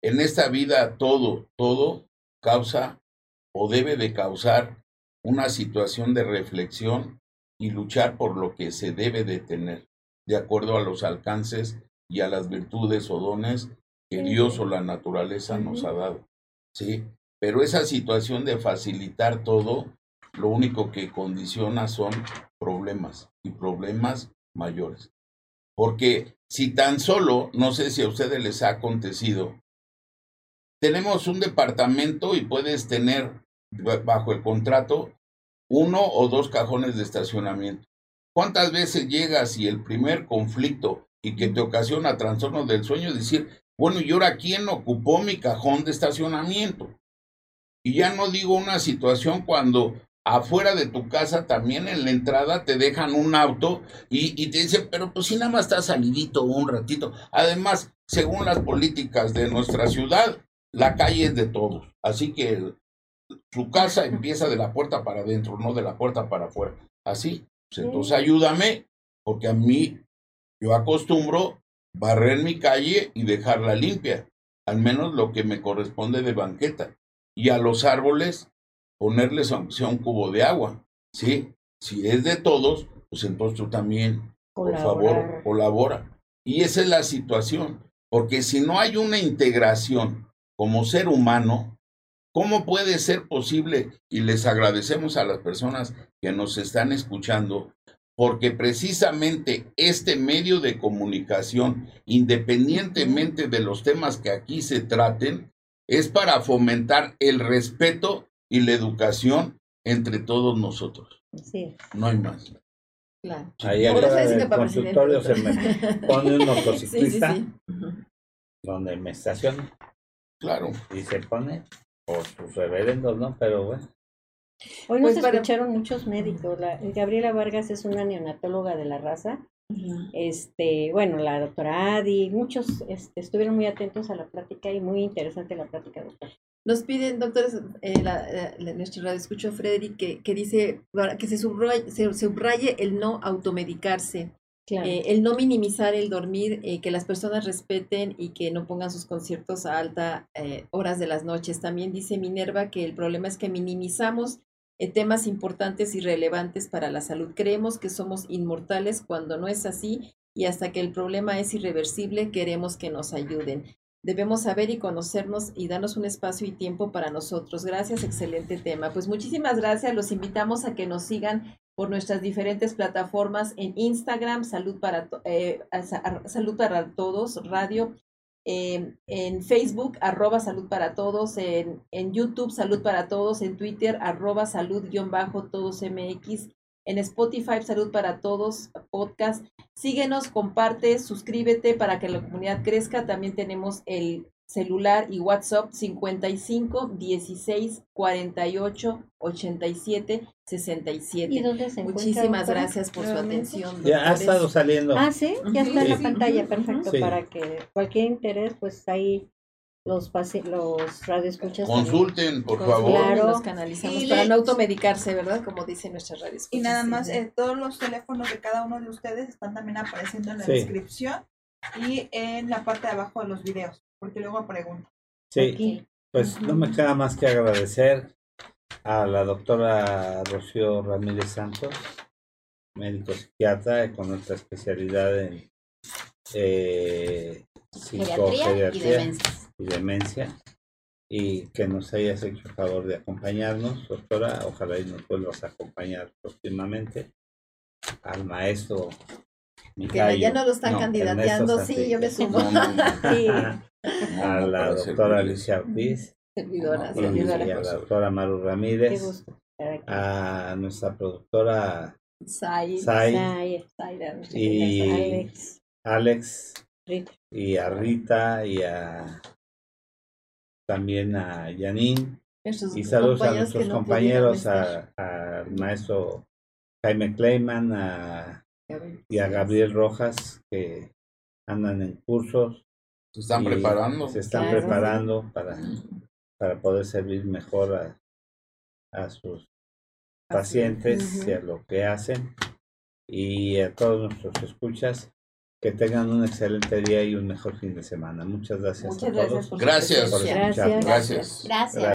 En esta vida todo, todo causa o debe de causar una situación de reflexión y luchar por lo que se debe de tener, de acuerdo a los alcances y a las virtudes o dones que. Dios o la naturaleza nos ha dado. ¿sí? Pero esa situación de facilitar todo, lo único que condiciona son problemas y problemas mayores. Porque si tan solo, no sé si a ustedes les ha acontecido, tenemos un departamento y puedes tener ba- bajo el contrato uno o dos cajones de estacionamiento. ¿Cuántas veces llegas y el primer conflicto y que te ocasiona trastorno del sueño decir, bueno, ¿y ahora quién ocupó mi cajón de estacionamiento? Y ya no digo una situación cuando afuera de tu casa también en la entrada te dejan un auto y, te dicen, pero pues si nada más está salidito un ratito. Además, según las políticas de nuestra ciudad, la calle es de todos. Así que su casa empieza de la puerta para adentro, no de la puerta para afuera. Así. Pues entonces ayúdame, porque a mí yo acostumbro barrer mi calle y dejarla limpia, al menos lo que me corresponde de banqueta. Y a los árboles ponerles aunque sea un cubo de agua. ¿sí? Si es de todos, pues entonces tú también, por favor, colabora. Y esa es la situación, porque si no hay una integración como ser humano, ¿cómo puede ser posible? Y les agradecemos a las personas que nos están escuchando, porque precisamente este medio de comunicación, independientemente de los temas que aquí se traten, es para fomentar el respeto y la educación entre todos nosotros. Sí. No hay más. Claro. Ahí para presidente, consultorio se me pone un Sí, sí, motociclista sí. Donde me estaciono Claro. y se pone por sus reverendos, ¿no? Pero bueno, Hoy nos Pues para- escucharon muchos médicos. La, Gabriela Vargas es una neonatóloga de la raza. Este, bueno, la doctora Adi, muchos este, estuvieron muy atentos a la plática y muy interesante la plática, doctor. Nos piden, doctores, eh, la, la- la- nuestro radio escucho Frederick que, que dice para que se subraye, se subraye el no automedicarse, Eh, el no minimizar el dormir, eh, que las personas respeten y que no pongan sus conciertos a alta eh, horas de las noches. También dice Minerva que el problema es que minimizamos eh, temas importantes y relevantes para la salud. Creemos que somos inmortales cuando no es así y hasta que el problema es irreversible queremos que nos ayuden. Debemos saber y conocernos y darnos un espacio y tiempo para nosotros. Gracias, excelente tema. Pues muchísimas gracias. Los invitamos a que nos sigan por nuestras diferentes plataformas en Instagram, Salud para, eh, Salud para Todos, Radio, eh, en Facebook, arroba Salud para Todos, en, en YouTube, Salud para Todos, en Twitter, arroba Salud-Todos MX, en Spotify, Salud para Todos, podcast. Síguenos, comparte, suscríbete para que la comunidad crezca. También tenemos el celular y WhatsApp 55 16 48 87 67. ¿Y dónde se Muchísimas gracias por su atención. ya ha estado saliendo. Ah, sí, ya está en la pantalla, perfecto, Sí. para que cualquier interés, pues ahí los pase, los radioescuchas. Consulten, por Consulten favor. Claro. Los canalizamos para no automedicarse, ¿verdad? Como dice nuestra radio. Y nada más, eh, todos los teléfonos de cada uno de ustedes están también apareciendo en la Sí. descripción y en la parte de abajo de los videos, porque luego pregunto. Sí, Aquí. pues no me queda más que agradecer a la doctora Rocío Ramírez Santos, médico psiquiatra con nuestra especialidad en eh, y demencias. y demencia y que nos hayas hecho el favor de acompañarnos, doctora. Ojalá y nos vuelvas a acompañar próximamente. Al maestro Que ya no lo están no, candidateando, sí, yo me sumo. No, no, no. Sí, A la doctora. Alicia Ortiz Servidora, No, servidora. y a la doctora Maru qué Ramírez, gusto a nuestra productora Sai. Y-. Alex, Alex Rita. y a Rita y a también a Janine Nuestros y saludos a nuestros que no compañeros, a- al maestro Jaime Kleiman a-. y a Gabriel Rojas que andan en cursos. Se están preparando. Se están Claro. preparando para, para poder servir mejor a, a sus pacientes y a lo que hacen. Y a todos nuestros escuchas, que tengan un excelente día y un mejor fin de semana. Muchas gracias Muchas a todos. gracias por. Gracias. Gracias. Gracias.